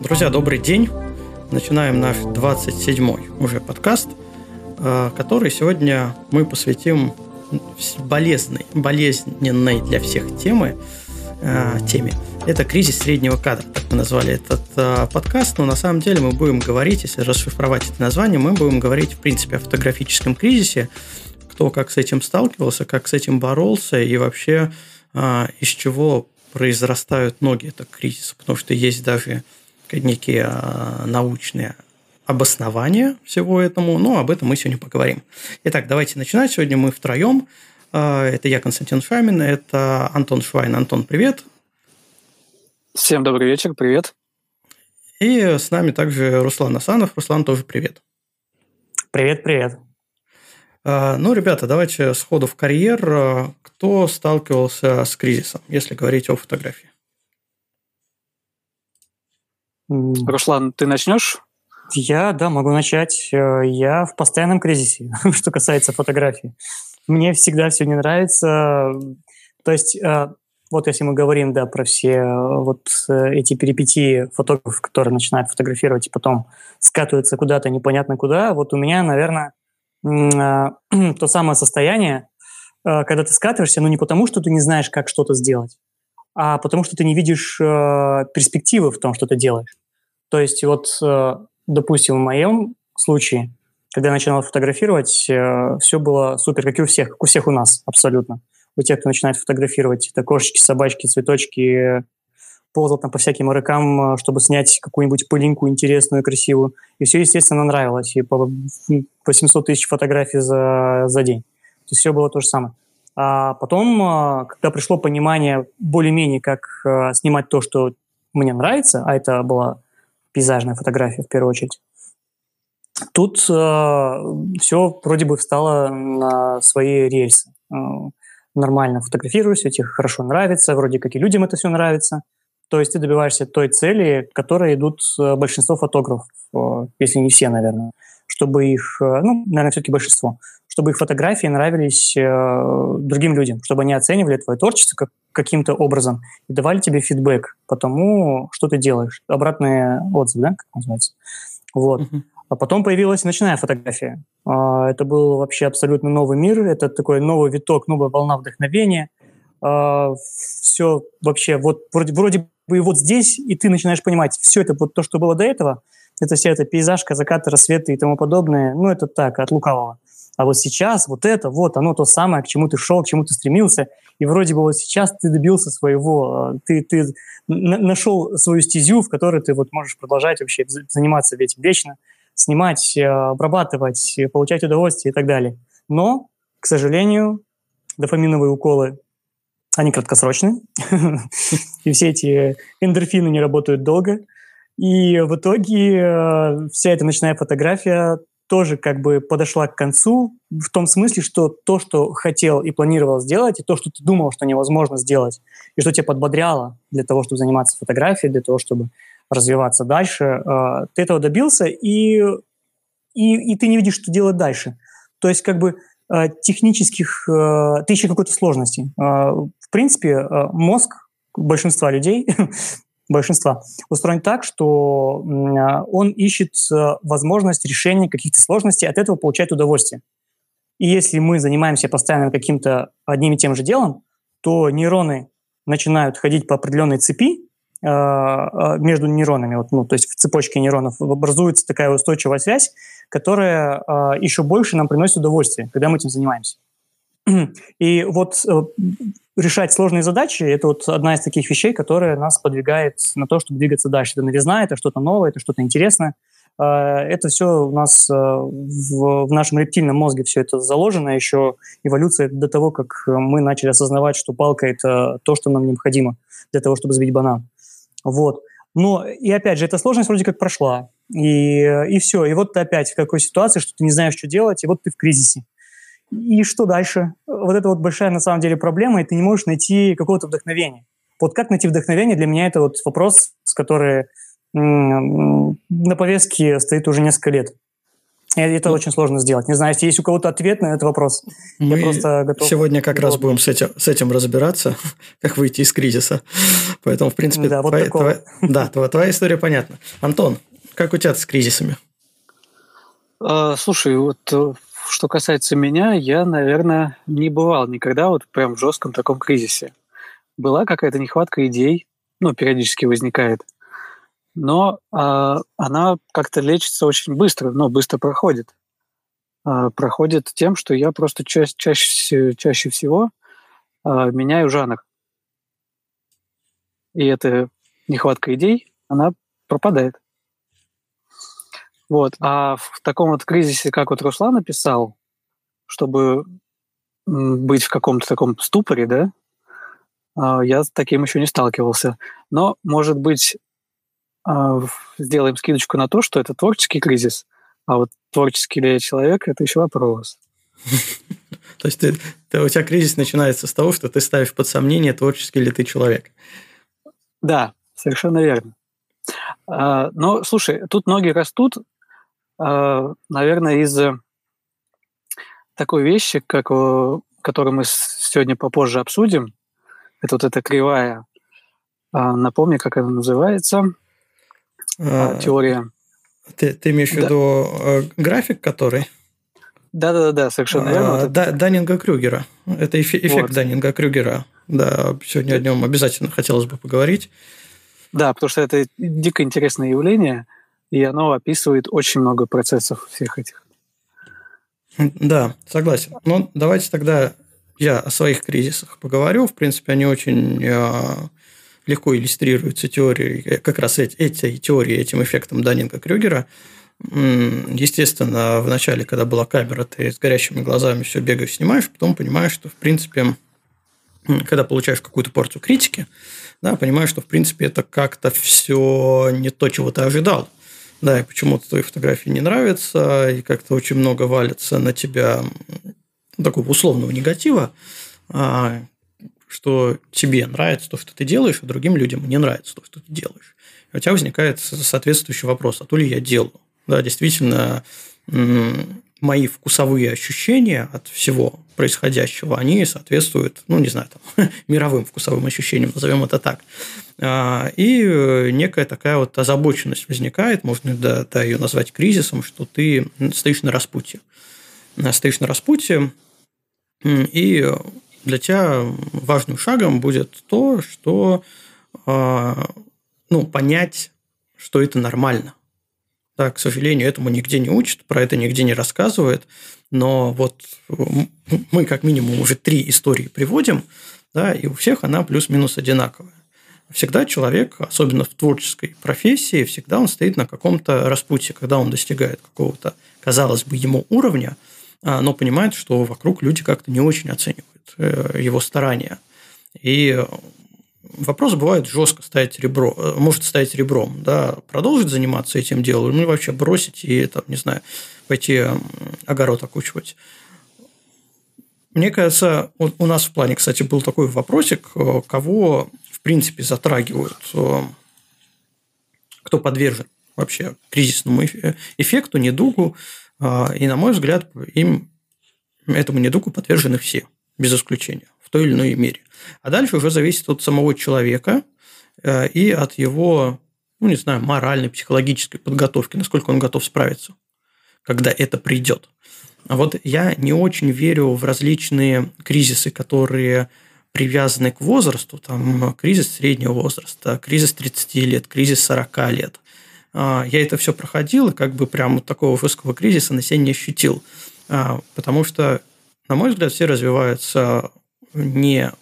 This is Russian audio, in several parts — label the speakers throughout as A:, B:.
A: Друзья, добрый день. Начинаем наш 27-й уже подкаст, э, который сегодня мы посвятим болезненной, болезненной для всех темы, э, теме. Это кризис среднего кадра, так мы назвали этот э, подкаст, но на самом деле мы будем говорить, если расшифровать это название, мы будем говорить в принципе о фотографическом кризисе, кто как с этим сталкивался, как с этим боролся и вообще из чего произрастают ноги этого кризиса, потому что есть даже некие а, научные обоснования всего этому, но об этом мы сегодня поговорим. Итак, давайте начинать. Сегодня мы втроем. А, это я, Константин Шамин, это Антон Швайн. Антон, привет.
B: Всем добрый вечер, привет.
A: И с нами также Руслан Асанов. Руслан, тоже привет.
C: Привет, привет.
A: А, ну, ребята, давайте сходу в карьер. Кто сталкивался с кризисом, если говорить о фотографии?
B: Руслан, ты начнешь?
C: Я, да, могу начать. Э, я в постоянном кризисе, что касается фотографии. Мне всегда все не нравится. То есть, э, вот если мы говорим, да, про все э, вот эти перипетии фотографов, которые начинают фотографировать и потом скатываются куда-то непонятно куда, вот у меня, наверное, то самое состояние, когда ты скатываешься, ну не потому, что ты не знаешь, как что-то сделать, а потому что ты не видишь э, перспективы в том, что ты делаешь. То есть вот, э, допустим, в моем случае, когда я начинал фотографировать, э, все было супер, как и у всех, как у всех у нас абсолютно. У тех, кто начинает фотографировать, это кошечки, собачки, цветочки, ползал там по всяким рыкам, э, чтобы снять какую-нибудь пылинку интересную, красивую. И все, естественно, нравилось. И по 800 тысяч фотографий за, за день. То есть все было то же самое. А потом, а, когда пришло понимание более-менее, как а, снимать то, что мне нравится, а это была пейзажная фотография в первую очередь, тут э, все вроде бы встало на свои рельсы. Э, нормально фотографируюсь, все тебе хорошо нравится, вроде как и людям это все нравится. То есть ты добиваешься той цели, к которой идут большинство фотографов, э, если не все, наверное, чтобы их, ну, наверное, все-таки большинство, чтобы их фотографии нравились э, другим людям, чтобы они оценивали твое творчество как, каким-то образом и давали тебе фидбэк по тому, что ты делаешь. Обратные отзывы, да, как называется. Вот. Uh-huh. А потом появилась ночная фотография. Э, это был вообще абсолютно новый мир, это такой новый виток, новая волна вдохновения. Э, все вообще вот вроде, вроде бы вот здесь, и ты начинаешь понимать, все это вот то, что было до этого, это вся эта пейзажка, закаты, рассветы и тому подобное, ну, это так, от лукавого. А вот сейчас вот это, вот оно то самое, к чему ты шел, к чему ты стремился. И вроде бы вот сейчас ты добился своего, э, ты, ты нашел свою стезю, в которой ты вот можешь продолжать вообще заниматься этим вечно, снимать, э, обрабатывать, получать удовольствие и так далее. Но, к сожалению, дофаминовые уколы, они краткосрочны, и все эти эндорфины не работают долго. И в итоге э, вся эта ночная фотография тоже как бы подошла к концу в том смысле, что то, что хотел и планировал сделать, и то, что ты думал, что невозможно сделать, и что тебя подбодряло для того, чтобы заниматься фотографией, для того, чтобы развиваться дальше, э, ты этого добился, и, и, и ты не видишь, что делать дальше. То есть как бы э, технических, ты ищешь какой-то сложности. Принципе, мозг большинства людей большинства, устроен так, что он ищет э, возможность решения каких-то сложностей, от этого получает удовольствие. И если мы занимаемся постоянно каким-то одним и тем же делом, то нейроны начинают ходить по определенной цепи э, э, между нейронами, вот, ну, то есть в цепочке нейронов образуется такая устойчивая связь, которая еще больше нам приносит удовольствие, когда мы этим занимаемся. И вот решать сложные задачи – это вот одна из таких вещей, которая нас подвигает на то, чтобы двигаться дальше. Это новизна, это что-то новое, это что-то интересное. А, это все у нас э, в, в нашем рептильном мозге все это заложено, еще эволюция до того, как мы начали осознавать, что палка – это то, что нам необходимо для того, чтобы сбить банан. Вот. Но, и опять же, эта сложность вроде как прошла. И, и все. И вот ты опять в какой ситуации, что ты не знаешь, что делать, и вот ты в кризисе. И что дальше? Вот это вот большая на самом деле проблема, и ты не можешь найти какого-то вдохновения. Вот как найти вдохновение, для меня это вот вопрос, с который на повестке стоит уже несколько лет. Это ну, очень сложно сделать. Не знаю, если есть у кого-то ответ на этот вопрос.
A: Мы я просто готов. Сегодня как раз будем с этим, с этим разбираться, как выйти из кризиса. Поэтому, в принципе, да, твоя, вот твоя, да, твоя, твоя история понятна. Антон, как у тебя с кризисами?
B: А, слушай, вот э, что касается меня, я, наверное, не бывал никогда вот прям в жестком таком кризисе. Была какая-то нехватка идей, ну, периодически возникает – но э, она как-то лечится очень быстро, но быстро проходит. Э, проходит тем, что я просто ча- чаще, чаще всего э, меняю жанр. И эта нехватка идей, она пропадает. Вот. А в таком вот кризисе, как вот Руслан написал, чтобы быть в каком-то таком ступоре, да, я с таким еще не сталкивался. Но, может быть, а, сделаем скидочку на то, что это творческий кризис, а вот творческий ли я человек – это еще вопрос.
A: То есть ты, ты, у тебя кризис начинается с того, что ты ставишь под сомнение, творческий ли ты человек.
B: Да, совершенно верно. А, но, слушай, тут ноги растут, а, наверное, из такой вещи, как, которую мы сегодня попозже обсудим. Это вот эта кривая. Напомни, как она называется – а, теория.
A: Ты, ты имеешь в виду э, график, который?
B: Да-да-да, совершенно верно.
A: А, да, Даннинга Крюгера. Это эффект вот. Даннинга Крюгера. Да, сегодня о нем обязательно хотелось бы поговорить.
B: Да, потому что это дико интересное явление, и оно описывает очень много процессов всех этих.
A: Да, согласен. Ну, давайте тогда я о своих кризисах поговорю. В принципе, они очень э, легко иллюстрируется теорией, э, как раз этой теорией, этим эффектом Даннинга-Крюгера. Естественно, в начале, когда была камера, ты с горящими глазами все бегаешь, снимаешь, потом понимаешь, что, в принципе, когда получаешь какую-то порцию критики, да, понимаешь, что, в принципе, это как-то все не то, чего ты ожидал. Да, и почему-то твои фотографии не нравятся, и как-то очень много валится на тебя такого условного негатива, а, что тебе нравится то, что ты делаешь, а другим людям не нравится то, что ты делаешь. И у тебя возникает соответствующий вопрос, а то ли я делаю? Да, действительно, мои вкусовые ощущения от всего происходящего, они соответствуют, ну, не знаю, там, мировым вкусовым ощущениям, назовем это так. А, и некая такая вот озабоченность возникает, можно да, да, ее назвать кризисом, что ты стоишь на распутье. Стоишь на распутье, и для тебя важным шагом будет то, что а, ну, понять, что это нормально. Да, к сожалению, этому нигде не учат, про это нигде не рассказывают, но вот мы как минимум уже три истории приводим, да, и у всех она плюс-минус одинаковая. Всегда человек, особенно в творческой профессии, всегда он стоит на каком-то распутье, когда он достигает какого-то, казалось бы, ему уровня, а, но понимает, что вокруг люди как-то не очень оценивают. Э, его старания. И вопрос бывает жестко ставить ребро, э, может ставить ребром, да, продолжить заниматься этим делом, ну вообще бросить и, там, не знаю, пойти огород окучивать. Мне кажется, вот у нас в плане, кстати, был такой вопросик, э, кого, в принципе, затрагивают, кто подвержен вообще кризисному эффекту, недугу, и, на мой взгляд, им этому недугу подвержены все без исключения, той или иной мере. А дальше уже зависит от самого человека э, и от его, ну, не знаю, моральной, психологической подготовки, насколько он готов справиться, когда это придет. А вот я не очень верю в различные кризисы, которые привязаны к возрасту, там кризис среднего возраста, кризис 30 лет, кризис 40 лет. А, я это все проходил, и как бы прям вот такого жесткого кризиса на себе не ощутил. А, потому что на мой взгляд, все развиваются не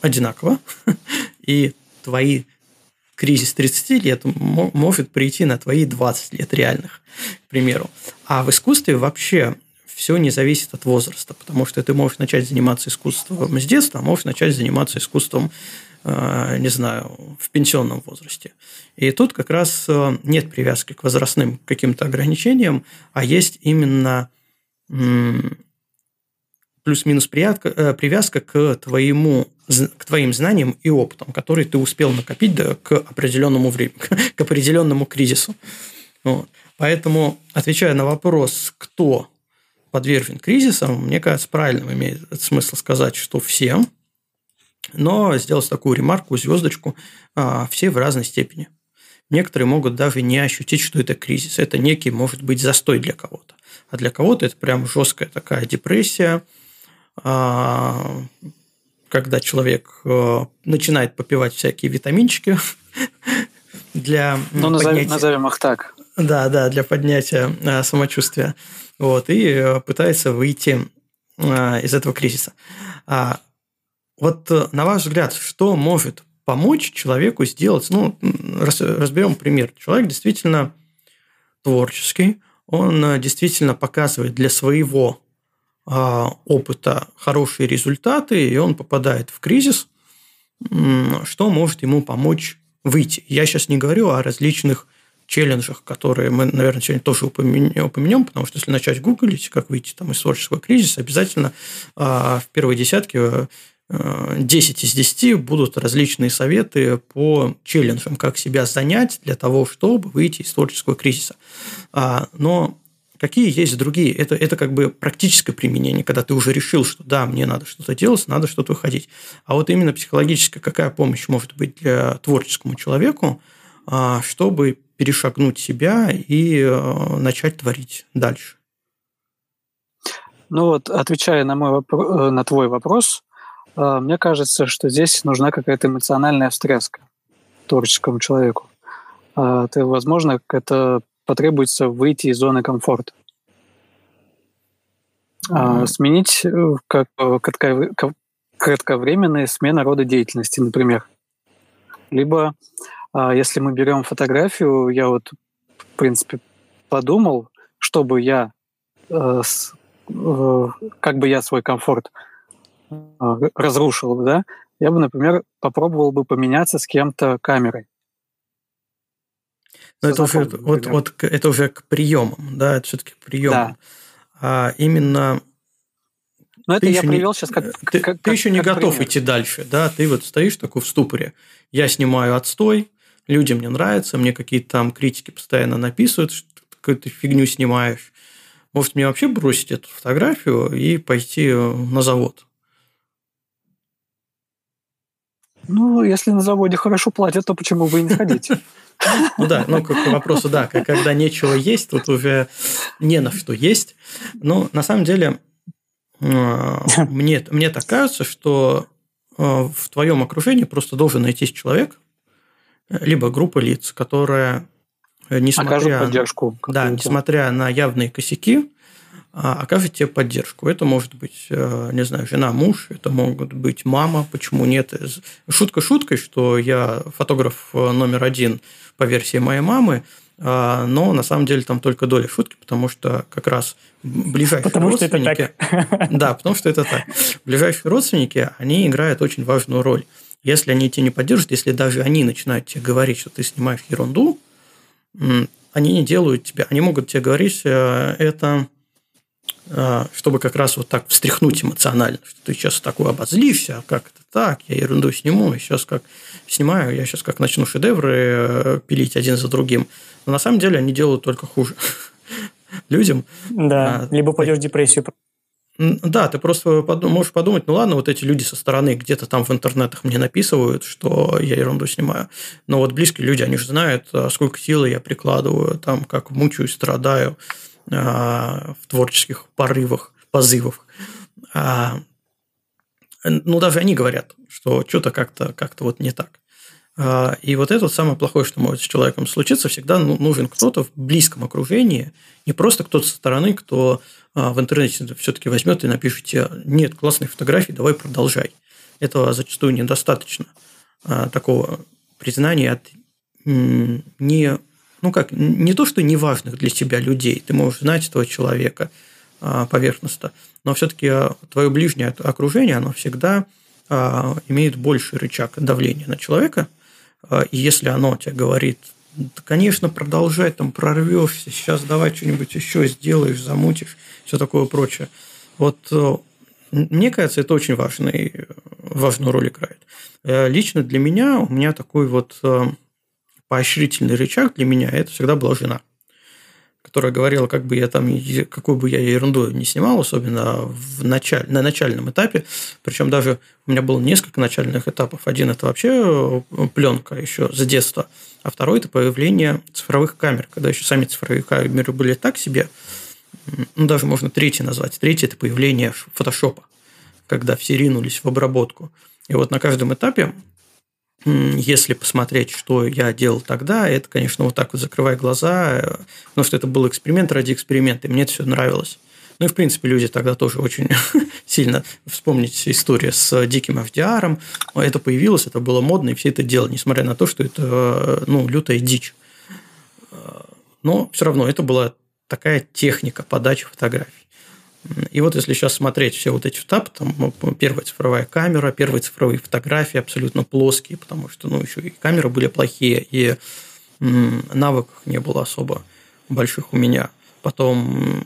A: одинаково, и твои кризис 30 лет может прийти на твои 20 лет реальных, к примеру. А в искусстве вообще все не зависит от возраста, потому что ты можешь начать заниматься искусством с детства, а можешь начать заниматься искусством, э, не знаю, в пенсионном возрасте. И тут как раз э, нет привязки к возрастным каким-то ограничениям, а есть именно плюс-минус э, привязка к, твоему, к твоим знаниям и опытам, которые ты успел накопить да, к определенному времени, к определенному кризису. Вот. Поэтому, отвечая на вопрос, кто подвержен кризисам, мне кажется, правильно имеет смысл сказать, что все, но сделать такую ремарку, звездочку, а, все в разной степени. Некоторые могут даже не ощутить, что это кризис. Это некий, может быть, застой для кого-то. А для кого-то это прям жесткая такая депрессия, когда человек э, начинает попивать всякие витаминчики для
B: ну, поднятия... назовем их так.
A: Да, да, для поднятия э, самочувствия. Вот, и э, пытается выйти из этого кризиса. А вот на ваш взгляд, что может помочь человеку сделать? Ну, разберем пример. Человек действительно творческий, он действительно показывает для своего а, опыта хорошие результаты, и он попадает в кризис, что может ему помочь выйти. Я сейчас не говорю о различных челленджах, которые мы, наверное, сегодня тоже упомянем, потому что если начать гуглить, как выйти там, из творческого кризиса, обязательно а, в первой десятке 10 а, из 10 будут различные советы по челленджам, как себя занять для того, чтобы выйти из творческого кризиса. Но Какие есть другие? Это, это как бы практическое применение, когда ты уже решил, что да, мне надо что-то делать, надо что-то выходить. А вот именно психологическая, какая помощь может быть для творческому человеку, а, чтобы перешагнуть себя и э, начать творить дальше?
B: Ну вот, отвечая на, мой вопрос, э, на твой вопрос, э, мне кажется, что здесь нужна какая-то эмоциональная встряска творческому человеку. Ты, возможно, это потребуется выйти из зоны комфорта. Mm-hmm. сменить э, как, э, кратко, кратковременная смена рода деятельности, например. Либо, а, если мы берем фотографию, я вот, в принципе, подумал, чтобы я, э, как бы я свой комфорт разрушил, да, я бы, например, попробовал бы поменяться с кем-то камерой.
A: Но это уже, вот, вот, это уже к приемам, да, это все-таки к приемам. Да. А именно
B: но это я привел сейчас как...
A: Ты, как, ты еще не как готов пример. идти дальше, да? Ты вот стоишь такой в ступоре. Я снимаю отстой, людям не нравится, мне какие-то там критики постоянно написывают, что какую-то фигню снимаешь. Может, мне вообще бросить эту фотографию и пойти э, на завод?
B: Ну, если на заводе хорошо платят, то почему бы и не ходить?
A: Ну да, ну к вопросу, да, когда нечего есть, тут уже не на что есть. Но на самом деле э, мне, мне так кажется, что э, в твоем окружении просто должен найтись человек, либо группа лиц, которая, несмотря,
B: поддержку
A: да, несмотря на явные косяки, а, окажет тебе поддержку. Это может быть, э, не знаю, жена, муж, это могут быть мама, почему нет. Шутка шуткой, что я фотограф э, номер один по версии моей мамы, а, но на самом деле там только доля шутки, потому что как раз ближайшие потому родственники... Что это так. Да, потому что это так. Ближайшие родственники, они играют очень важную роль. Если они тебя не поддержат, если даже они начинают тебе говорить, что ты снимаешь ерунду, они не делают тебя, они могут тебе говорить, э, это а, чтобы как раз вот так встряхнуть эмоционально, что ты сейчас такой обозлишься, а как это так, я ерунду сниму, и сейчас как снимаю, я сейчас как начну шедевры э, пилить один за другим. Но на самом деле они делают только хуже людям.
C: Да, а, либо пойдешь в депрессию.
A: Да, ты просто подум, можешь подумать, ну ладно, вот эти люди со стороны где-то там в интернетах мне написывают, что я ерунду снимаю. Но вот близкие люди, они же знают, а, сколько силы я прикладываю, там, как мучаюсь, страдаю. А, в творческих порывах, позывах. А, ну, даже они говорят, что что-то как-то как вот не так. А, и вот это вот самое плохое, что может с человеком случиться, всегда ну, нужен кто-то в близком окружении, не просто кто-то со стороны, кто в интернете все-таки возьмет и напишет тебе, нет, классные фотографии, давай продолжай. Этого зачастую недостаточно. Такого признания от не ну как, не то, что неважных для тебя людей, ты можешь знать этого человека а, поверхностно, но все-таки а, твое ближнее окружение, оно всегда а, имеет больший рычаг давления на человека, и если оно тебе говорит, да, конечно, продолжай, там прорвешься, сейчас давай что-нибудь еще сделаешь, замутишь, все такое прочее. Вот э, мне кажется, это очень важный, важную роль играет. Э, лично для меня у меня такой вот э, поощрительный рычаг для меня это всегда была жена. которая говорила, как бы я там, какую бы я ерунду не снимал, особенно в началь, на начальном этапе. Причем даже у меня было несколько начальных этапов. Один – это вообще пленка еще с детства, а второй – это появление цифровых камер, когда еще сами цифровые камеры были так себе. Ну, даже можно третий назвать. Третий – это появление фотошопа, когда все ринулись в обработку. И вот на каждом этапе если посмотреть, что я делал тогда, это, конечно, вот так вот закрывая глаза, э, потому что это был эксперимент ради эксперимента, и мне это все нравилось. Ну и, в принципе, люди тогда тоже очень сильно вспомнить историю с диким FDR. Это появилось, это было модно, и все это делали, несмотря на то, что это э, ну, лютая дичь. Э, но все равно это была такая техника подачи фотографий. И вот если сейчас смотреть все вот эти этапы, там первая цифровая камера, первые цифровые фотографии абсолютно плоские, потому что ну, еще и камеры были плохие, и навыков не было особо больших у меня. Потом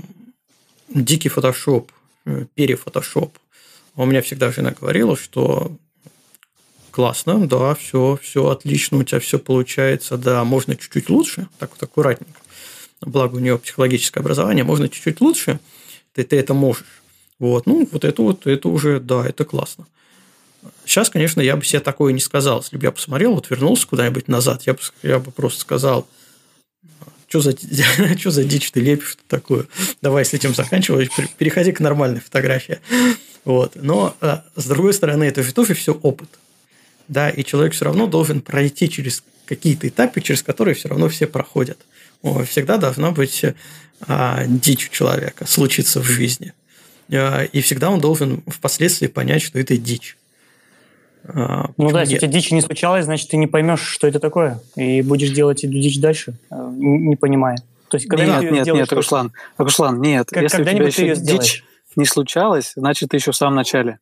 A: дикий фотошоп, э, перефотошоп. У меня всегда жена говорила, что классно, да, все, все отлично, у тебя все получается, да, можно чуть-чуть лучше, так вот аккуратненько. Благо у нее психологическое образование, можно чуть-чуть лучше – ты, ты это можешь. Вот, ну, вот это вот, это уже, да, это классно. Сейчас, конечно, я бы себе такое не сказал. Если бы я посмотрел, вот вернулся куда-нибудь назад, я бы, я бы просто сказал, что за, что за дичь ты лепишь, такое? Давай с этим заканчивай, переходи к нормальной фотографии. Вот. Но, а, с другой стороны, это же тоже все опыт. Да, и человек все равно должен пройти через какие-то этапы, через которые все равно все проходят. Всегда должна быть а, дичь у человека случится в жизни. А, и всегда он должен впоследствии понять, что это дичь.
C: А, ну да, если у тебя дичь не случалось, значит, ты не поймешь, что это такое, и будешь делать эту дичь дальше, не понимая.
B: То есть, когда нет, нет, нет, Руслан, Руслан, нет.
C: Как, если когда-нибудь у тебя
B: ты ее дичь не случалось, значит, ты еще в самом начале.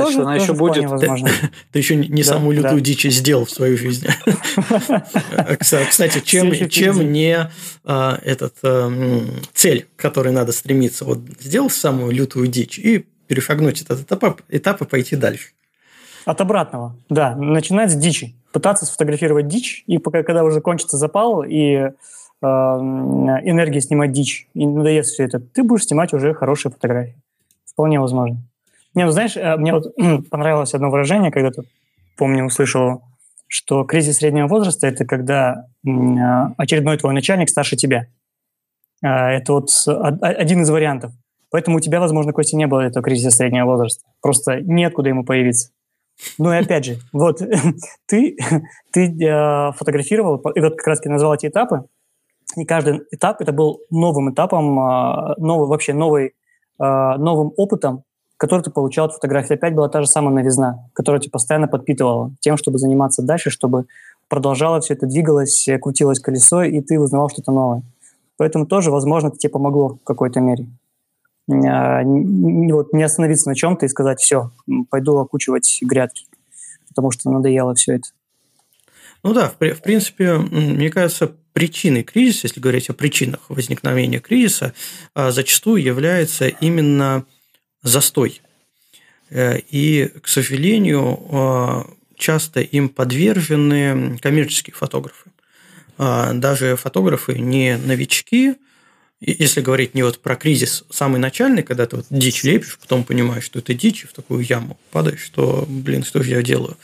B: Значит, тоже, она тоже еще будет.
A: Возможно. Ты еще не да, самую лютую да. дичь сделал в своей жизни. Кстати, чем, чем не а, этот а, цель, к которой надо стремиться, вот сделал самую лютую дичь и перешагнуть этот этап, этап и пойти дальше.
C: От обратного, да. Начинать с дичи. Пытаться сфотографировать дичь, и пока, когда уже кончится запал, и э, энергия снимать дичь, и надоест все это, ты будешь снимать уже хорошие фотографии. Вполне возможно. Не, ну знаешь, э, мне вот понравилось одно выражение, когда-то, помню, услышал, что кризис среднего возраста – это когда э, очередной твой начальник старше тебя. Э, это вот один из вариантов. Поэтому у тебя, возможно, Костя, не было этого кризиса среднего возраста. Просто неоткуда ему появиться. Ну и опять же, вот ты, ты фотографировал, и вот как раз ты назвал эти этапы, и каждый этап это был новым этапом, новый, вообще новый, новым опытом, который ты получал от фотографии. Опять была та же самая новизна, которая тебя постоянно подпитывала тем, чтобы заниматься дальше, чтобы продолжало все это двигалось, крутилось колесо, и ты узнавал что-то новое. Поэтому тоже, возможно, это тебе помогло в какой-то мере. А, не, вот, не остановиться на чем-то и сказать, все, пойду окучивать грядки, потому что надоело все это.
A: Ну да, в, в принципе, мне кажется, причиной кризиса, если говорить о причинах возникновения кризиса, а, зачастую является именно застой. Э, и, к сожалению, э, часто им подвержены коммерческие фотографы. Э, даже фотографы не новички, если говорить не вот про кризис самый начальный, когда ты вот дичь лепишь, потом понимаешь, что это дичь, и в такую яму падаешь, что, блин, что же я делаю?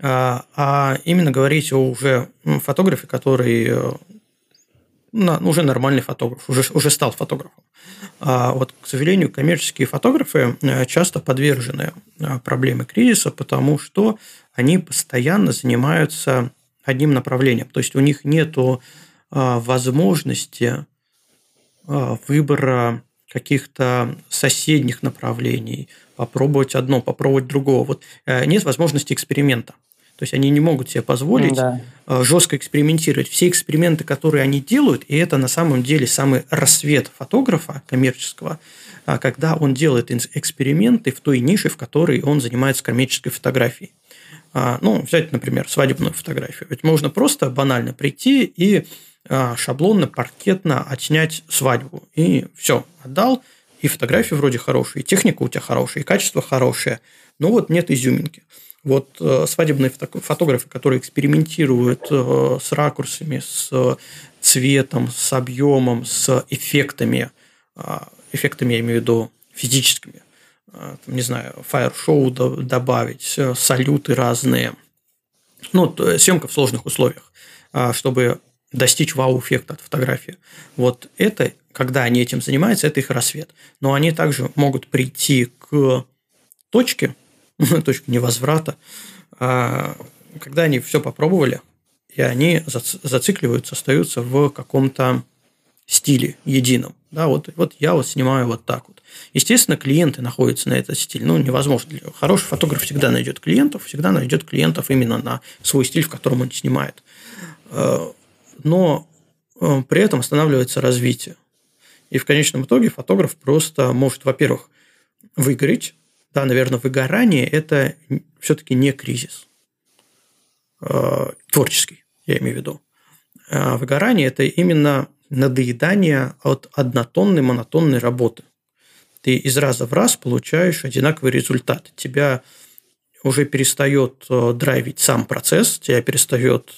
A: А именно говорить о уже фотографе, который уже нормальный фотограф, уже, уже стал фотографом. А вот, к сожалению, коммерческие фотографы э, часто подвержены э, проблеме кризиса, потому что они постоянно занимаются одним направлением. То есть у них нет э, возможности выбора каких-то соседних направлений, попробовать одно, попробовать другого. Вот нет возможности эксперимента. То есть они не могут себе позволить да. Э, жестко экспериментировать. Все эксперименты, которые они делают, и это на самом деле самый рассвет фотографа коммерческого, а, когда он делает эксперименты в той нише, в которой он занимается коммерческой фотографией. А, ну, взять, например, свадебную фотографию. Ведь можно просто банально прийти и а, шаблонно, паркетно отснять свадьбу. И все, отдал, и фотографии вроде хорошие, и техника у тебя хорошая, и качество хорошее. Но вот нет изюминки. Вот э, свадебные фотографы, которые экспериментируют э, с ракурсами, с цветом, с объемом, с эффектами. А, эффектами я имею в виду физическими. Не знаю, фаер-шоу добавить, э, салюты разные. Ну, съемка в сложных условиях, чтобы достичь вау-эффекта от фотографии. Вот это, когда они этим занимаются, это их рассвет. Но они также могут прийти к точке, точке невозврата, когда они все попробовали, и они зацикливаются, остаются в каком-то стиле едином. Да, вот, вот я вот снимаю вот так вот. Естественно, клиенты находятся на этот стиль. Ну, невозможно. Хороший фотограф всегда найдет клиентов, всегда найдет клиентов именно на свой стиль, в котором он снимает. Э, но э, при этом останавливается развитие. И в конечном итоге фотограф просто может, во-первых, выгореть. Да, наверное, выгорание – это все-таки не кризис э, творческий я имею в виду. А выгорание – это именно надоедание от однотонной, монотонной работы. Ты из раза в раз получаешь одинаковый результат. Тебя уже перестает э, драйвить сам процесс, тебя перестает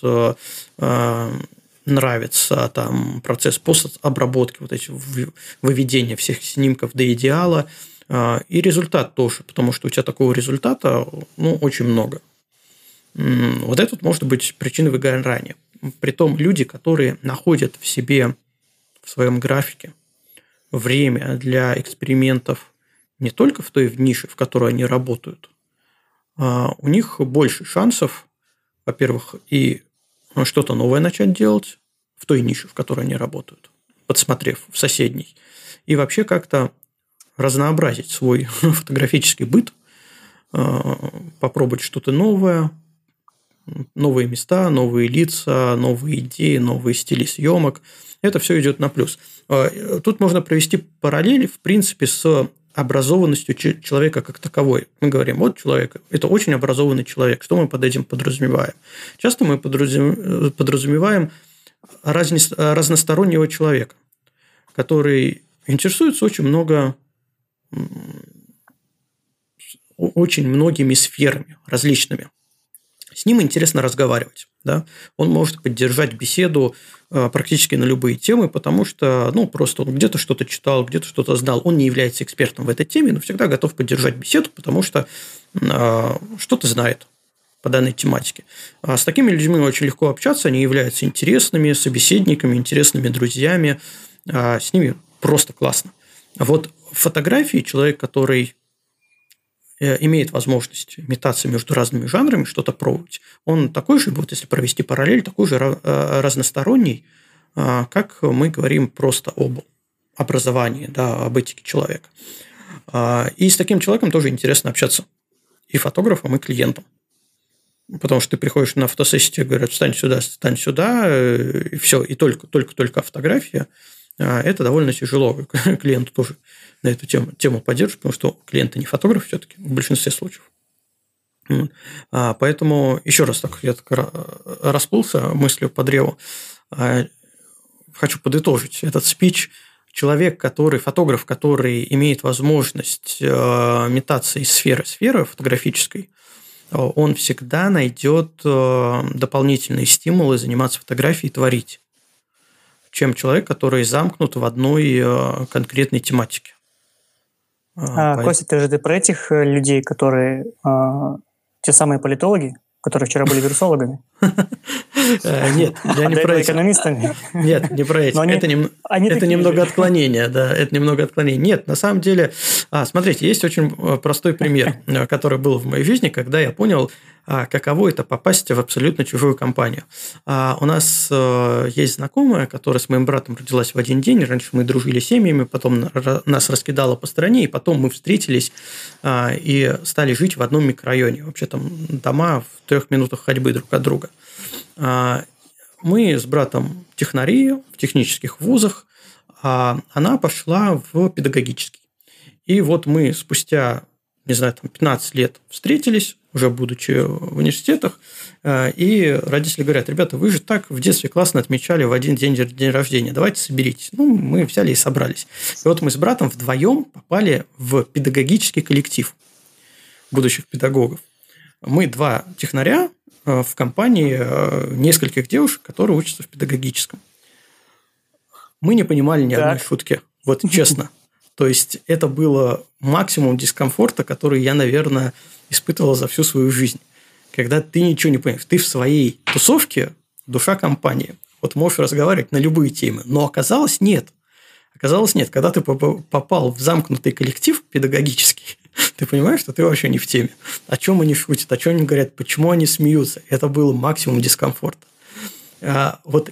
A: нравится там процесс постобработки, вот эти выведения всех снимков до идеала, и результат тоже, потому что у тебя такого результата ну, очень много. Вот это может быть причиной выгорания. Притом люди, которые находят в себе, в своем графике, время для экспериментов не только в той нише, в которой они работают, а у них больше шансов, во-первых, и что-то новое начать делать в той нише, в которой они работают, подсмотрев в соседней, и вообще как-то разнообразить свой фотографический быт, а, попробовать что-то новое, новые места, новые лица, новые идеи, новые стили съемок. Это все идет на плюс. А, тут можно провести параллели, в принципе, с образованностью человека как таковой. Мы говорим, вот человек, это очень образованный человек. Что мы под этим подразумеваем? Часто мы подразумеваем разностороннего человека, который интересуется очень много очень многими сферами различными с ним интересно разговаривать. Да? Он может поддержать беседу э, практически на любые темы, потому что ну, просто он где-то что-то читал, где-то что-то знал. Он не является экспертом в этой теме, но всегда готов поддержать беседу, потому что э, что-то знает по данной тематике. А с такими людьми очень легко общаться, они являются интересными собеседниками, интересными друзьями, а с ними просто классно. А вот фотографии человек, который Э, имеет возможность метаться между разными жанрами, что-то пробовать, он такой же, вот если провести параллель, такой же э, разносторонний, э, как мы говорим просто об образовании, да, об этике человека. И с таким человеком тоже интересно общаться. И фотографом, и клиентом. Потому что ты приходишь на фотосессию, тебе говорят, встань сюда, встань сюда, и все, и только, только, только фотография. Это довольно тяжело клиенту тоже на эту тему, тему поддерживать, потому что клиенты не фотограф все-таки в большинстве случаев. А, поэтому еще раз так я так расплылся мыслью по древу. А, хочу подытожить этот спич. Человек, который, фотограф, который имеет возможность э, метаться из сферы сферы фотографической, он всегда найдет э, дополнительные стимулы заниматься фотографией и творить, чем человек, который замкнут в одной э, конкретной тематике.
C: А, а, Костя, ты же ты про этих э, людей, которые а, те самые политологи, которые вчера были вирусологами?
A: Э, нет, я не про
C: экономистами.
A: Нет, не про эти. Это немного отклонение, да, это немного отклонение. Нет, на самом деле, а, смотрите, есть очень э, простой пример, который был в моей жизни, когда я понял, каково это попасть в абсолютно чужую компанию. А у нас э, есть знакомая, которая с моим братом родилась в один день. Раньше мы дружили семьями, потом нас раскидало по стране, и потом мы встретились а, и стали жить в одном микрорайоне. Вообще там дома в трех минутах ходьбы друг от друга. Мы с братом технари в технических вузах, а она пошла в педагогический. И вот мы спустя, не знаю, там 15 лет встретились, уже будучи в университетах, э, и родители говорят, ребята, вы же так в детстве классно отмечали в один день день рождения, давайте соберитесь. Ну, мы взяли и собрались. И вот мы с братом вдвоем попали в педагогический коллектив будущих педагогов. Мы два технаря э, в компании э, нескольких девушек, которые учатся в педагогическом. Мы не понимали ни так. одной шутки. Вот честно. То есть это было максимум дискомфорта, который я, наверное, испытывал за всю свою жизнь. Когда ты ничего не понимаешь. Ты в своей тусовке душа компании. Вот можешь разговаривать на любые темы. Но оказалось нет. Оказалось нет. Когда ты попал в замкнутый коллектив педагогический, ты понимаешь, что ты вообще не в теме. О чем они шутят, о чем они говорят, почему они смеются. Это было максимум дискомфорта. А, вот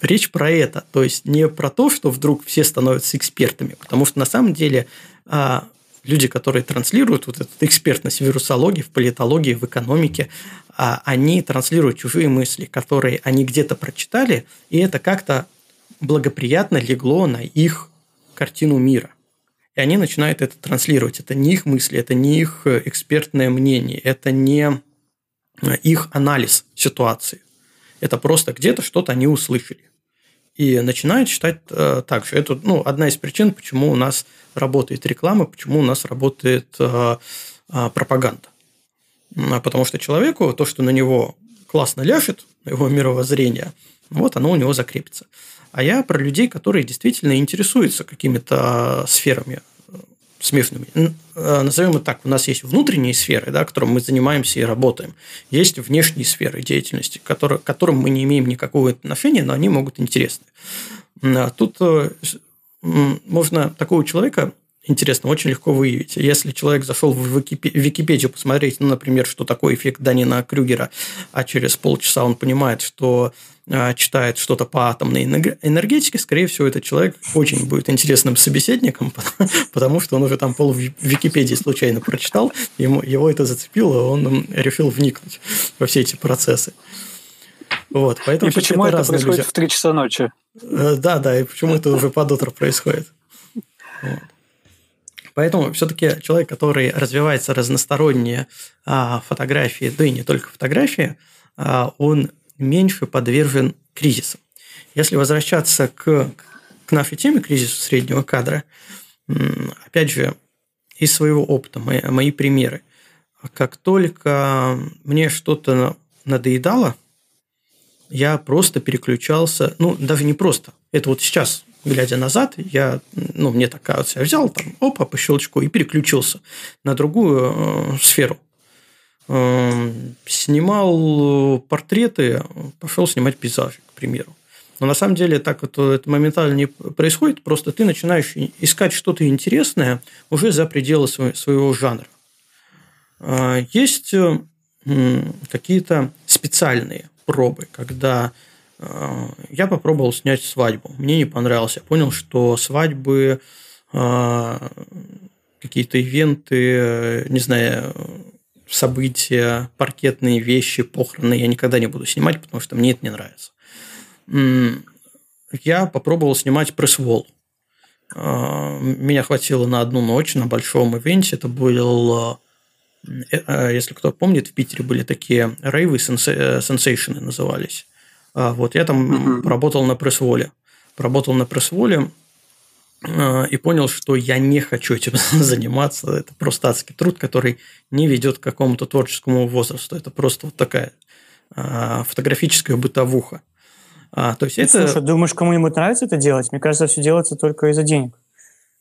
A: речь про это. То есть не про то, что вдруг все становятся экспертами. Потому что на самом деле а, люди, которые транслируют вот эту экспертность в вирусологии, в политологии, в экономике, а, они транслируют чужие мысли, которые они где-то прочитали, и это как-то благоприятно легло на их картину мира. И они начинают это транслировать. Это не их мысли, это не их экспертное мнение, это не их анализ ситуации. Это просто где-то что-то они услышали. И начинают считать э, так же. Это ну, одна из причин, почему у нас работает реклама, почему у нас работает э, э, пропаганда. Потому что человеку то, что на него классно ляжет, его мировоззрение, вот оно у него закрепится. А я про людей, которые действительно интересуются какими-то сферами э, смежными. Э, назовем это так, у нас есть внутренние сферы, да, которым мы занимаемся и работаем. Есть внешние сферы деятельности, которые, к которым мы не имеем никакого отношения, но они могут интересны. А тут э, можно такого человека интересно, очень легко выявить. Если человек зашел в Википедию посмотреть, ну, например, что такое эффект Данина Крюгера, а через полчаса он понимает, что а, читает что-то по атомной энергетике, скорее всего, этот человек очень будет интересным собеседником, потому что он уже там пол Википедии случайно прочитал, ему, его это зацепило, он решил вникнуть во все эти процессы.
B: Вот, поэтому и почему это, это происходит люди. в 3 часа ночи?
A: Э, да, да, и почему это уже под утро происходит. Вот. Поэтому все-таки человек, который развивается разносторонние а, фотографии, да и не только фотографии, а, он меньше подвержен кризисам. Если возвращаться к, к нашей теме кризису среднего кадра, опять же, из своего опыта, мои, мои примеры. Как только мне что-то надоедало, я просто переключался, ну, даже не просто. Это вот сейчас глядя назад, я, ну, мне так кажется, я взял там, опа, по щелчку и переключился на другую э, сферу. Э, снимал портреты, пошел снимать пейзажи, к примеру. Но на самом деле так вот это моментально не происходит, просто ты начинаешь искать что-то интересное уже за пределы своего жанра. Э, есть э, какие-то специальные пробы, когда Э, я попробовал снять свадьбу. Мне не понравилось. Я понял, что свадьбы, э, какие-то ивенты, не знаю, события, паркетные вещи, похороны я никогда не буду снимать, потому что мне это не нравится. Я попробовал снимать пресс-вол. Э, меня хватило на одну ночь на большом ивенте. Это был, если кто помнит, в Питере были такие рейвы, сенсейшены назывались. А, вот я там угу. работал на пресс-воле. Работал на пресс-воле а, и понял, что я не хочу этим заниматься. Это просто адский труд, который не ведет к какому-то творческому возрасту. Это просто вот такая а, фотографическая бытовуха.
C: А, то есть ну, это... Слушай, думаешь, кому-нибудь нравится это делать? Мне кажется, все делается только из-за денег.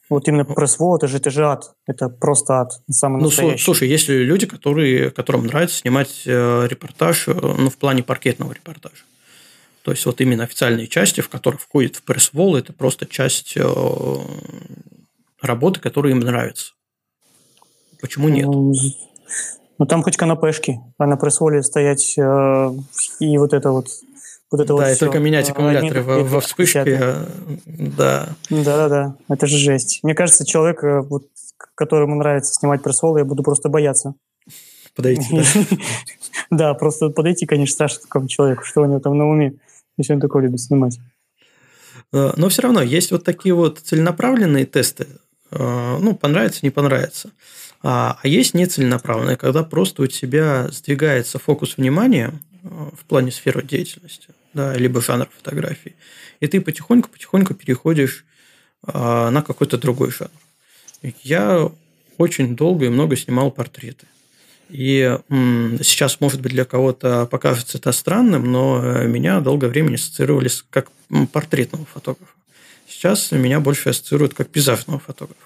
C: Вот именно пресс-вол, это же, это же ад. Это просто ад. Самый
A: ну, настоящий. слушай, есть люди, которые, которым нравится снимать э, репортаж, э, ну, в плане паркетного репортажа. То есть вот именно официальные части, в которых входит в пресс-вол, это просто часть э, работы, которая им нравится. Почему нет? Ну,
C: ну там хоть канапешки, а на пресс-воле стоять э, и вот это вот вот это
A: да,
C: вот
A: и только менять аккумуляторы во, во вспышке. Э, да.
C: Да-да-да, это же жесть. Мне кажется, человек, вот, которому нравится снимать пресс-волы, я буду просто бояться.
A: Подойти, да?
C: Да, просто подойти, конечно, страшно такому человеку, что у него там на уме если он такое любит снимать.
A: Э, но все равно есть вот такие вот целенаправленные тесты. Э, ну, понравится, не понравится. А, а есть нецеленаправленные, когда просто у тебя сдвигается фокус внимания э, в плане сферы деятельности, да, либо жанр фотографии, и ты потихоньку-потихоньку переходишь на какой-то другой жанр. Я очень долго и много снимал портреты. И сейчас, может быть, для кого-то покажется это странным, но э, меня долгое время ассоциировали как портретного фотографа. сейчас меня больше ассоциируют как пейзажного фотографа.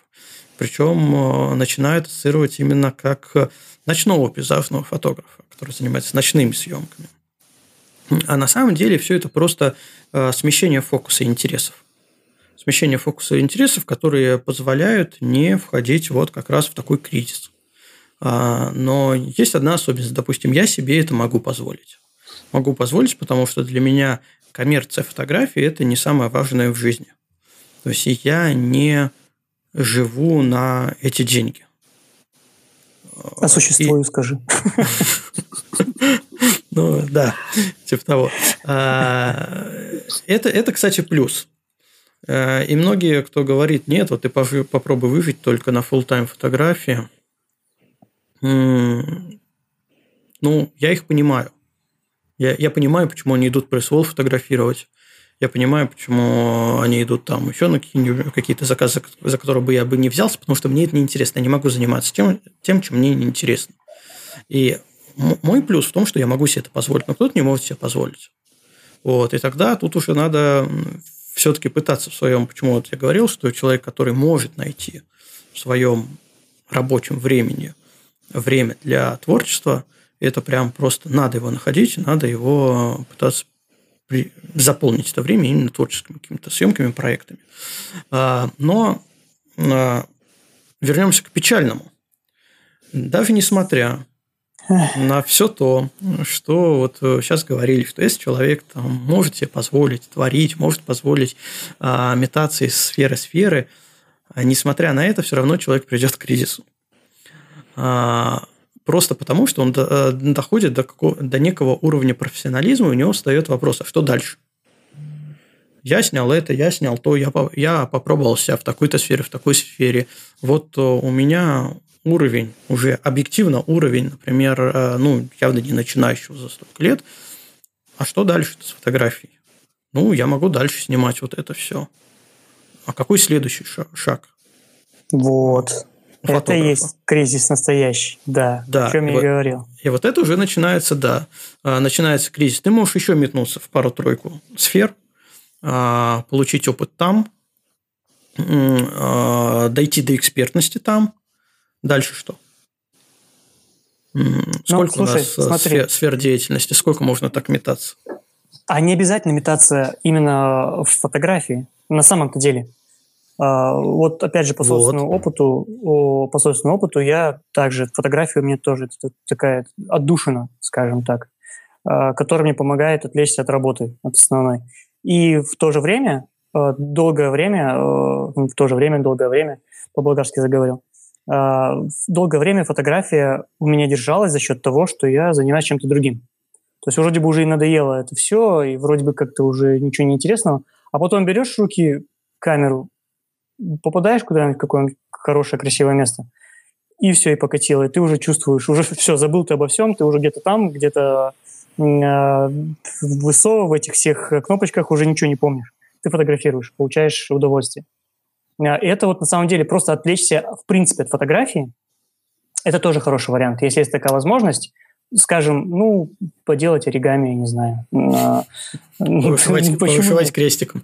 A: Причем начинают ассоциировать именно как ночного пейзажного фотографа, который занимается ночными съемками. А на самом деле все это просто смещение фокуса интересов смещение фокуса интересов, которые позволяют не входить вот как раз в такой кризис. А, но есть одна особенность. Допустим, я себе это могу позволить. Могу позволить, потому что для меня коммерция фотографии – это не самое важное в жизни. То есть я не живу на эти деньги.
C: А существую, И... скажи.
A: Ну, да, типа того. А, это, это, кстати, плюс. Э, и многие, кто говорит, нет, вот ты попробуй выжить только на full тайм фотографии. Ну, я их понимаю. Я, я понимаю, почему они идут пресс-волл фотографировать. Я понимаю, почему они идут там еще на какие-то заказы, за которые бы я бы не взялся, потому что мне это неинтересно. Я не могу заниматься тем, тем чем мне неинтересно. И мой плюс в том, что я могу себе это позволить, но кто-то не может себе позволить. Вот, и тогда тут уже надо все-таки пытаться в своем, почему вот я говорил, что человек, который может найти в своем рабочем времени время для творчества, это прям просто надо его находить, надо его пытаться при... заполнить это время именно творческими какими-то съемками, проектами. А, но а, вернемся к печальному. Даже несмотря на все то, что вот сейчас э, говорили, что если человек там, может себе позволить творить, может позволить а, метаться из сферы сферы, а, несмотря на это, все равно человек придет к кризису. А, просто потому, что он э, доходит до, какого, до некого уровня профессионализма, и у него встает вопрос, а что дальше? Я снял это, я снял то, я, я попробовал себя в такой-то сфере, в такой сфере. Вот э, у меня уровень, уже объективно уровень, например, э, ну, явно не начинающего за столько лет, а что дальше с фотографией? Ну, я могу дальше снимать вот это все. А какой следующий шаг?
C: Вот. Фотографа. Это и есть кризис настоящий, да,
A: да
C: о чем я
A: вот,
C: говорил.
A: И вот это уже начинается, да, а, начинается кризис. Ты можешь еще метнуться в пару-тройку сфер, а, получить опыт там, а, дойти до экспертности там, Дальше что? Ну, сколько ну, слушай, у нас э, смотри. сфер, сфер деятельности? Сколько можно так метаться?
C: А не обязательно метаться именно в фотографии, на самом-то деле. А, вот опять же по собственному вот. опыту, по собственному опыту я также фотография у меня тоже такая отдушина, скажем так, а, которая мне помогает отвлечься от работы, от основной. И в то же время, э, долгое время, э, в то же время, долгое время, по-болгарски заговорил, а, долгое время фотография у меня держалась за счет того, что я занимаюсь чем-то другим. То есть вроде бы уже и надоело это все, и вроде бы как-то уже ничего не интересного, а потом берешь в руки камеру, попадаешь куда-нибудь в какое-нибудь хорошее, красивое место, и все, и покатило, и ты уже чувствуешь, уже все, забыл ты обо всем, ты уже где-то там, где-то э, в ИСО, в этих всех кнопочках уже ничего не помнишь. Ты фотографируешь, получаешь удовольствие. А, и это вот на самом деле просто отвлечься в принципе от фотографии. Это тоже хороший вариант. Если есть такая возможность, скажем, ну, поделать оригами, я не знаю.
A: Повышивать крестиком.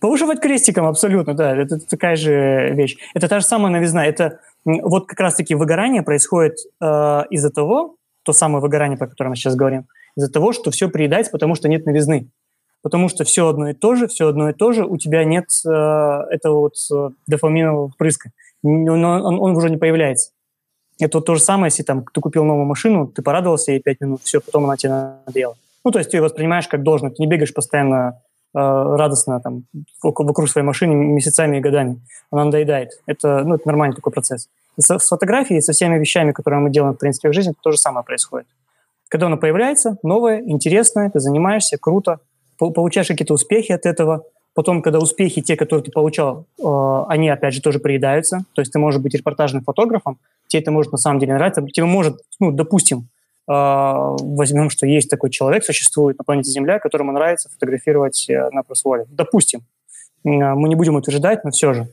C: Повышивать крестиком, абсолютно, да. Это такая же вещь. Это та же самая новизна. Это вот как раз-таки выгорание происходит э, из-за того, то самое выгорание, про которое мы сейчас говорим, из-за того, что все приедается, потому что нет новизны потому что все одно и то же, все одно и то же, у тебя нет э, этого вот э, дофаминового впрыска. Он, он, он уже не появляется. Это вот то же самое, если там ты купил новую машину, ты порадовался ей 5 минут, все, потом она тебе надоела. Ну, то есть ты ее воспринимаешь как должно, ты не бегаешь постоянно радостно там вокруг своей машины месяцами и годами. Она надоедает. Это, ну, это нормальный такой процесс. И со, с фотографией, со всеми вещами, которые мы делаем, в принципе, в жизни, то же самое происходит. Когда она появляется, новое, интересное, ты занимаешься, круто, получаешь какие-то успехи от этого. Потом, когда успехи, те, которые ты получал, э, они, опять же, тоже приедаются. То есть ты можешь быть репортажным фотографом, тебе это может на самом деле нравиться. Тебе может, ну, допустим, э, возьмем, что есть такой человек, существует на планете Земля, которому нравится фотографировать э, на просволе. Допустим. Э, мы не будем утверждать, но все же.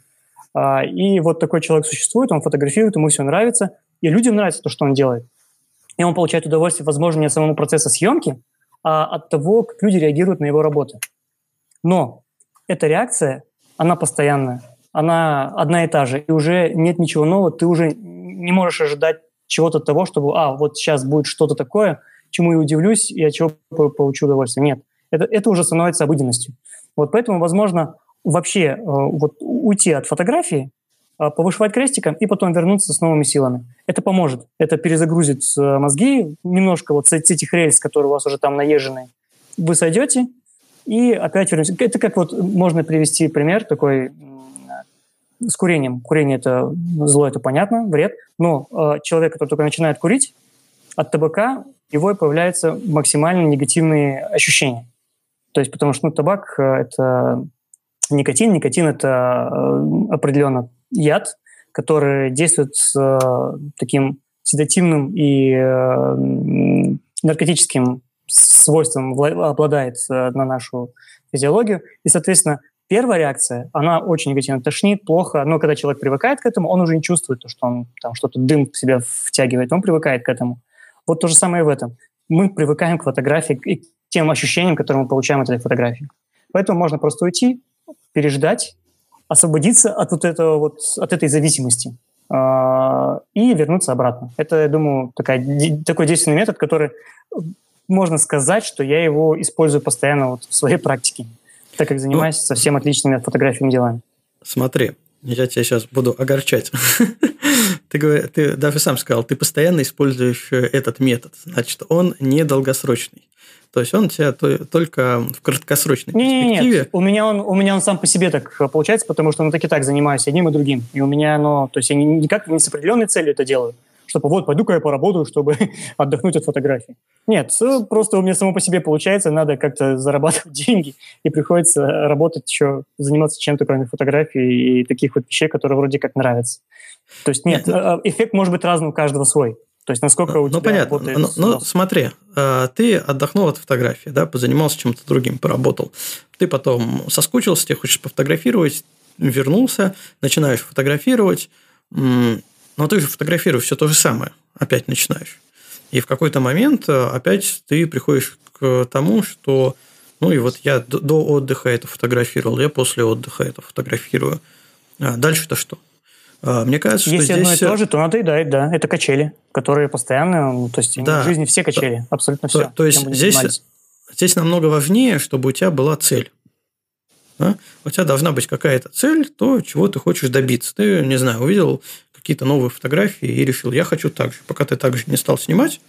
C: Э, и вот такой человек существует, он фотографирует, ему все нравится, и людям нравится то, что он делает. И он получает удовольствие, возможно, не от самого процесса съемки, а от того, как люди реагируют на его работу. Но эта реакция она постоянная, она одна и та же, и уже нет ничего нового, ты уже не можешь ожидать чего-то того, чтобы, а, вот сейчас будет что-то такое, чему я удивлюсь и от чего получу удовольствие. Нет, это, это уже становится обыденностью. Вот поэтому, возможно, вообще э, вот уйти от фотографии, э, повышивать крестиком и потом вернуться с новыми силами. Это поможет. Это перезагрузит э, мозги немножко вот с этих рельс, которые у вас уже там наезжены. Вы сойдете и опять вернетесь. Это как вот можно привести пример такой с курением. Курение это зло, это понятно, вред. Но человек, который только начинает курить, от табака его появляются максимально негативные ощущения. То есть потому что ну, табак – это никотин. Никотин – это э, определенно яд, который действует с э, таким седативным и э, наркотическим свойством, обладает на нашу физиологию. И, соответственно, первая реакция, она очень негативно тошнит, плохо. Но когда человек привыкает к этому, он уже не чувствует, что он там что-то дым в себя втягивает, он привыкает к этому. Вот то же самое и в этом. Мы привыкаем к фотографии и к тем ощущениям, которые мы получаем от этой фотографии. Поэтому можно просто уйти, переждать, освободиться от вот этого вот, от этой зависимости э, и вернуться обратно. Это, я думаю, такая, такой действенный метод, который можно сказать, что я его использую постоянно вот в своей практике, так как занимаюсь ну, совсем отличными от фотографиями делами.
A: Смотри, я тебя сейчас буду огорчать. ты, ты даже сам сказал, ты постоянно используешь э, этот метод, значит, он не долгосрочный. То есть он у тебя только в краткосрочной перспективе.
C: Нет, у меня он, у меня он сам по себе так получается, потому что ну так и так занимаюсь одним и другим. И у меня оно, то есть я никак не с определенной целью это делаю, чтобы вот пойду-ка я поработаю, чтобы отдохнуть от фотографий. Нет, просто у меня само по себе получается, надо как-то зарабатывать деньги, и приходится работать еще, заниматься чем-то, кроме фотографий и таких вот вещей, которые вроде как нравятся. То есть нет, нет а, а, эффект может быть разный у каждого свой. То есть насколько у
A: ну,
C: тебя
A: понятно. работает... Ну, ну смотри, а, ты отдохнул от фотографии, да, позанимался чем-то другим, поработал. Ты потом соскучился, тебе хочешь пофотографировать, вернулся, начинаешь фотографировать, но ты же фотографируешь все то же самое, опять начинаешь. И в какой-то момент а, опять ты приходишь к тому, что ну и вот я до отдыха это фотографировал, я после отдыха это фотографирую. А дальше-то что? А, мне кажется,
C: Если
A: что
C: одно
A: здесь...
C: и то же, то надоедает, да. Это качели, которые постоянно, ну, то есть да. в жизни все качели, абсолютно
A: то,
C: все.
A: То есть здесь, здесь намного важнее, чтобы у тебя была цель. Да? У тебя должна быть какая-то цель, то, чего ты хочешь добиться. Ты, не знаю, увидел какие-то новые фотографии и решил, я хочу так же. Пока ты так же не стал снимать,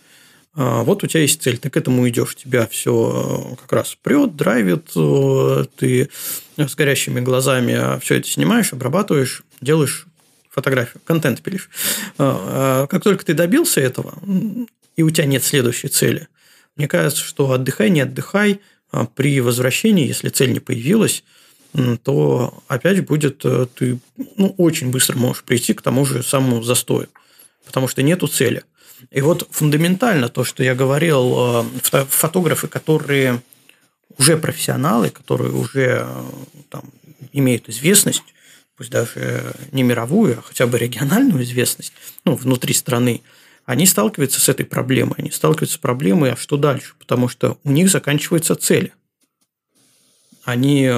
A: а, вот у тебя есть цель, ты к этому идешь, тебя все э, как раз прет, драйвит, э, ты с горящими глазами все это снимаешь, обрабатываешь, делаешь фотографию, контент пилишь. А, а как только ты добился этого, и у тебя нет следующей цели, мне кажется, что отдыхай, не отдыхай, при возвращении, если цель не появилась, то опять будет, э, ты ну, очень быстро можешь прийти к тому же самому застою, потому что нету цели. И вот фундаментально то, что я говорил, э, фотографы, которые уже профессионалы, которые уже э, там, имеют известность, пусть даже не мировую, а хотя бы региональную известность, ну, внутри страны, они сталкиваются с этой проблемой. Они сталкиваются с проблемой, а что дальше? Потому что у них заканчиваются цели. Они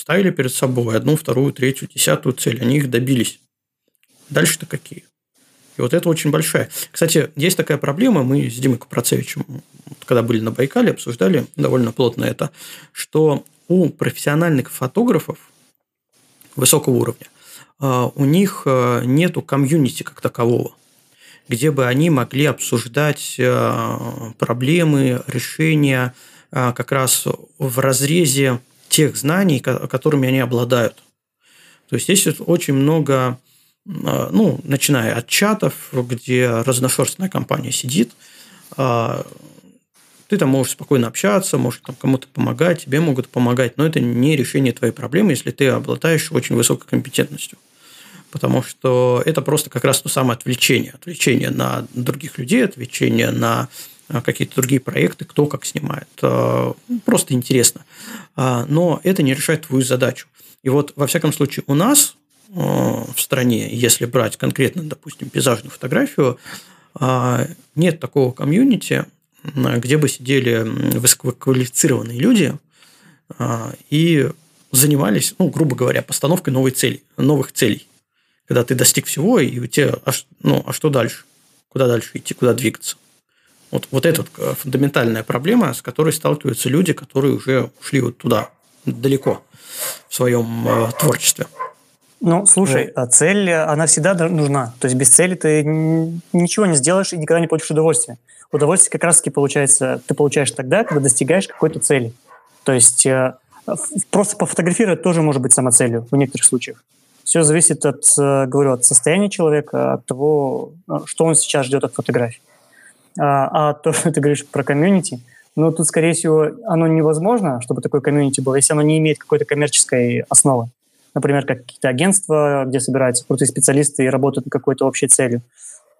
A: ставили перед собой одну, вторую, третью, десятую цель. Они их добились. Дальше-то какие? И вот это очень большая. Кстати, есть такая проблема, мы с Димой Купрацевичем, когда были на Байкале, обсуждали довольно плотно это, что у профессиональных фотографов высокого уровня, а, у них а, нету комьюнити как такового, где бы они могли обсуждать а, проблемы, решения как раз в разрезе тех знаний, которыми они обладают. То есть здесь очень много, ну, начиная от чатов, где разношерстная компания сидит, ты там можешь спокойно общаться, можешь там кому-то помогать, тебе могут помогать, но это не решение твоей проблемы, если ты обладаешь очень высокой компетентностью. Потому что это просто как раз то самое отвлечение. Отвлечение на других людей, отвлечение на а, какие-то другие проекты, кто как снимает. А, просто интересно. А, но это не решает твою задачу. И вот, во всяком случае, у нас в стране, если брать конкретно, допустим, пейзажную фотографию, нет такого комьюнити, где бы сидели высококвалифицированные люди и занимались, ну, грубо говоря, постановкой новой цели, новых целей. Когда ты достиг всего, и у тебя, а, ну, а что дальше? Куда дальше идти, куда двигаться? Вот, вот это вот э, фундаментальная проблема, с которой сталкиваются люди, которые уже ушли вот туда, далеко в своем э, творчестве.
C: Ну, слушай, а цель, она всегда нужна. То есть без цели ты ничего не сделаешь и никогда не получишь удовольствия. Удовольствие как раз-таки получается, ты получаешь тогда, когда достигаешь какой-то цели. То есть э, просто пофотографировать тоже может быть самоцелью в некоторых случаях. Все зависит от, э, говорю, от состояния человека, от того, э, что он сейчас ждет от фотографий. А, а то, что ты говоришь про комьюнити, ну, тут, скорее всего, оно невозможно, чтобы такое комьюнити было, если оно не имеет какой-то коммерческой основы например, как какие-то агентства, где собираются крутые специалисты и работают над какой-то общей целью.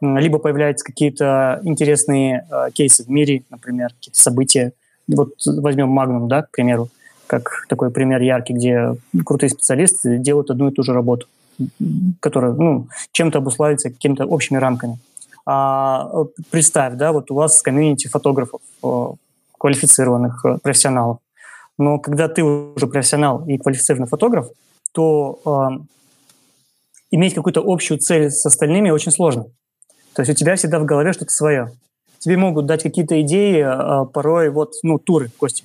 C: Либо появляются какие-то интересные э, кейсы в мире, например, какие-то события. Вот возьмем Magnum, да, к примеру, как такой пример яркий, где крутые специалисты делают одну и ту же работу, которая ну, чем-то обуславится какими-то общими рамками. А представь, да, вот у вас комьюнити фотографов, э, квалифицированных э, профессионалов. Но когда ты уже профессионал и квалифицированный фотограф, то э, иметь какую-то общую цель с остальными очень сложно. То есть у тебя всегда в голове что-то свое. Тебе могут дать какие-то идеи, э, порой вот, ну, туры, Костя.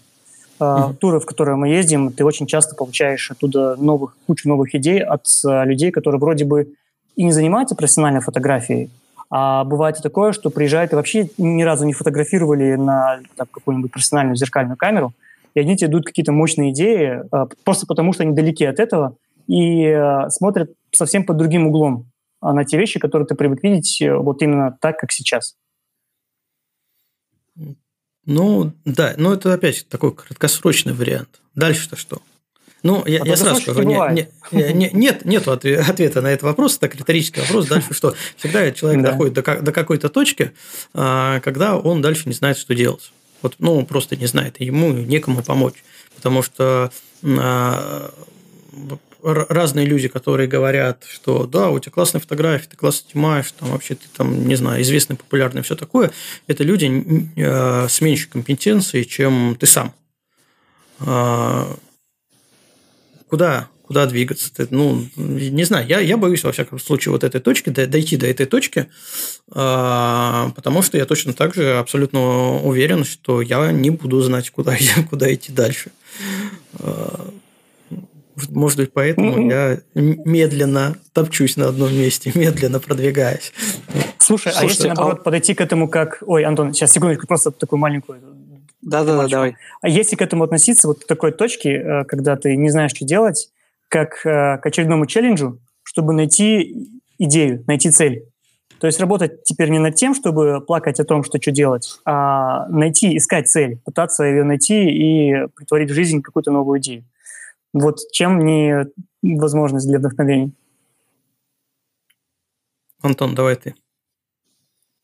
C: Э, mm-hmm. Туры, в которые мы ездим, ты очень часто получаешь оттуда новых, кучу новых идей от э, людей, которые вроде бы и не занимаются профессиональной фотографией, а бывает и такое, что приезжают и вообще ни разу не фотографировали на там, какую-нибудь профессиональную зеркальную камеру, и они тебе дают какие-то мощные идеи, а, просто потому что они далеки от этого и а, смотрят совсем под другим углом на те вещи, которые ты привык видеть э, вот именно так, как сейчас.
A: Ну, да, но это опять такой краткосрочный вариант. Дальше-то что? Ну, я, а я сразу скажу, не, не, не, нет, нет ответа на этот вопрос, так риторический вопрос. Дальше что? Всегда человек да. доходит до, до какой-то точки, а, когда он дальше не знает, что делать. Вот, ну, он просто не знает, ему некому помочь. Потому что а, разные люди, которые говорят, что да, у тебя классная фотография, ты классно снимаешь, там вообще ты там, не знаю, известный, популярный, все такое, это люди э, с меньшей компетенцией, чем ты сам. Куда куда двигаться. Ты, ну, не знаю, я, я боюсь, во всяком случае, вот этой точки, дойти до этой точки, а, потому что я точно так же абсолютно уверен, что я не буду знать, куда, куда идти дальше. А, может быть, поэтому mm-hmm. я медленно топчусь на одном месте, медленно продвигаюсь.
C: Слушай, Слушай а если, наоборот, а... подойти к этому как... Ой, Антон, сейчас, секундочку, просто такую маленькую
B: да-да-да, давай.
C: А если к этому относиться вот к такой точке, э, когда ты не знаешь, что делать, как э, к очередному челленджу, чтобы найти идею, найти цель. То есть работать теперь не над тем, чтобы плакать о том, что что делать, а найти, искать цель, пытаться ее найти и притворить в жизнь какую-то новую идею. Вот чем не возможность для вдохновения.
A: Антон, давай ты.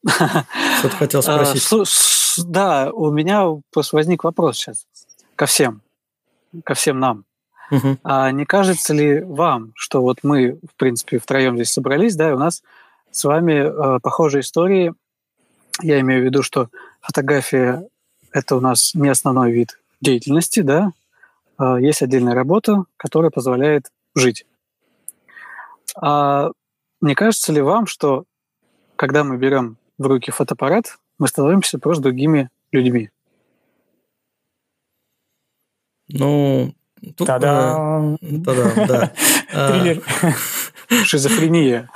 A: Что ты хотел а,
B: спросить? Да, у меня просто возник вопрос сейчас ко всем, ко всем нам. Угу. А не кажется ли вам, что вот мы, в принципе, втроем здесь собрались, да, и у нас с вами э, похожие истории. Я имею в виду, что фотография – это у нас не основной вид деятельности, да, э, есть отдельная работа, которая позволяет жить. А не кажется ли вам, что когда мы берем в руки фотоаппарат, мы становимся просто другими людьми?
A: Ну,
C: Тут, Та-да!
A: Э, та-да, да.
B: Триллер. Шизофрения.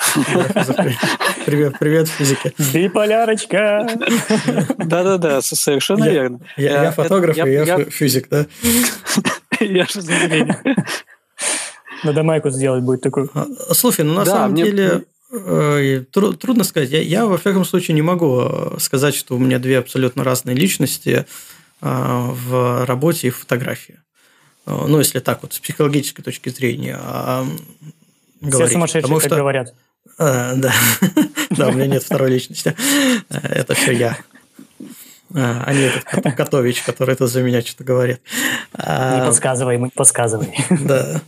A: Привет, привет, физика.
C: Биполярочка.
B: Да-да-да, совершенно верно.
A: Я фотограф, и я физик, да?
B: Я шизофрения.
C: Надо майку сделать будет такую. А,
A: слушай, ну на самом деле э, трудно сказать. Я, я, во всяком случае, не могу э, сказать, что у меня две абсолютно разные личности в работе и в фотографии. Э, ну, если так вот, с психологической точки зрения а,
C: говорить. Все сумасшедшие, Потому что, говорят.
A: А, да. да, у меня нет второй личности. Э, это все я. А не этот Котович, который это за меня что-то говорит.
C: Не подсказывай, мы подсказывай.
A: Да.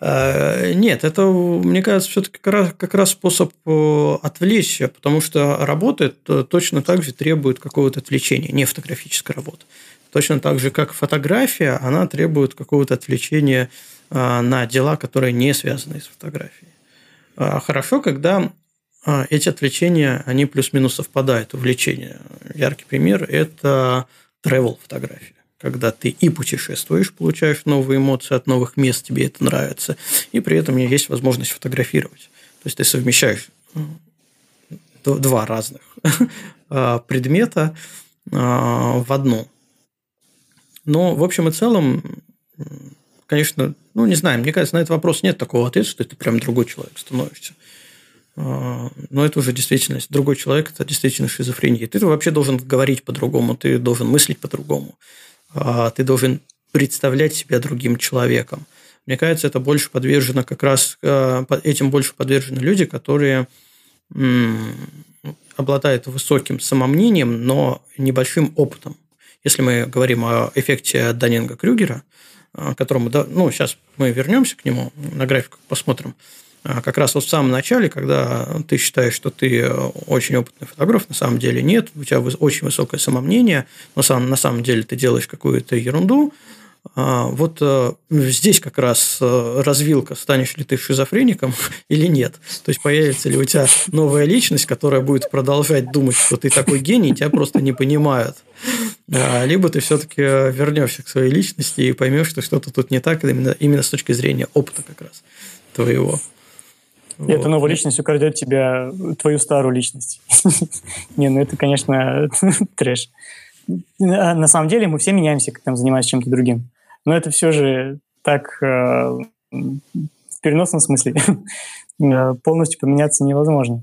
A: Нет, это, мне кажется, все-таки как раз, способ отвлечься, потому что работает точно так же требует какого-то отвлечения, не фотографическая работа. Точно так же, как фотография, она требует какого-то отвлечения на дела, которые не связаны с фотографией. Хорошо, когда эти отвлечения, они плюс-минус совпадают, увлечения. Яркий пример – это travel фотография когда ты и путешествуешь, получаешь новые эмоции от новых мест, тебе это нравится, и при этом есть возможность фотографировать. То есть ты совмещаешь два разных а, предмета а, в одну. Но в общем и целом, конечно, ну не знаю, мне кажется, на этот вопрос нет такого ответа, что ты прям другой человек становишься. Но это уже действительность. Другой человек – это действительно шизофрения. Ты вообще должен говорить по-другому, ты должен мыслить по-другому. А, ты должен представлять себя другим человеком. Мне кажется, это больше подвержено как раз, а, этим больше подвержены люди, которые обладают высоким самомнением, но небольшим опытом. Если мы говорим о эффекте Даннинга-Крюгера, а, которому, ну, сейчас мы вернемся к нему, на графиках посмотрим, как раз вот в самом начале, когда ты считаешь, что ты э, очень опытный фотограф, на самом деле нет, у тебя очень высокое самомнение, но сам, на самом деле ты делаешь какую-то ерунду, а, вот э, здесь как раз э, развилка, станешь ли ты шизофреником или нет. То есть появится ли у тебя новая личность, которая будет продолжать думать, что ты такой гений, тебя просто не понимают. А, либо ты все-таки вернешься к своей личности и поймешь, что что-то тут не так, именно, именно с точки зрения опыта как раз твоего.
C: Вот. Эта новая личность украдет тебя, твою старую личность. Не, ну это, конечно, трэш. На самом деле мы все меняемся, когда занимаемся чем-то другим. Но это все же так э, в переносном смысле э, полностью поменяться невозможно.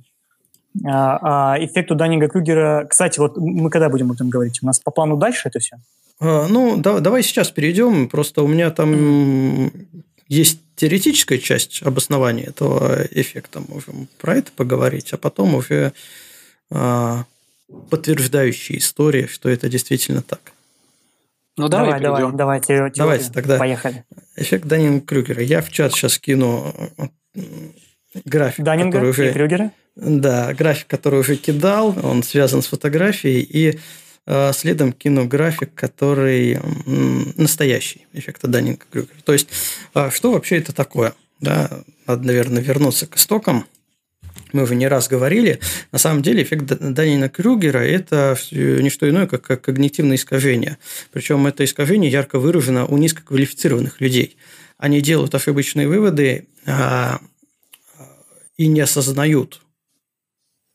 C: А, а эффекту Даннинга Крюгера, кстати, вот мы когда будем об этом говорить? У нас по плану дальше это все?
A: А, ну, да, давай сейчас перейдем. Просто у меня там есть теоретическая часть обоснования этого эффекта, можем про это поговорить, а потом уже а, подтверждающие истории, что это действительно так.
C: Ну давай, давай, давай, давай теорию.
A: Давайте тогда.
C: Поехали.
A: Эффект Даннинга-Крюгера. Я в чат сейчас кину график,
C: Даннинга который уже... и Крюгера?
A: Да, график, который уже кидал, он связан с фотографией, и Э, следом кину график, который настоящий эффекта Даннинга-Крюгера. То есть, э, что вообще это такое? Да, надо, наверное, вернуться к истокам. Мы уже не раз говорили. На самом деле эффект Даннина-Крюгера – это не что иное, как когнитивное искажение. Причем это искажение ярко выражено у низкоквалифицированных людей. Они делают ошибочные выводы а, и не осознают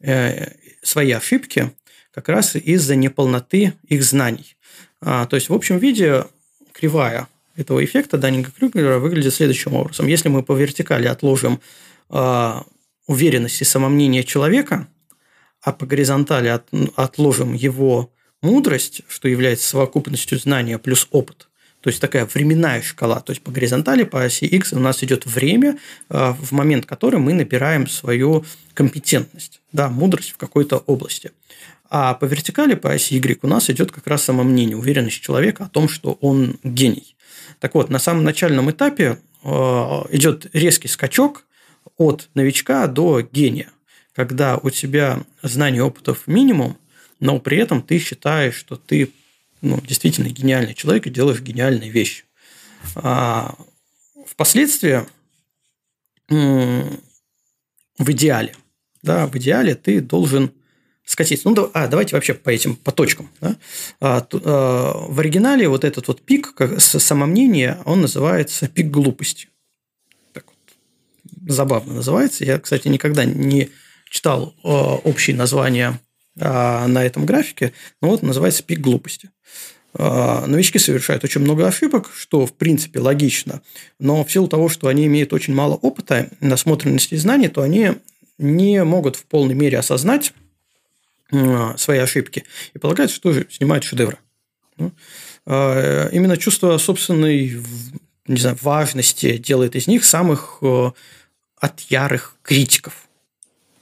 A: э, свои ошибки, как раз из-за неполноты их знаний. А, то есть, в общем виде, кривая этого эффекта Даннинга-Крюгера выглядит следующим образом. Если мы по вертикали отложим а, уверенность и самомнение человека, а по горизонтали от, отложим его мудрость, что является совокупностью знания плюс опыт, то есть такая временная шкала. То есть по горизонтали, по оси X у нас идет время, а, в момент которого мы набираем свою компетентность, да, мудрость в какой-то области. А по вертикали, по оси Y у нас идет как раз самомнение, уверенность человека о том, что он гений. Так вот, на самом начальном этапе э, идет резкий скачок от новичка до гения, когда у тебя знаний опытов минимум, но при этом ты считаешь, что ты ну, действительно гениальный человек и делаешь гениальные вещи. А впоследствии в идеале, да, в идеале ты должен скатиться. Ну, да, а, давайте вообще по этим, по точкам. Да? А, ту, а, в оригинале вот этот вот пик как, самомнения, он называется пик глупости. Так вот, забавно называется. Я, кстати, никогда не читал а, общие названия а, на этом графике, но вот называется пик глупости. А, новички совершают очень много ошибок, что в принципе логично, но в силу того, что они имеют очень мало опыта, насмотренности и знаний, то они не могут в полной мере осознать свои ошибки и полагают, что снимают шедевры. Ну, а, именно чувство собственной не знаю, важности делает из них самых э, от ярых критиков.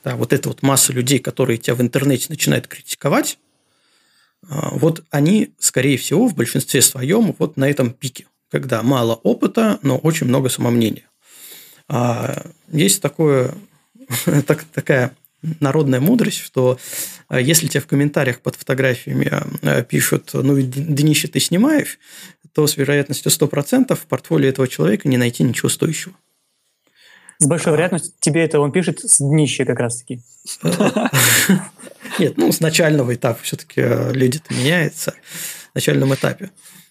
A: Да, вот эта вот масса людей, которые тебя в интернете начинают критиковать, а, вот они, скорее всего, в большинстве своем вот на этом пике, когда мало опыта, но очень много самомнения. Есть такое, так, такая народная мудрость, что э, если тебе в комментариях под фотографиями э, пишут, ну, днище ты снимаешь, то с вероятностью 100% в портфолио этого человека не найти ничего стоящего.
C: С большой вероятностью тебе это он пишет с днища как раз-таки.
A: Нет, ну, с начального этапа все-таки люди-то меняются, в начальном этапе.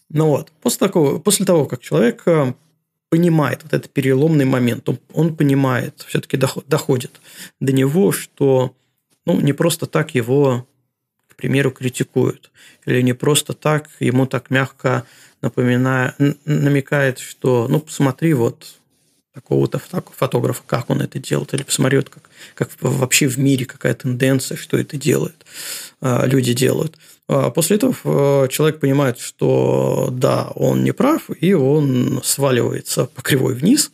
A: Ну вот, после, такого, после того, как человек понимает вот этот переломный момент, он, он понимает, все-таки доходит до него, что ну, не просто так его, к примеру, критикуют, или не просто так ему так мягко напоминая, намекает, что ну посмотри вот такого-то фотографа, как он это делает, или посмотри, вот как, как вообще в мире какая тенденция, что это делает, а, люди делают. А после этого э, человек понимает, что да, он не прав, и он сваливается по кривой вниз,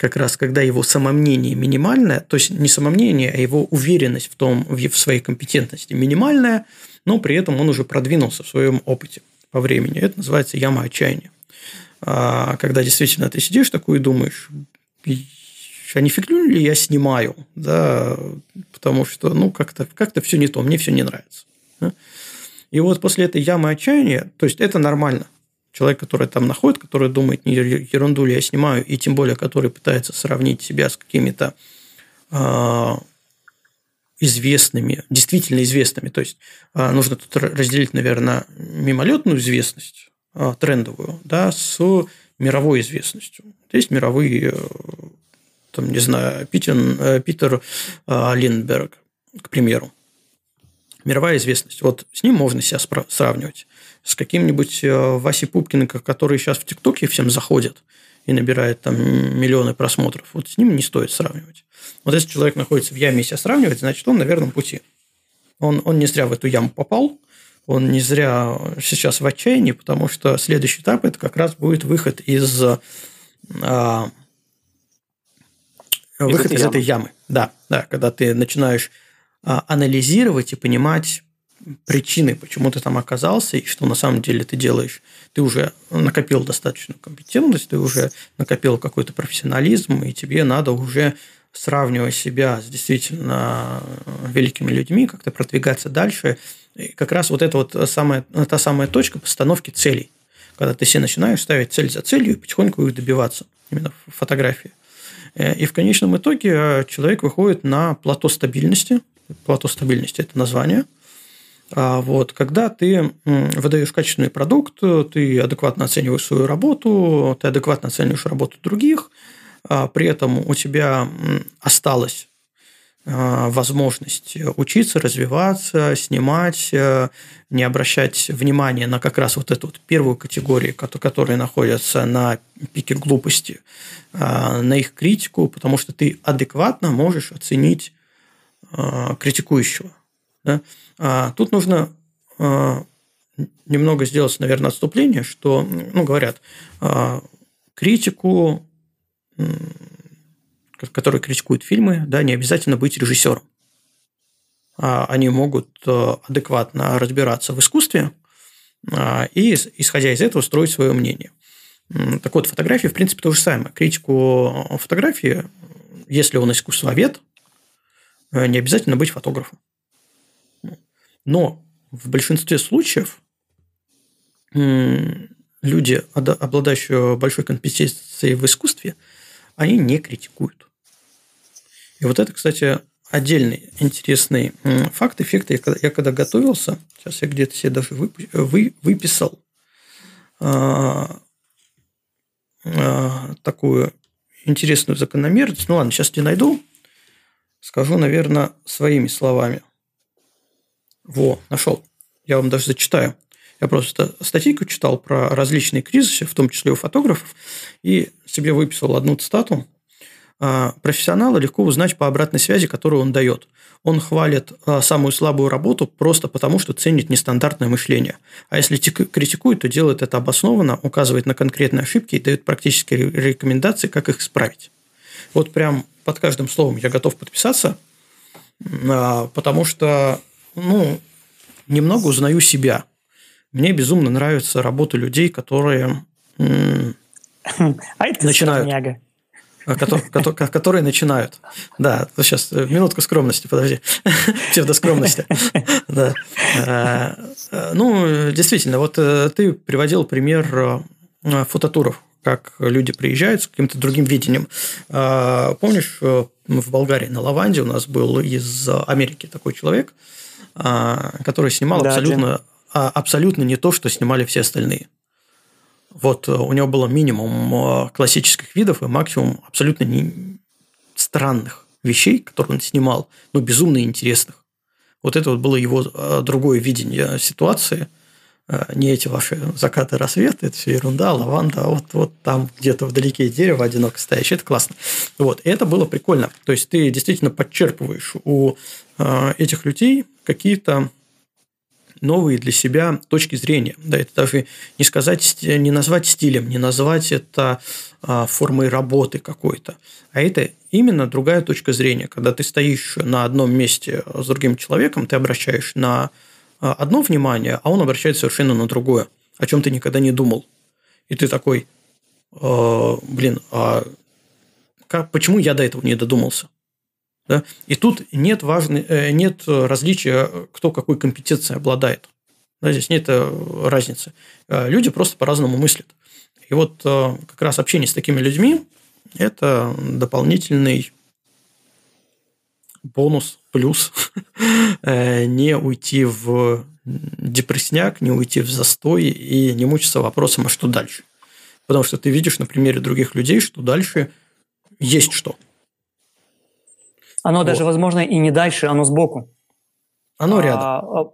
A: как раз когда его самомнение минимальное, то есть не самомнение, а его уверенность в том, в своей компетентности минимальная, но при этом он уже продвинулся в своем опыте по времени. Это называется яма отчаяния. А когда действительно ты сидишь такой и думаешь, а не фиглю ли я снимаю, да, потому что, ну, как-то как все не то, мне все не нравится. И вот после этой ямы отчаяния, то есть это нормально. Человек, который там находит, который думает, не ерунду ли я снимаю, и тем более, который пытается сравнить себя с какими-то э, известными, действительно известными. То есть э, нужно тут разделить, наверное, мимолетную известность, э, трендовую, да, с мировой известностью. Есть мировые, там, не знаю, Питер, Питер Линдберг, к примеру мировая известность. Вот с ним можно себя сравнивать. С каким-нибудь э, Васей Пупкиным, который сейчас в ТикТоке всем заходит и набирает там миллионы просмотров. Вот с ним не стоит сравнивать. Вот если человек находится в яме и себя сравнивать, значит, он на верном пути. Он, он не зря в эту яму попал, он не зря сейчас в отчаянии, потому что следующий этап – это как раз будет выход из, а, выход из этой ямы. Да, да, когда ты начинаешь а, анализировать и понимать причины, почему ты там оказался, и что на самом деле ты делаешь. Ты уже накопил достаточную компетентность, ты уже накопил какой-то профессионализм, и тебе надо уже сравнивать себя с действительно великими людьми, как-то продвигаться дальше. И как раз вот это вот самая, та самая точка постановки целей, когда ты себе начинаешь ставить цель за целью и потихоньку их добиваться, именно в фотографии. Э, и в конечном итоге э, человек выходит на плато стабильности, плато стабильности – это название. А вот, когда ты выдаешь качественный продукт, ты адекватно оцениваешь свою работу, ты адекватно оцениваешь работу других, а при этом у тебя осталась а, возможность учиться, развиваться, снимать, э, не обращать внимания на как раз вот эту вот первую категорию, которая находится на пике глупости, на их критику, потому что ты адекватно можешь оценить критикующего. Да? А тут нужно а, немного сделать, наверное, отступление, что, ну, говорят, а, критику, который критикует фильмы, да, не обязательно быть режиссером. Они могут адекватно разбираться в искусстве и, исходя из этого, строить свое мнение. Так вот, фотография, в принципе, то же самое. Критику фотографии, если он искусствовед, Э, не обязательно быть фотографом. Но в большинстве случаев люди, обладающие большой компетенцией в искусстве, они не критикуют. И вот это, кстати, отдельный интересный факт, эффект. Я когда готовился, сейчас я где-то себе даже выписал а, а, такую интересную закономерность. Ну ладно, сейчас не найду. Скажу, наверное, своими словами. Во, нашел. Я вам даже зачитаю. Я просто статейку читал про различные кризисы, в том числе у фотографов, и себе выписал одну цитату. «А, Профессионала легко узнать по обратной связи, которую он дает. Он хвалит а, самую слабую работу просто потому, что ценит нестандартное мышление. А если критикует, то делает это обоснованно, указывает на конкретные ошибки и дает практические рекомендации, как их исправить. Вот прям под каждым словом я готов подписаться, а, потому что, ну, немного узнаю себя. Мне безумно нравится работа людей, которые
C: а это начинают. Скромняга.
A: которые начинают. Да, сейчас минутку скромности, подожди. Псевдоскромности. Да. Ну, действительно, вот ты приводил пример фототуров как люди приезжают с каким-то другим видением. Помнишь, в Болгарии на Лаванде у нас был из Америки такой человек, который снимал да, абсолютно, абсолютно не то, что снимали все остальные. Вот э, у него было минимум э, классических видов и максимум абсолютно не странных вещей, которые он снимал, но безумно интересных. Вот это вот было его э, другое видение ситуации. Не эти ваши закаты, рассветы, это все ерунда, лаванда, а вот, вот там где-то вдалеке дерево одиноко стоящее, это классно. Вот, и это было прикольно. То есть, ты действительно подчерпываешь у этих людей какие-то новые для себя точки зрения. Да, это даже не сказать, не назвать стилем, не назвать это а, формой работы какой-то, а это именно другая точка зрения. Когда ты стоишь на одном месте с другим человеком, ты обращаешь на а, одно внимание, а он обращает совершенно на другое, о чем ты никогда не думал. И ты такой, э, блин, а как, почему я до этого не додумался? Да? И тут нет, важной, э, нет различия, кто какой компетенцией обладает. Да, здесь нет э, разницы. Э, люди просто по-разному мыслят. И вот как раз общение с такими людьми – это дополнительный бонус, плюс не уйти в депрессняк, не уйти в застой и не мучиться вопросом, а что дальше. Потому что ты видишь на примере других людей, что дальше есть что –
C: оно вот. даже, возможно, и не дальше, оно сбоку.
A: Оно а, рядом. А,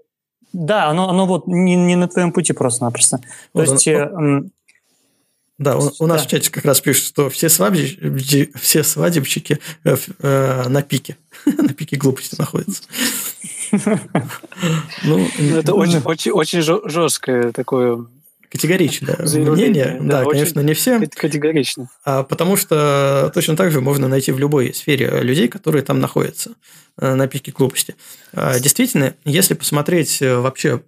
C: да, оно, оно вот не, не на твоем пути просто-напросто. Вот То есть... Он,
A: э, да, у, у нас да. в чате как раз пишут, что все свадебщики, все свадебщики э, э, на пике, на пике глупости находятся.
B: Ну, это очень, очень, очень жесткое такое
A: Категорично. Мнение, да, да конечно, не все.
B: Категорично.
A: А, потому что точно так же можно найти в любой сфере людей, которые там находятся э, на пике глупости. А, действительно, если посмотреть э, вообще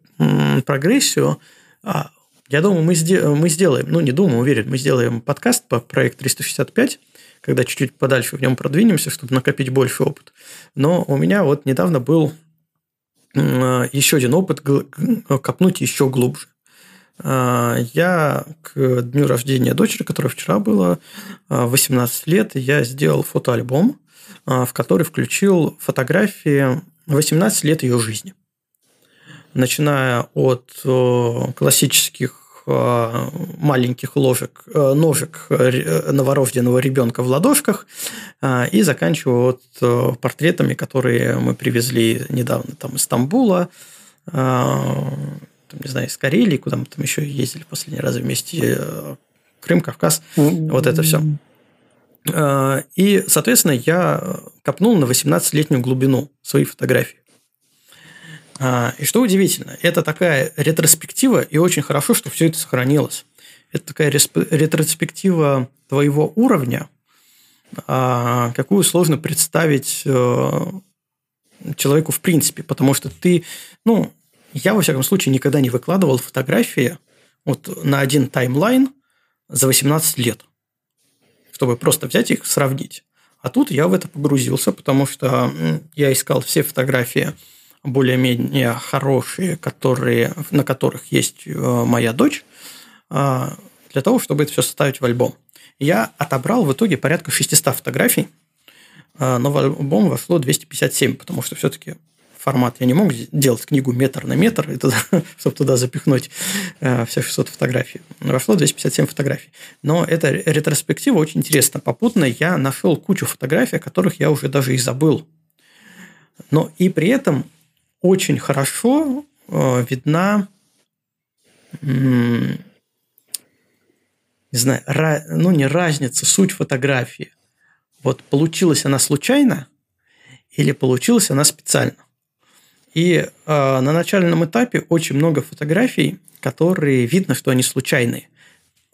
A: прогрессию, а, я думаю, мы, мы сделаем, ну не думаю, уверен, мы сделаем подкаст по проекту 365, когда чуть-чуть подальше в нем продвинемся, чтобы накопить больше опыт. Но у меня вот недавно был э, еще один опыт копнуть еще глубже. А, я к дню рождения дочери, которая вчера было 18 лет, я сделал фотоальбом, а, в который включил фотографии 18 лет ее жизни. Начиная от классических маленьких ложек, ножек новорожденного ребенка в ладошках и заканчивая вот портретами, которые мы привезли недавно там, из Стамбула, там, не знаю, из Карелии, куда мы там еще ездили последний раз вместе, э, Крым, Кавказ, вот это все. Э, и, соответственно, я копнул на 18-летнюю глубину своей фотографии. Э, и что удивительно, это такая ретроспектива, и очень хорошо, что все это сохранилось. Это такая ретроспектива твоего уровня, какую сложно представить человеку в принципе, потому что ты, ну, я, во всяком случае, никогда не выкладывал фотографии вот на один таймлайн за 18 лет, чтобы просто взять их, сравнить. А тут я в это погрузился, потому что я искал все фотографии более-менее хорошие, которые, на которых есть э, моя дочь, а, для того, чтобы это все составить в альбом. Я отобрал в итоге порядка 600 фотографий, а, но в альбом вошло 257, потому что все-таки формат. Я не мог делать книгу метр на метр, и туда, чтобы туда запихнуть э, все 600 фотографий. Вошло 257 фотографий. Но эта ретроспектива очень интересна. Попутно я нашел кучу фотографий, о которых я уже даже и забыл. Но и при этом очень хорошо э, видна не знаю, ну не разница, суть фотографии. Вот получилась она случайно или получилась она специально. И э, на начальном этапе очень много фотографий, которые видно, что они случайные.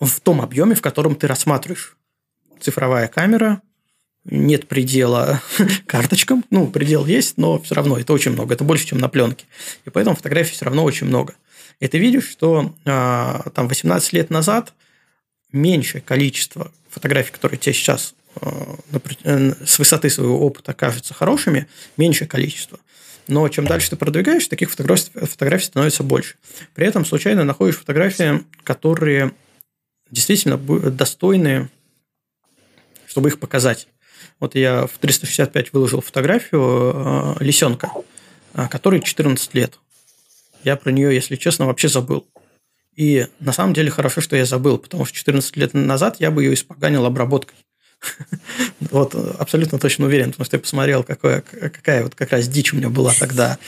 A: В том объеме, в котором ты рассматриваешь. Цифровая камера, нет предела карточкам. Ну, предел есть, но все равно это очень много. Это больше, чем на пленке. И поэтому фотографий все равно очень много. И ты видишь, что э, там 18 лет назад меньшее количество фотографий, которые тебе сейчас с высоты своего опыта кажутся хорошими, меньшее количество. Но чем дальше ты продвигаешь, таких фотографий, фотографий становится больше. При этом случайно находишь фотографии, которые действительно достойны, чтобы их показать. Вот я в 365 выложил фотографию э, лисенка, э, который 14 лет. Я про нее, если честно, вообще забыл. И на самом деле хорошо, что я забыл, потому что 14 лет назад я бы ее испоганил обработкой. Вот абсолютно точно уверен, потому что я посмотрел, какое, какая вот как раз дичь у меня была тогда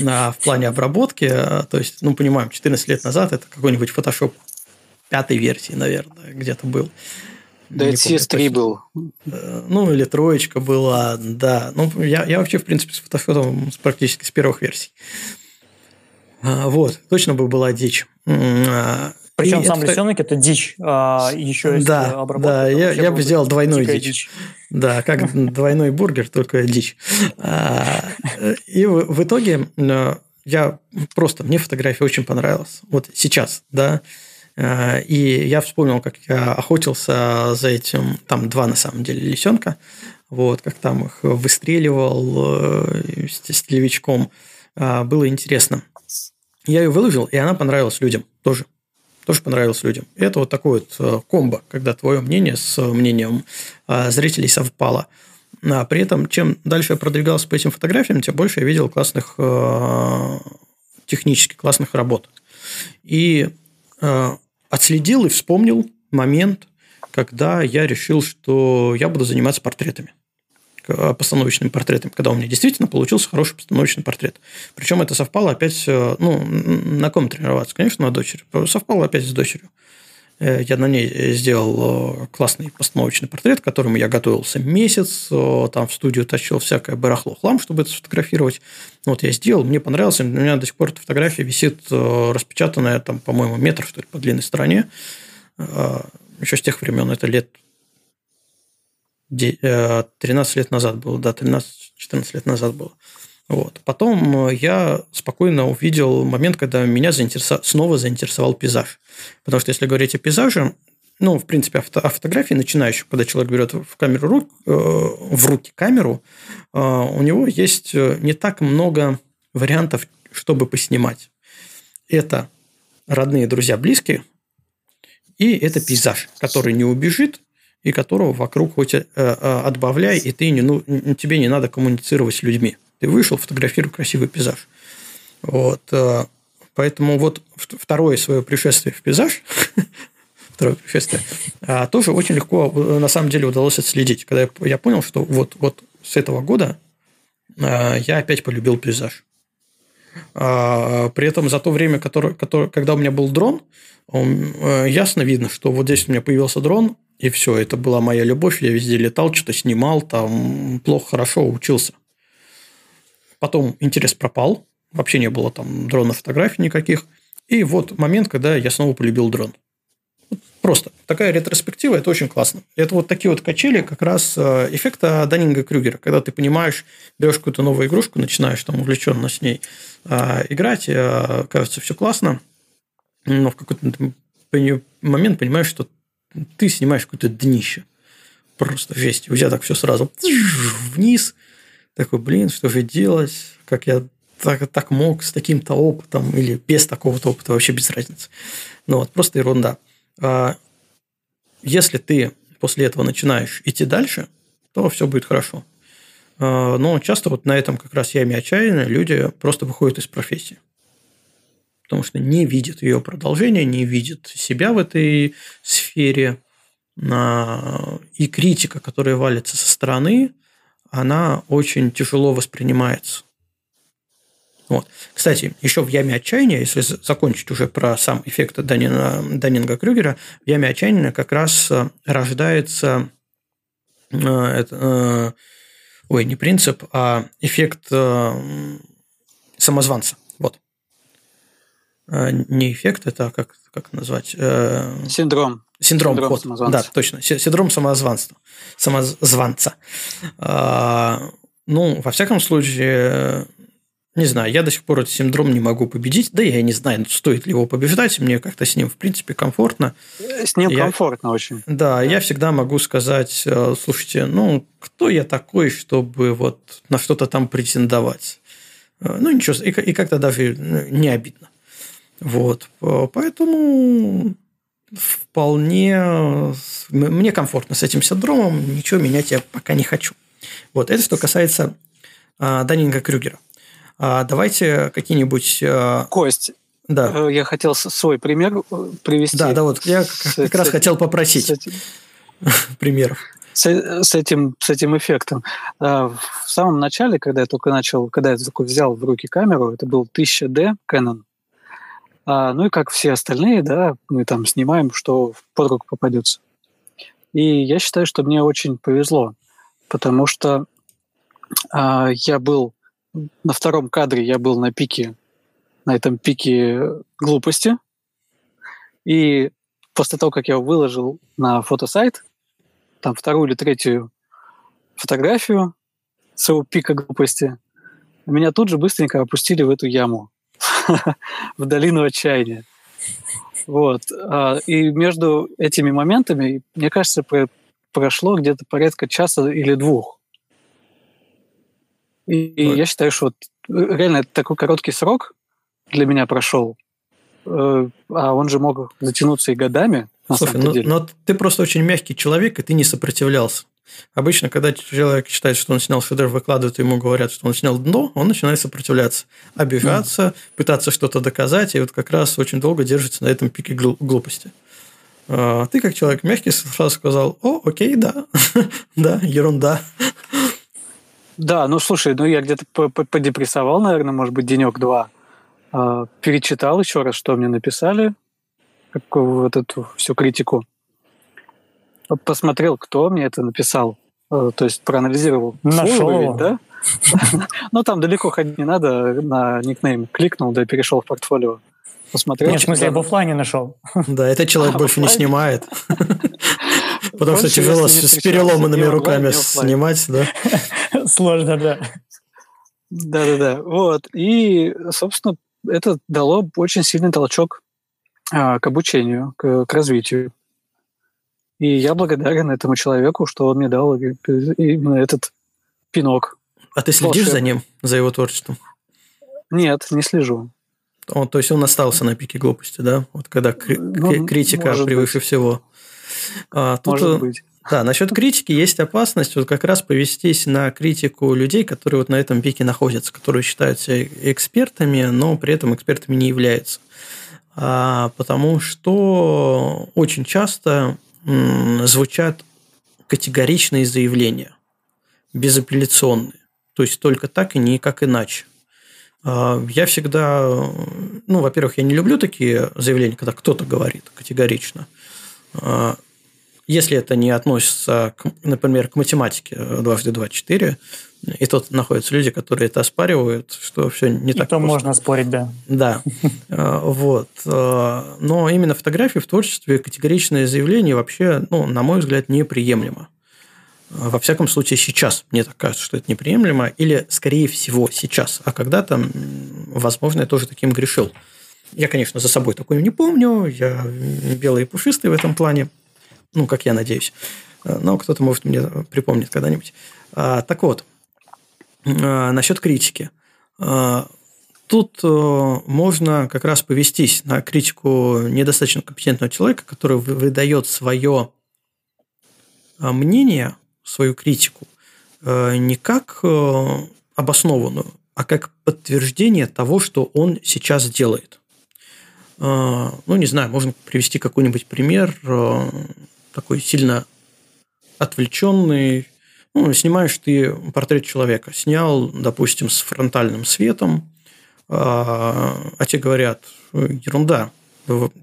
A: на, в плане обработки. То есть, ну, понимаем, 14 лет назад это какой-нибудь Photoshop пятой версии, наверное, где-то был.
B: Да, это CS3 был.
A: Э, ну, или троечка была, да. Ну, я, я вообще, в принципе, с фотошопом практически с первых версий. А, вот, точно бы была дичь. А,
C: причем и сам это... лисенок это дичь, а еще
A: есть да, обработка. Да, я, я бы сделал двойную дичь. дичь. Да, как двойной бургер, только дичь. А, и в итоге э, я просто, мне фотография очень понравилась. Вот сейчас, да. А, и я вспомнил, как я охотился за этим, там два на самом деле лисенка, вот, как там их выстреливал э, с телевичком. Было интересно. Я ее выложил, и она понравилась людям тоже. Тоже понравилась людям. И это вот такой вот э, комбо, когда твое мнение с мнением э, зрителей совпало. А при этом, чем дальше я продвигался по этим фотографиям, тем больше я видел классных, э, технически классных работ. И отследил и вспомнил момент, когда я решил, что я буду заниматься портретами. Э, постановочным портретом, когда у меня действительно получился хороший постановочный портрет. Причем это совпало опять, э, ну, на ком тренироваться? Конечно, на дочери. Совпало опять с дочерью. Э, я на ней сделал классный постановочный портрет, к которому я готовился месяц, там в студию тащил всякое барахло, хлам, чтобы это сфотографировать. Вот я сделал, мне понравилось, у меня до сих пор эта фотография висит распечатанная, там, по-моему, метр, что ли, по длинной стороне. Еще с тех времен, это лет 13 э, лет назад было, да, 13-14 лет назад было. Вот. Потом э, я спокойно увидел момент, когда меня заинтересовал, снова заинтересовал пейзаж. Потому что если говорить о пейзаже, ну, в принципе, о фотографии начинающих, когда человек берет в, камеру, рук, э, в руки камеру, у него есть не так много вариантов, чтобы поснимать. Это родные, друзья, близкие, и это пейзаж, который не убежит, и которого вокруг хоть э, э, отбавляй, и ты не, ну, тебе не надо коммуницировать с людьми. Ты вышел, фотографируй красивый пейзаж. Вот. Э, поэтому вот второе свое пришествие в пейзаж, второе пришествие, тоже очень легко на самом деле удалось отследить. Когда я понял, что вот, вот с этого года я опять полюбил пейзаж. А, при этом за то время, которое, которое, когда у меня был дрон, ясно видно, что вот здесь у меня появился дрон, и все, это была моя любовь. Я везде летал, что-то снимал, там плохо, хорошо учился. Потом интерес пропал. Вообще не было там дрона фотографий никаких. И вот момент, когда я снова полюбил дрон. Просто такая ретроспектива, это очень классно. Это вот такие вот качели как раз э, эффекта Даннинга-Крюгера, когда ты понимаешь, берешь какую-то новую игрушку, начинаешь там увлеченно с ней э, играть, э, кажется, все классно, но в какой-то момент понимаешь, что ты снимаешь какое-то днище. Просто жесть. У тебя так все сразу вниз. Такой, блин, что же делать? Как я так, так мог с таким-то опытом или без такого-то опыта, вообще без разницы. Ну вот, просто ерунда. А если ты после этого начинаешь идти дальше, то все будет хорошо. А, но часто вот на этом как раз яме отчаяния люди просто выходят из профессии потому что не видит ее продолжения, не видит себя в этой сфере. И критика, которая валится со стороны, она очень тяжело воспринимается. Вот. Кстати, еще в яме отчаяния, если закончить уже про сам эффект Данина, Даннинга Крюгера, в яме отчаяния как раз э, рождается э, э, ой, не принцип, а эффект самозванца. Э, не эффект, это как, как назвать?
B: Э, синдром.
A: Синдром, Синдром вот, самозванца. Да, точно. Синдром самозванства. Самозванца. А, ну, во всяком случае, не знаю, я до сих пор этот синдром не могу победить. Да я не знаю, стоит ли его побеждать. Мне как-то с ним, в принципе, комфортно.
B: С ним я, комфортно очень.
A: Да, я всегда могу сказать, э, слушайте, ну, кто я такой, чтобы вот на что-то там претендовать? Э, ну, ничего, и, и как-то даже не обидно. Вот. Поэтому вполне мне комфортно с этим синдромом, ничего менять я пока не хочу. Вот. Это что касается а, Данинга Крюгера. А, давайте какие-нибудь... А,
B: Кость, да. Э, я хотел свой пример э, привести.
A: Да, да, вот я с, как раз хотел попросить этим, примеров.
B: С, с, этим, с этим эффектом. А, в самом начале, когда я только начал, когда я только взял в руки камеру, это был 1000D Canon. Ну и как все остальные, да, мы там снимаем, что под руку попадется. И я считаю, что мне очень повезло, потому что я был на втором кадре я был на пике, на этом пике глупости. И после того, как я выложил на фотосайт, там вторую или третью фотографию своего пика глупости, меня тут же быстренько опустили в эту яму, в долину отчаяния. Вот. А, и между этими моментами, мне кажется, прошло где-то порядка часа или двух. И вот. я считаю, что вот э, реально такой короткий срок для меня прошел, э, а он же мог затянуться и годами.
A: На Слушай, но, ну, но ты просто очень мягкий человек, и ты не сопротивлялся. Обычно, когда человек считает, что он снял шедевр, выкладывают, ему говорят, что он снял дно, он начинает сопротивляться, обижаться, mm. пытаться что-то доказать, и вот как раз очень долго держится на этом пике глупости. А ты, как человек мягкий, сразу сказал, о, окей, да, да, ерунда.
B: Да, ну слушай, ну я где-то подепрессовал, наверное, может быть, денек-два. А, перечитал еще раз, что мне написали, какую вот эту всю критику. Посмотрел, кто мне это написал. А, то есть проанализировал.
C: Нашел.
B: да? Ну, там далеко ходить не надо. На никнейм кликнул, да, перешел в портфолио. Посмотрел.
C: Нет, в смысле, я в офлайне нашел.
A: Да, этот человек больше не снимает. Потому что тяжело с переломанными руками снимать, да?
C: Сложно, да.
B: Да-да-да. Вот. И, собственно, это дало очень сильный толчок а, к обучению, к, к развитию. И я благодарен этому человеку, что он мне дал именно этот пинок.
A: А ты следишь за ним, за его творчеством?
B: Нет, не слежу.
A: Он, то есть он остался на пике глупости, да? Вот когда кри- ну, критика превыше быть. всего.
B: А, тут, может быть.
A: Да, насчет критики есть опасность вот как раз повестись на критику людей, которые вот на этом пике находятся, которые считаются экспертами, но при этом экспертами не являются. А, потому что очень часто звучат категоричные заявления, безапелляционные. То есть только так и никак иначе. А, я всегда, ну, во-первых, я не люблю такие заявления, когда кто-то говорит категорично. Если это не относится, к, например, к математике э, дважды два четыре, и тут находятся люди, которые это оспаривают, что все не и так
C: то просто. можно спорить, да.
A: Да. Э, вот. Э, но именно фотографии в творчестве категоричное заявление вообще, ну, на мой взгляд, неприемлемо. Во всяком случае, сейчас мне так кажется, что это неприемлемо, или, скорее всего, сейчас. А когда-то, возможно, я тоже таким грешил. Я, конечно, за собой такое не помню, я белый и пушистый в этом плане – ну, как я надеюсь. Э, но кто-то, может, мне припомнит когда-нибудь. А, так вот, а, насчет критики. А, тут можно как раз повестись на критику недостаточно компетентного человека, который выдает свое мнение, свою критику не как обоснованную, а как подтверждение того, что он сейчас делает. Ну, не знаю, можно привести какой-нибудь пример такой сильно отвлеченный. Ну, снимаешь ты портрет человека. Снял, допустим, с фронтальным светом, а, а те говорят, ерунда,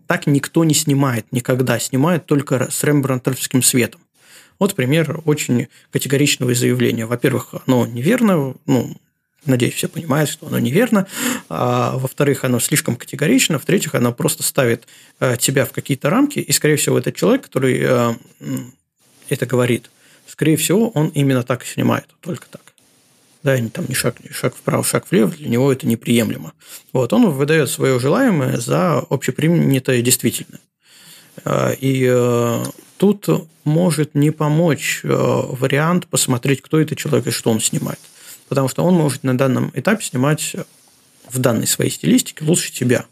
A: так никто не снимает никогда, снимает только с рембрандтовским светом. Вот пример очень категоричного заявления. Во-первых, оно неверно, ну, Надеюсь, все понимают, что оно неверно. А, во-вторых, оно слишком категорично. В-третьих, оно просто ставит э, тебя в какие-то рамки. И, скорее всего, этот человек, который э, это говорит, скорее всего, он именно так и снимает, только так. да, там ни шаг, ни шаг вправо, шаг влево, для него это неприемлемо. Вот, он выдает свое желаемое за общепринятое действительное. А, и э, тут может не помочь э, вариант посмотреть, кто это человек и что он снимает. Потому что он может на данном этапе снимать в данной своей стилистике лучше тебя.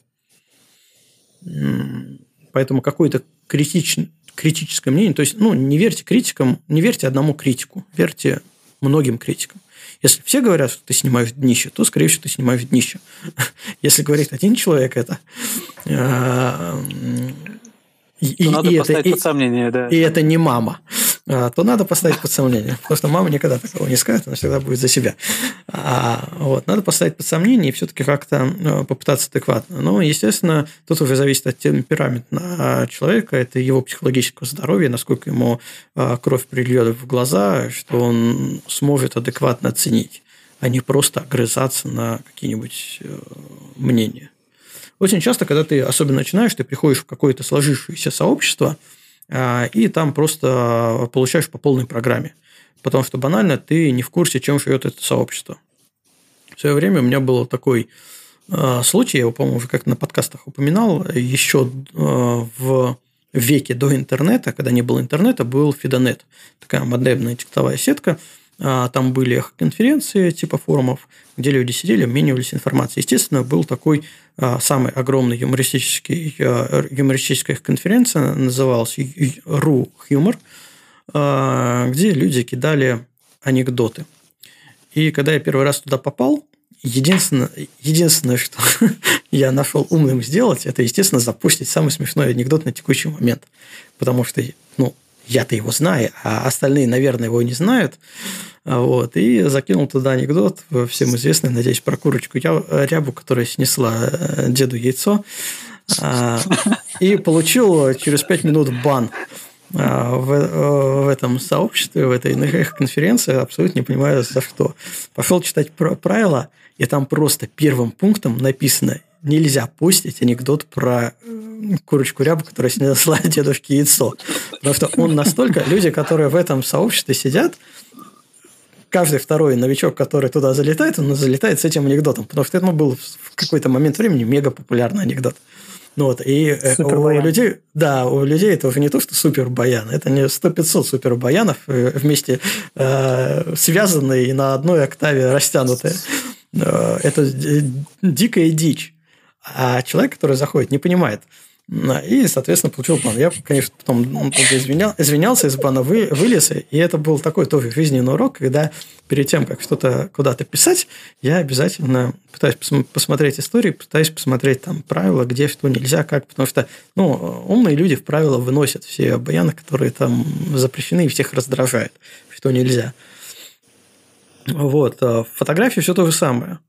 A: Поэтому какое-то критич... критическое мнение, то есть, ну, не верьте критикам, не верьте одному критику, верьте многим критикам. Если все говорят, что ты снимаешь днище, то, скорее всего, ты снимаешь днище. Если говорит один человек это,
B: э, и, то надо и поставить это, под сомнение, да.
A: И это не мама. А, то надо поставить под сомнение. Потому что мама никогда такого не скажет, она всегда будет за себя. А, вот, надо поставить под сомнение и все-таки как-то э, попытаться адекватно. Но, естественно, тут уже зависит от темперамента человека, это его психологического здоровья, насколько ему а, кровь прильет в глаза, что он сможет адекватно оценить, а не просто огрызаться на какие-нибудь э, мнения. Очень часто, когда ты особенно начинаешь, ты приходишь в какое-то сложившееся сообщество, а, и там просто получаешь по полной программе. Потому что банально ты не в курсе, чем живет это сообщество. В свое время у меня был такой а, случай, я его, по-моему, уже как-то на подкастах упоминал, еще а, в веке до интернета, когда не было интернета, был Фидонет, такая модемная текстовая сетка, там были конференции типа форумов, где люди сидели, обменивались информацией. Естественно, был такой а, самый огромный юмористический, а, юмористическая конференция, называлась «Ру Humor», где люди кидали анекдоты. И когда я первый раз туда попал, единственное, единственное что я нашел умным сделать, это, естественно, запустить самый смешной анекдот на текущий момент. Потому что, ну, я-то его знаю, а остальные, наверное, его не знают. Вот, и закинул туда анекдот, всем известный, надеюсь, про курочку рябу, которая снесла э, деду яйцо. А, и получил через пять минут бан а, в, э, в этом сообществе, в этой конференции, абсолютно не понимаю за что. Пошел читать правила, и там просто первым пунктом написано нельзя постить анекдот про курочку рябу, которая снесла дедушке яйцо. Потому что он настолько... Люди, которые в этом сообществе сидят, каждый второй новичок, который туда залетает, он залетает с этим анекдотом. Потому что это был в какой-то момент времени мега популярный анекдот. Ну вот, и э, у людей, да, у людей это уже не то, что супер баян, это не 100-500 супер баянов э, вместе э, связанные и на одной октаве растянутые. Э, это дикая дичь. А человек, который заходит, не понимает. И, соответственно, получил бан. Я, конечно, потом извинял, извинялся, из бана вы, вылез, и это был такой тоже жизненный урок, когда перед тем, как что-то куда-то писать, я обязательно пытаюсь посмотреть истории, пытаюсь посмотреть там правила, где что нельзя, как, потому что ну, умные люди в правила выносят все баяны, которые там запрещены, и всех раздражает, что нельзя. Вот. А в фотографии все то же самое.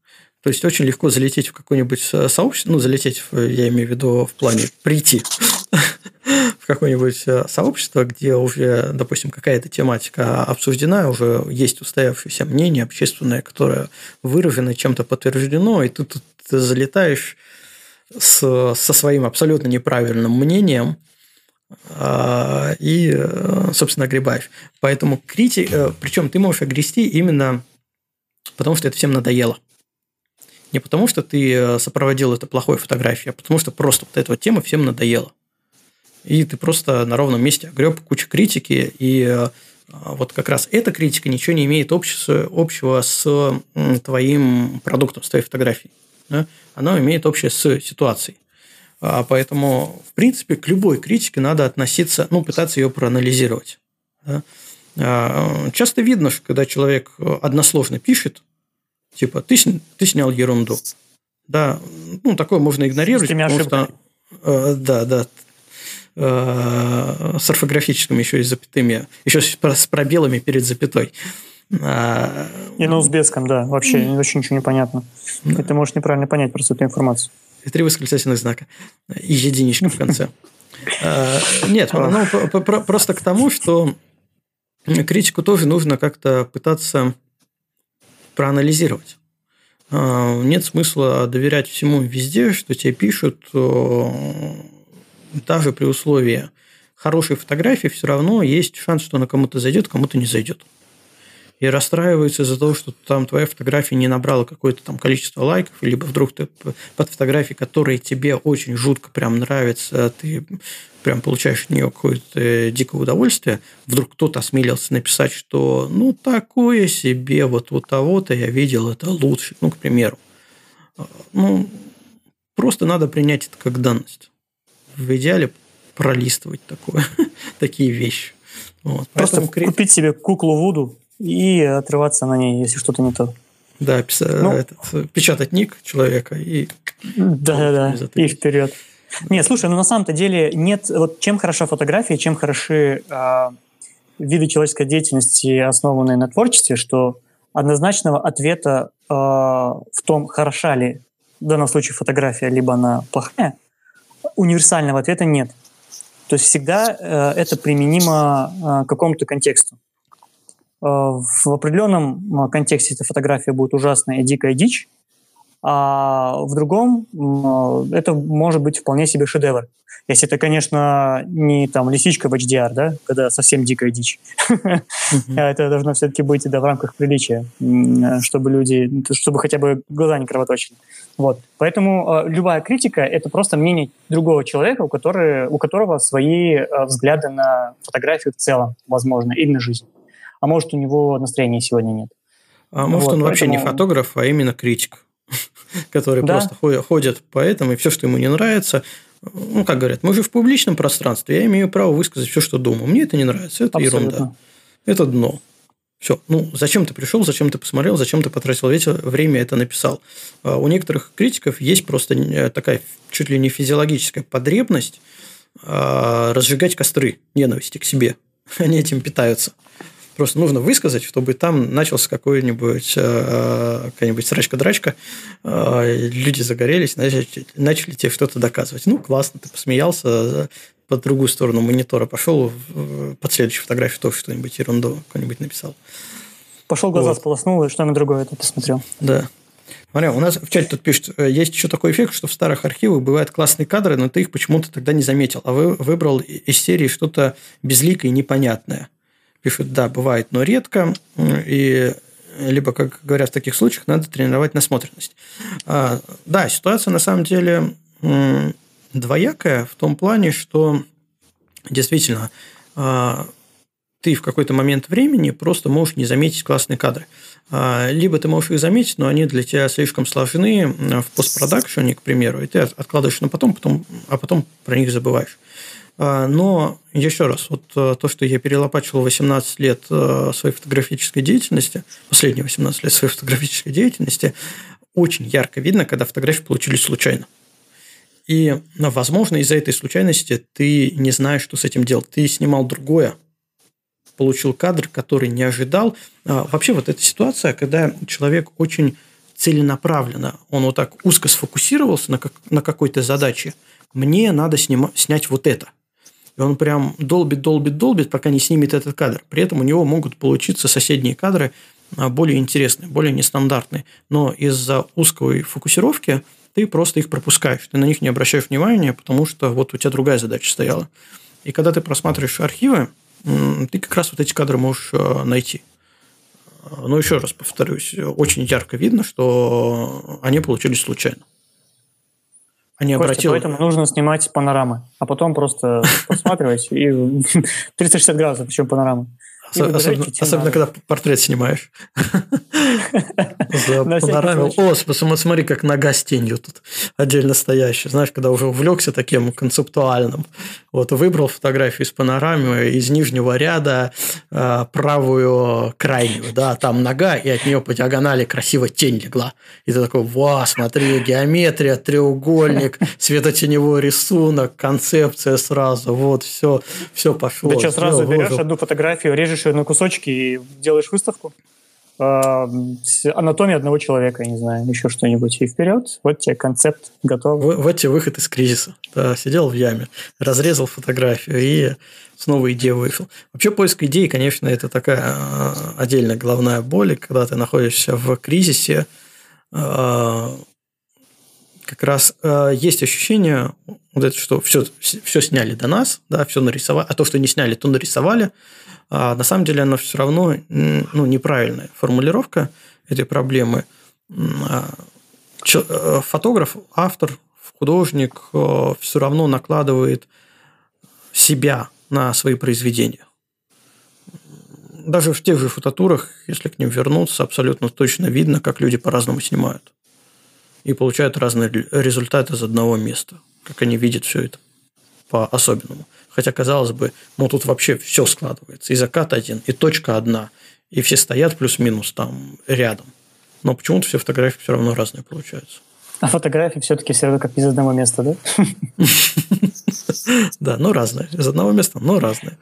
A: То есть очень легко залететь в какое-нибудь сообщество, ну, залететь, я имею в виду в плане прийти в какое-нибудь э, сообщество, где уже, допустим, какая-то тематика обсуждена, уже есть устоявшееся мнение общественное, которое выражено, чем-то подтверждено, и тут ты залетаешь с, со своим абсолютно неправильным мнением, а, и, э, собственно, огребаешь. Поэтому критик, э, причем ты можешь огрести именно потому, что это всем надоело. Не потому, что ты э, сопроводил это плохой фотографией, а потому, что просто вот эта вот тема всем надоела. И ты просто на ровном месте огреб кучу критики, и э, вот как раз эта критика ничего не имеет общего с твоим продуктом, с твоей фотографией. Да? Она имеет общее с ситуацией. А поэтому, в принципе, к любой критике надо относиться, ну, пытаться ее проанализировать. Да? А, часто видно, что когда человек односложно пишет, Типа, ты, ты снял ерунду. Да, ну, такое можно игнорировать. Потому что, э, да, да. Э, с орфографическими еще и запятыми, еще с, пробелами перед запятой.
C: А, и на узбекском, да, вообще mm. очень ничего не понятно. Да. Ты можешь неправильно понять просто эту информацию.
A: И три восклицательных знака. И единичка в конце. А, нет, ну, просто к тому, что критику тоже нужно как-то пытаться проанализировать. А, нет смысла доверять всему везде, что тебе пишут, даже при условии хорошей фотографии все равно есть шанс, что она кому-то зайдет, кому-то не зайдет. И расстраиваются из-за того, что там твоя фотография не набрала какое-то там количество лайков, либо вдруг ты под фотографией, которые тебе очень жутко прям нравятся, ты прям получаешь от нее какое-то дикое удовольствие, вдруг кто-то осмелился написать, что ну такое себе, вот у того-то я видел это лучше, ну, к примеру. Ну, просто надо принять это как данность. В идеале пролистывать такое, такие вещи.
C: Вот. Просто Поэтому... купить себе куклу Вуду и отрываться на ней, если что-то не то.
A: Да, пис... ну, этот, печатать ник человека и...
C: Да-да-да, и вперед. Нет, слушай, ну на самом-то деле нет... Вот чем хороша фотография, чем хороши э, виды человеческой деятельности, основанные на творчестве, что однозначного ответа э, в том, хороша ли в данном случае фотография, либо она плохая, универсального ответа нет. То есть всегда э, это применимо э, к какому-то контексту. Э, в определенном э, контексте эта фотография будет ужасная и дикая дичь, а в другом э, это может быть вполне себе шедевр. Если это, конечно, не там лисичка в HDR, да, когда совсем дикая дичь. Это должно все-таки быть да, в рамках приличия, чтобы люди, чтобы хотя бы глаза не кровоточили. Вот. Поэтому любая критика – это просто мнение другого человека, у которого, у которого свои взгляды на фотографию в целом, возможно, или на жизнь. А может, у него настроения сегодня нет.
A: А может, вот, он поэтому... вообще не фотограф, а именно критик. которые да. просто ходят по этому, и все, что ему не нравится, ну, как говорят, мы же в публичном пространстве, я имею право высказать все, что думаю. Мне это не нравится, это Абсолютно. ерунда. Это дно. Все. Ну, зачем ты пришел, зачем ты посмотрел, зачем ты потратил время это написал? А у некоторых критиков есть просто э, такая чуть ли не физиологическая потребность а, разжигать костры ненависти к себе. Они этим питаются. Просто нужно высказать, чтобы там начался какой-нибудь э, какая-нибудь срачка-драчка, э, люди загорелись, начали, начали тебе что-то доказывать. Ну, классно, ты посмеялся, по другую сторону монитора пошел, под следующую фотографию тоже что-нибудь ерунду какую-нибудь написал.
C: Пошел глаза вот. сполоснул, и что-нибудь другое ты посмотрел.
A: Да. Смотри, у нас в чате тут пишут, э, есть еще такой эффект, что в старых архивах бывают классные кадры, но ты их почему-то тогда не заметил, а вы выбрал из серии что-то безликое и непонятное пишут, да, бывает, но редко. И либо, как говорят в таких случаях, надо тренировать насмотренность. А, да, ситуация на самом деле двоякая в том плане, что действительно а, ты в какой-то момент времени просто можешь не заметить классные кадры. А, либо ты можешь их заметить, но они для тебя слишком сложны в постпродакшене, к примеру, и ты откладываешь на потом, потом, а потом про них забываешь. А, но еще раз, вот э, то, что я перелопачивал 18 лет э, своей фотографической деятельности, последние 18 лет своей фотографической деятельности, очень ярко видно, когда фотографии получились случайно. И, ну, возможно, из-за этой случайности ты не знаешь, что с этим делать. Ты снимал другое, получил кадр, который не ожидал. А, вообще вот эта ситуация, когда человек очень целенаправленно, он вот так узко сфокусировался на, как, на какой-то задаче, мне надо снима, снять вот это. И он прям долбит, долбит, долбит, пока не снимет этот кадр. При этом у него могут получиться соседние кадры а, более интересные, более нестандартные. Но из-за узкой фокусировки ты просто их пропускаешь. Ты на них не обращаешь внимания, потому что вот у тебя другая задача стояла. И когда ты просматриваешь архивы, ты как раз вот эти кадры можешь а, найти. Но еще раз повторюсь, очень ярко видно, что они получились случайно
C: а не обратил... Поэтому нужно снимать панорамы, а потом просто посматривать и 360 градусов, причем панорамы.
A: Особенно, особенно когда портрет снимаешь. Заполнорамил. О, смотри, как нога с тенью тут отдельно стоящая. Знаешь, когда уже увлекся таким концептуальным. Вот выбрал фотографию из панорамы, из нижнего ряда а, правую крайнюю, да, там нога, и от нее по диагонали красиво тень легла. И ты такой, ва, смотри, геометрия, треугольник, светотеневой рисунок, концепция сразу, вот, все, все пошло.
C: Ты что, сразу берешь одну фотографию, режешь ее на кусочки и делаешь выставку? А, анатомия одного человека, я не знаю, еще что-нибудь. И вперед, вот тебе концепт готов.
A: Вот, вот тебе выход из кризиса. Да, сидел в яме, разрезал фотографию и снова идею вышел. Вообще поиск идей, конечно, это такая а, отдельная головная боль, когда ты находишься в кризисе, а, как раз есть ощущение, вот это, что все, все сняли до нас, да, все нарисовали, а то, что не сняли, то нарисовали, А на самом деле она все равно ну, неправильная формулировка этой проблемы. А, э, фотограф, автор, художник э, все равно накладывает себя на свои произведения. Даже в тех же фототурах, если к ним вернуться, абсолютно точно видно, как люди по-разному снимают. И получают разные результаты из одного места. Как они видят все это по-особенному. Хотя, казалось бы, ну тут вообще все складывается. И закат один, и точка одна, и все стоят плюс-минус там рядом. Но почему-то все фотографии все равно разные получаются.
C: А фотографии все-таки все равно как из одного места, да?
A: Да, ну разные. Из одного места, но разные.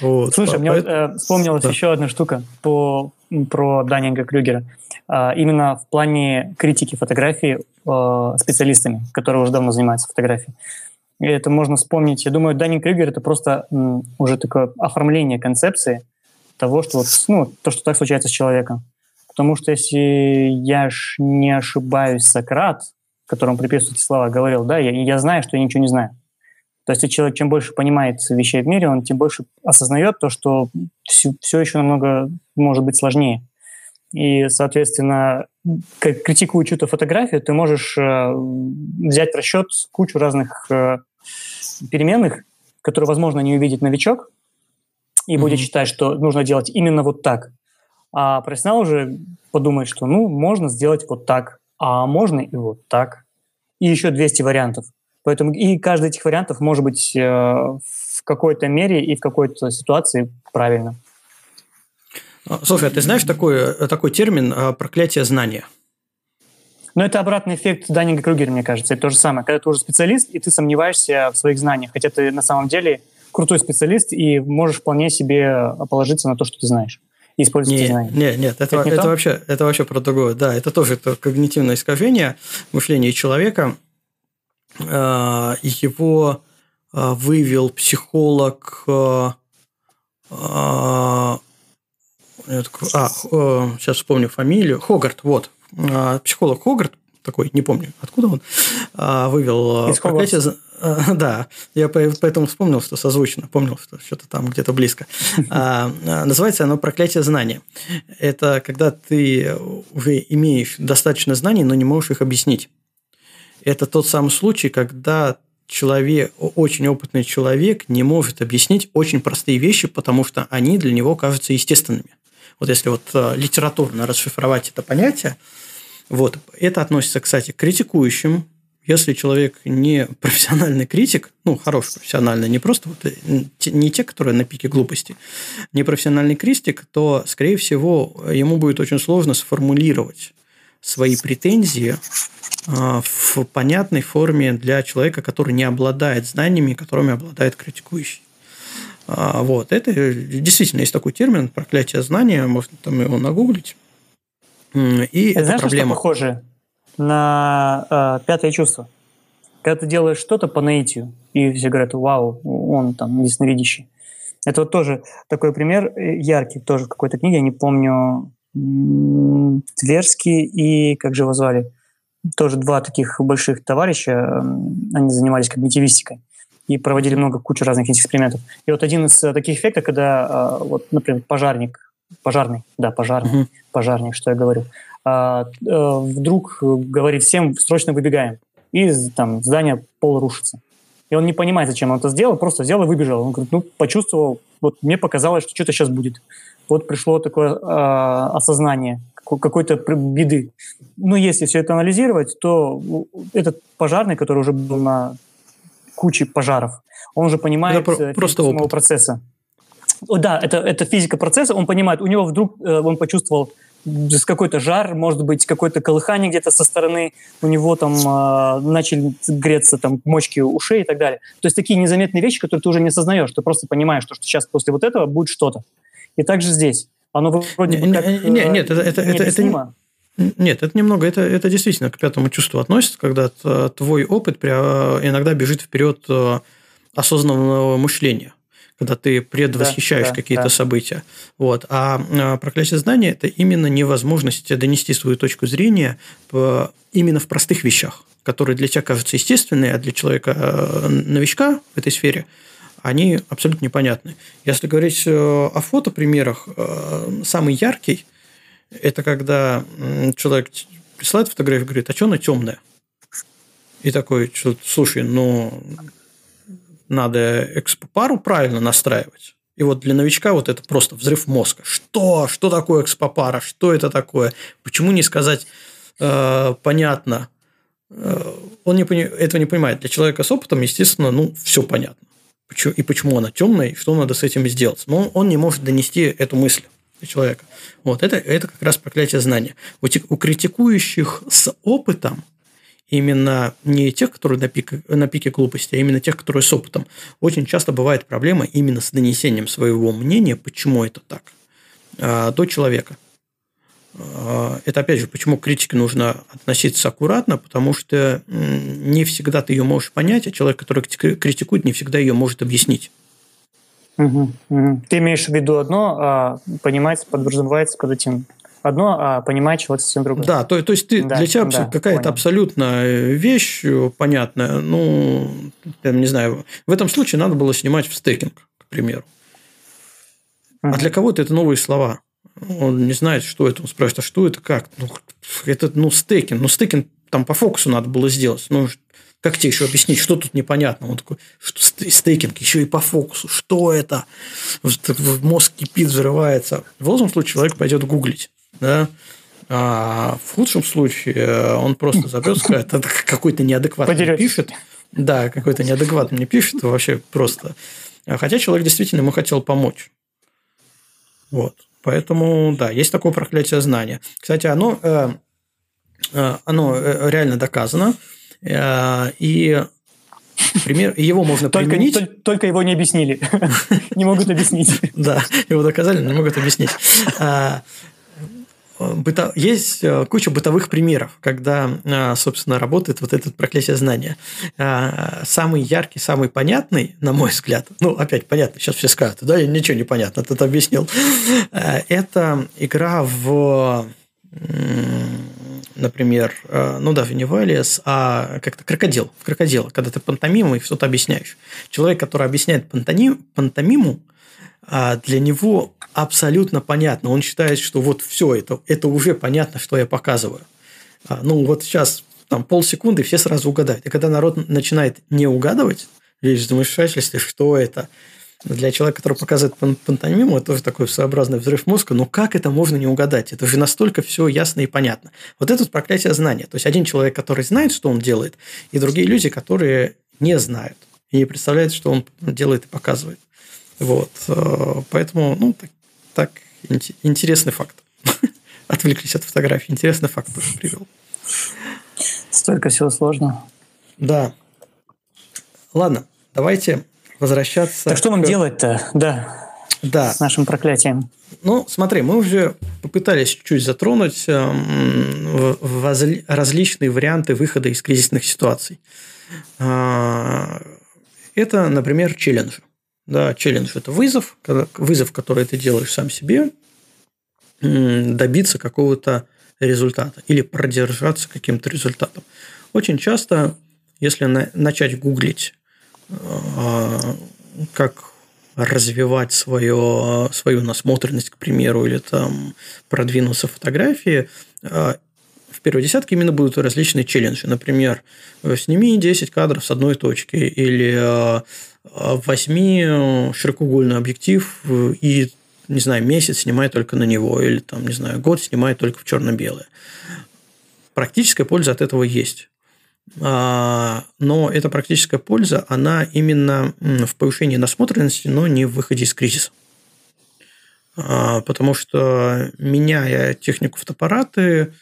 C: Вот. Слушай, мне э, вспомнилась да. еще одна штука по, про Даннинга Крюгера. А, именно в плане критики фотографии э, специалистами, которые уже давно занимаются фотографией. И это можно вспомнить. Я думаю, Даннинг Крюгер – это просто м, уже такое оформление концепции того, что вот, ну, то, что так случается с человеком. Потому что если я ж не ошибаюсь, Сократ, которому приписывают эти слова, говорил, да, я, я знаю, что я ничего не знаю. То есть человек чем больше понимает вещей в мире, он тем больше осознает то, что все, все еще намного может быть сложнее. И, соответственно, как критикуя чью-то фотографию, ты можешь э, взять в расчет кучу разных э, переменных, которые, возможно, не увидит новичок, и mm-hmm. будет считать, что нужно делать именно вот так. А профессионал уже подумает, что ну, можно сделать вот так, а можно и вот так. И еще 200 вариантов. Поэтому и каждый из этих вариантов может быть э, в какой-то мере и в какой-то ситуации правильно.
A: Слушай, а ты знаешь такой, такой термин а, «проклятие знания»?
C: Но это обратный эффект Даннинга Крюгера, мне кажется. Это то же самое. Когда ты уже специалист, и ты сомневаешься в своих знаниях, хотя ты на самом деле крутой специалист и можешь вполне себе положиться на то, что ты знаешь и использовать
A: не, знания. Нет, нет, это, это, это, вообще, это вообще про другое. Да, это тоже это когнитивное искажение мышления человека. А, его а, вывел психолог а, а, сейчас вспомню фамилию, Хогарт, вот, психолог Хогарт, такой, не помню, откуда он, вывел Из проклятие, да, я поэтому вспомнил, что созвучно, помнил, что что-то там где-то близко. Называется оно «Проклятие знания». Это когда ты уже имеешь достаточно знаний, но не можешь их объяснить. Это тот самый случай, когда человек, очень опытный человек не может объяснить очень простые вещи, потому что они для него кажутся естественными. Вот если вот литературно расшифровать это понятие, вот, это относится, кстати, к критикующим. Если человек не профессиональный критик, ну, хороший профессиональный, не просто вот, э, не те, которые на пике глупости, не профессиональный критик, то, скорее всего, ему будет очень сложно сформулировать свои претензии а, в понятной форме для человека, который не обладает знаниями, которыми обладает критикующий. А, вот. Это действительно есть такой термин проклятие знания, можно там его нагуглить.
C: И это, Знаешь, проблема. что похоже на э, пятое чувство? Когда ты делаешь что-то по наитию, и все говорят, вау, он там ясновидящий. Это вот тоже такой пример э, яркий, тоже в какой-то книге, я не помню, Тверский и, как же его звали, тоже два таких больших товарища, они занимались когнитивистикой и проводили много, кучу разных экспериментов. И вот один из э, таких эффектов, когда, а, вот, например, пожарник, пожарный, да, пожарный, uh-huh. пожарник, что я говорю, а, э, вдруг говорит всем, срочно выбегаем, и там здание пол рушится. И он не понимает, зачем он это сделал, просто взял и выбежал. Он говорит, ну, почувствовал, вот мне показалось, что что-то сейчас будет. Вот пришло такое э, осознание какой-то беды. Но если все это анализировать, то этот пожарный, который уже был на куче пожаров, он уже понимает это э, просто самого процесса. О, да, это, это физика процесса, он понимает, у него вдруг э, он почувствовал какой-то жар, может быть, какое-то колыхание где-то со стороны, у него там э, начали греться там мочки ушей и так далее. То есть такие незаметные вещи, которые ты уже не осознаешь, ты просто понимаешь, что, что сейчас после вот этого будет что-то. И также здесь. Оно вроде бы как...
A: Нет, нет, это, это, это, это, нет, это немного, это, это действительно к пятому чувству относится, когда твой опыт иногда бежит вперед э, осознанного мышления когда ты предвосхищаешь да, какие-то да. события. Вот. А, а проклятие знания – это именно невозможность донести свою точку зрения именно в простых вещах, которые для тебя кажутся естественными, а для человека-новичка э, в этой сфере они абсолютно непонятны. Если говорить о фотопримерах, самый яркий – это когда человек присылает фотографию и говорит, а что она темная? И такой, слушай, ну, надо экспопару правильно настраивать. И вот для новичка вот это просто взрыв мозга. Что? Что такое экспопара? Что это такое? Почему не сказать э, понятно? Э, он не, этого не понимает. Для человека с опытом, естественно, ну, все понятно. И почему она темная, и что надо с этим сделать. Но он не может донести эту мысль для человека. Вот это, это как раз проклятие знания. У, у критикующих с опытом именно не тех, которые на пике, на пике глупости, а именно тех, которые с опытом. Очень часто бывает проблема именно с донесением своего мнения, почему это так, а, до человека. А, это, опять же, почему к критике нужно относиться аккуратно, потому что не всегда ты ее можешь понять, а человек, который критикует, не всегда ее может объяснить.
C: Угу, угу. Ты имеешь в виду одно, а понимать подразумевается под этим одно, а понимает человек совсем другое.
A: Да, то, то есть ты, да, для тебя да, какая-то абсолютно вещь понятная, ну, я не знаю, в этом случае надо было снимать в стейкинг, к примеру. А для кого-то это новые слова. Он не знает, что это. Он спрашивает, а что это, как? Ну, это, ну, стейкинг. Ну, стейкинг там по фокусу надо было сделать. Ну, как тебе еще объяснить, что тут непонятно? Он такой, что стейкинг еще и по фокусу. Что это? Мозг кипит, взрывается. В любом случае человек пойдет гуглить да, а в худшем случае э, он просто забьет, скажет, это какой-то неадекватный пишет. Да, какой-то неадекватный мне пишет, вообще просто. Хотя человек действительно ему хотел помочь. Вот. Поэтому, да, есть такое проклятие знания. Кстати, оно, э, э, оно реально доказано. И Пример, его можно
C: только,
A: применить.
C: Только, только его не объяснили. Не могут объяснить.
A: Да, его доказали, но не могут объяснить. А, быто... есть э, куча бытовых примеров, когда, э, собственно, работает вот это проклятие знания. Э, самый яркий, самый понятный, на мой взгляд, ну, опять понятно, сейчас все скажут, да, ничего не понятно, ты объяснил, это игра в например, ну да, в Веневалиас, а как-то крокодил, в крокодила, когда ты пантомимой что-то объясняешь. Человек, который объясняет пантомим, пантомиму, для него абсолютно понятно. Он считает, что вот все это, это уже понятно, что я показываю. А, ну, вот сейчас там полсекунды все сразу угадают. И когда народ начинает не угадывать, видишь, замешательстве, что это, для человека, который показывает пантомиму, это тоже такой своеобразный взрыв мозга, но как это можно не угадать? Это же настолько все ясно и понятно. Вот это проклятие знания. То есть, один человек, который знает, что он делает, и другие люди, которые не знают и не представляют, что он делает и показывает. Вот. Э, поэтому, ну, так, так интересный факт. Отвлеклись от фотографии. Интересный факт тоже привел.
C: Столько всего сложного.
A: Да. Ладно, давайте возвращаться.
C: Так что нам к... делать-то, да,
A: да.
C: с нашим проклятием?
A: Ну, смотри, мы уже попытались чуть затронуть э, различные варианты выхода из кризисных ситуаций. А, это, например, челленджи. Да, челлендж – это вызов, вызов, который ты делаешь сам себе, добиться какого-то результата или продержаться каким-то результатом. Очень часто, если начать гуглить, а, как развивать свое, свою насмотренность, к примеру, или там продвинуться в фотографии, а, в первой десятке именно будут различные челленджи. Например, сними 10 кадров с одной точки или возьми э, широкоугольный объектив и, не знаю, месяц снимай только на него, или там, не знаю, год снимай только в черно-белое. Практическая польза от этого есть. А, но эта практическая польза, она именно в повышении насмотренности, но не в выходе из кризиса. А, потому что меняя технику фотоаппараты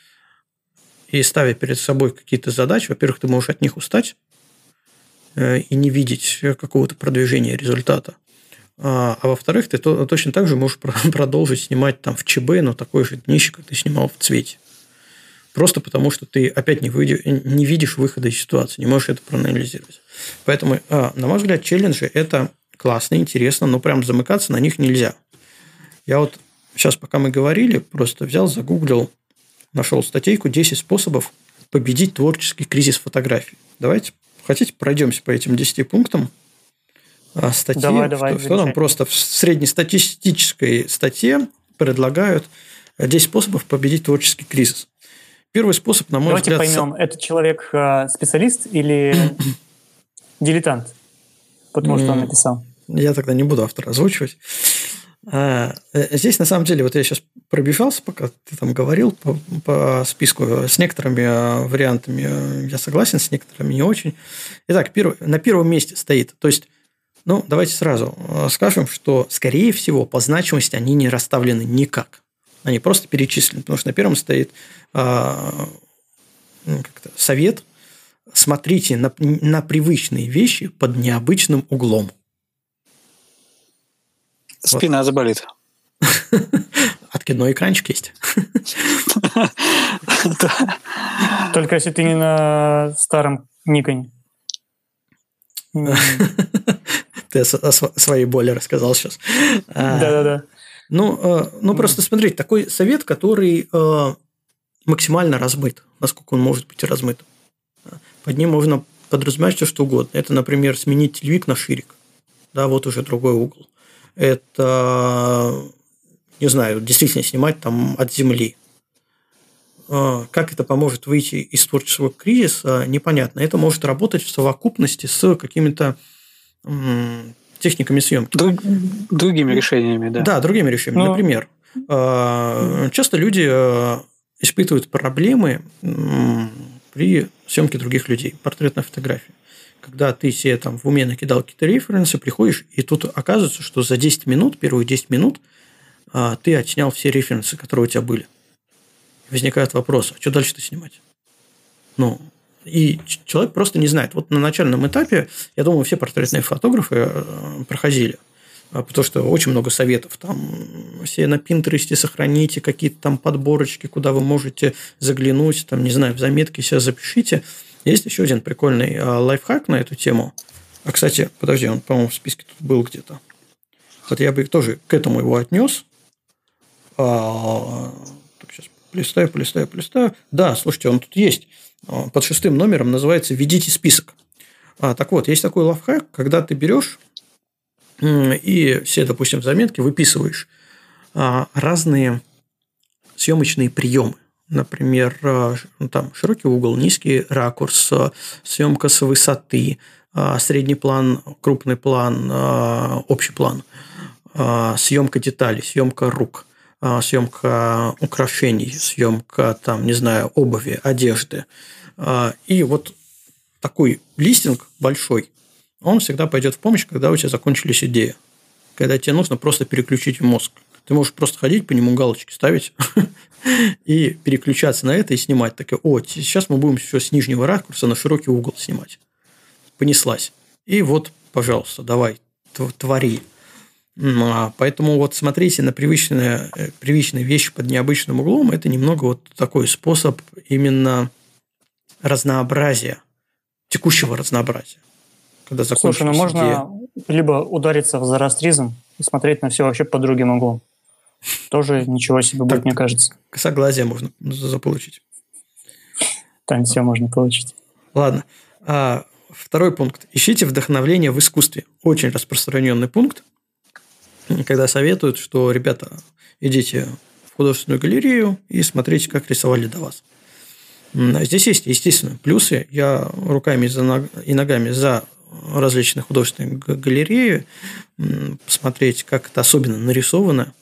A: и ставя перед собой какие-то задачи, во-первых, ты можешь от них устать, Э, и не видеть какого-то продвижения результата. А, а во-вторых, ты то, точно так же можешь продолжить снимать там в ЧБ, но такой же днище, как ты снимал в цвете. Просто потому, что ты опять не, выйдешь, не видишь выхода из ситуации, не можешь это проанализировать. Поэтому, а, на мой взгляд, челленджи – это классно, интересно, но прям замыкаться на них нельзя. Я вот сейчас, пока мы говорили, просто взял, загуглил, нашел статейку «10 способов победить творческий кризис фотографии». Давайте Хотите, пройдемся по этим 10 пунктам? а, статьи, давай, давай, что, что нам просто в среднестатистической статье предлагают 10 способов победить творческий кризис. Первый способ, на мой
C: Давайте
A: взгляд...
C: Давайте поймем, этот человек э, специалист или дилетант? Потому что он написал.
A: Я тогда не буду автора озвучивать. А, э, здесь, на самом деле, вот я сейчас пробежался, пока ты там говорил по, по списку. С некоторыми э, вариантами я согласен, с некоторыми не очень. Итак, первый, на первом месте стоит. То есть, ну, давайте сразу скажем, что, скорее всего, по значимости они не расставлены никак. Они просто перечислены, потому что на первом стоит а, совет смотрите на, на привычные вещи под необычным углом.
B: Спина вот. заболит.
A: Откидной экранчик есть.
C: Только если ты не на старом Никоне.
A: Ты о своей боли рассказал сейчас.
C: Да-да-да.
A: Ну, э, ну просто смотрите, такой совет, который э, максимально размыт, насколько он может быть размыт. Под ним можно подразумевать все, что угодно. Это, например, сменить телевик на ширик. Да, вот уже другой угол. Это, не знаю, действительно снимать там от земли. Э, как это поможет выйти из творческого кризиса, непонятно. Это может работать в совокупности с какими-то техниками съемки.
B: Друг, другими решениями, да.
A: Да, другими решениями. Но... Ну. Например, э, часто люди э, испытывают проблемы при съемке других людей, портретной фотографии. Когда ты себе там в уме накидал какие-то референсы, приходишь, и тут оказывается, что за 10 минут, первые 10 минут, э, ты отснял все референсы, которые у тебя были. Возникает вопрос, а что дальше-то снимать? Ну, и человек просто не знает. Вот на начальном этапе, я думаю, все портретные фотографы э, проходили. А, потому что очень много советов. Там все на Пинтересте сохраните какие-то там подборочки, куда вы можете заглянуть, там, не знаю, в заметки себя запишите. Есть еще один прикольный а, лайфхак на эту тему. А, кстати, подожди, он, по-моему, в списке тут был где-то. Вот я бы тоже к этому его отнес. А, так, сейчас полистаю, полистаю, полистаю. Да, слушайте, он тут есть. А, под шестым номером называется «Ведите список». А, так вот, есть такой лайфхак, когда ты берешь и все, допустим, заметки выписываешь а, разные съемочные приемы. Например, ну, там широкий угол, низкий ракурс, съемка с высоты, средний план, крупный план, общий план, съемка деталей, съемка рук – съемка украшений, съемка, там, не знаю, обуви, одежды. А, и вот такой листинг большой, он всегда пойдет в помощь, когда у тебя закончились идеи. Когда тебе нужно просто переключить мозг. Ты можешь просто ходить по нему галочки ставить и переключаться на это и снимать. Так, о, сейчас мы будем все с нижнего ракурса на широкий угол снимать. Понеслась. И вот, пожалуйста, давай, твори. А, поэтому вот смотрите на привычные, э, привычные вещи под необычным углом. Это немного вот такой способ именно разнообразия, текущего разнообразия.
C: Когда Слушай, ну можно либо удариться в зарастризм и смотреть на все вообще под другим углом. Тоже ничего себе будет, мне кажется.
A: Согласие можно заполучить.
C: Там все можно получить.
A: Ладно. А, второй пункт. Ищите вдохновление в искусстве. Очень распространенный пункт когда советуют, что, ребята, идите в художественную галерею и смотрите, как рисовали до вас. Здесь есть, естественно, плюсы. Я руками и ногами за различные художественные галереи, посмотреть, как это особенно нарисовано,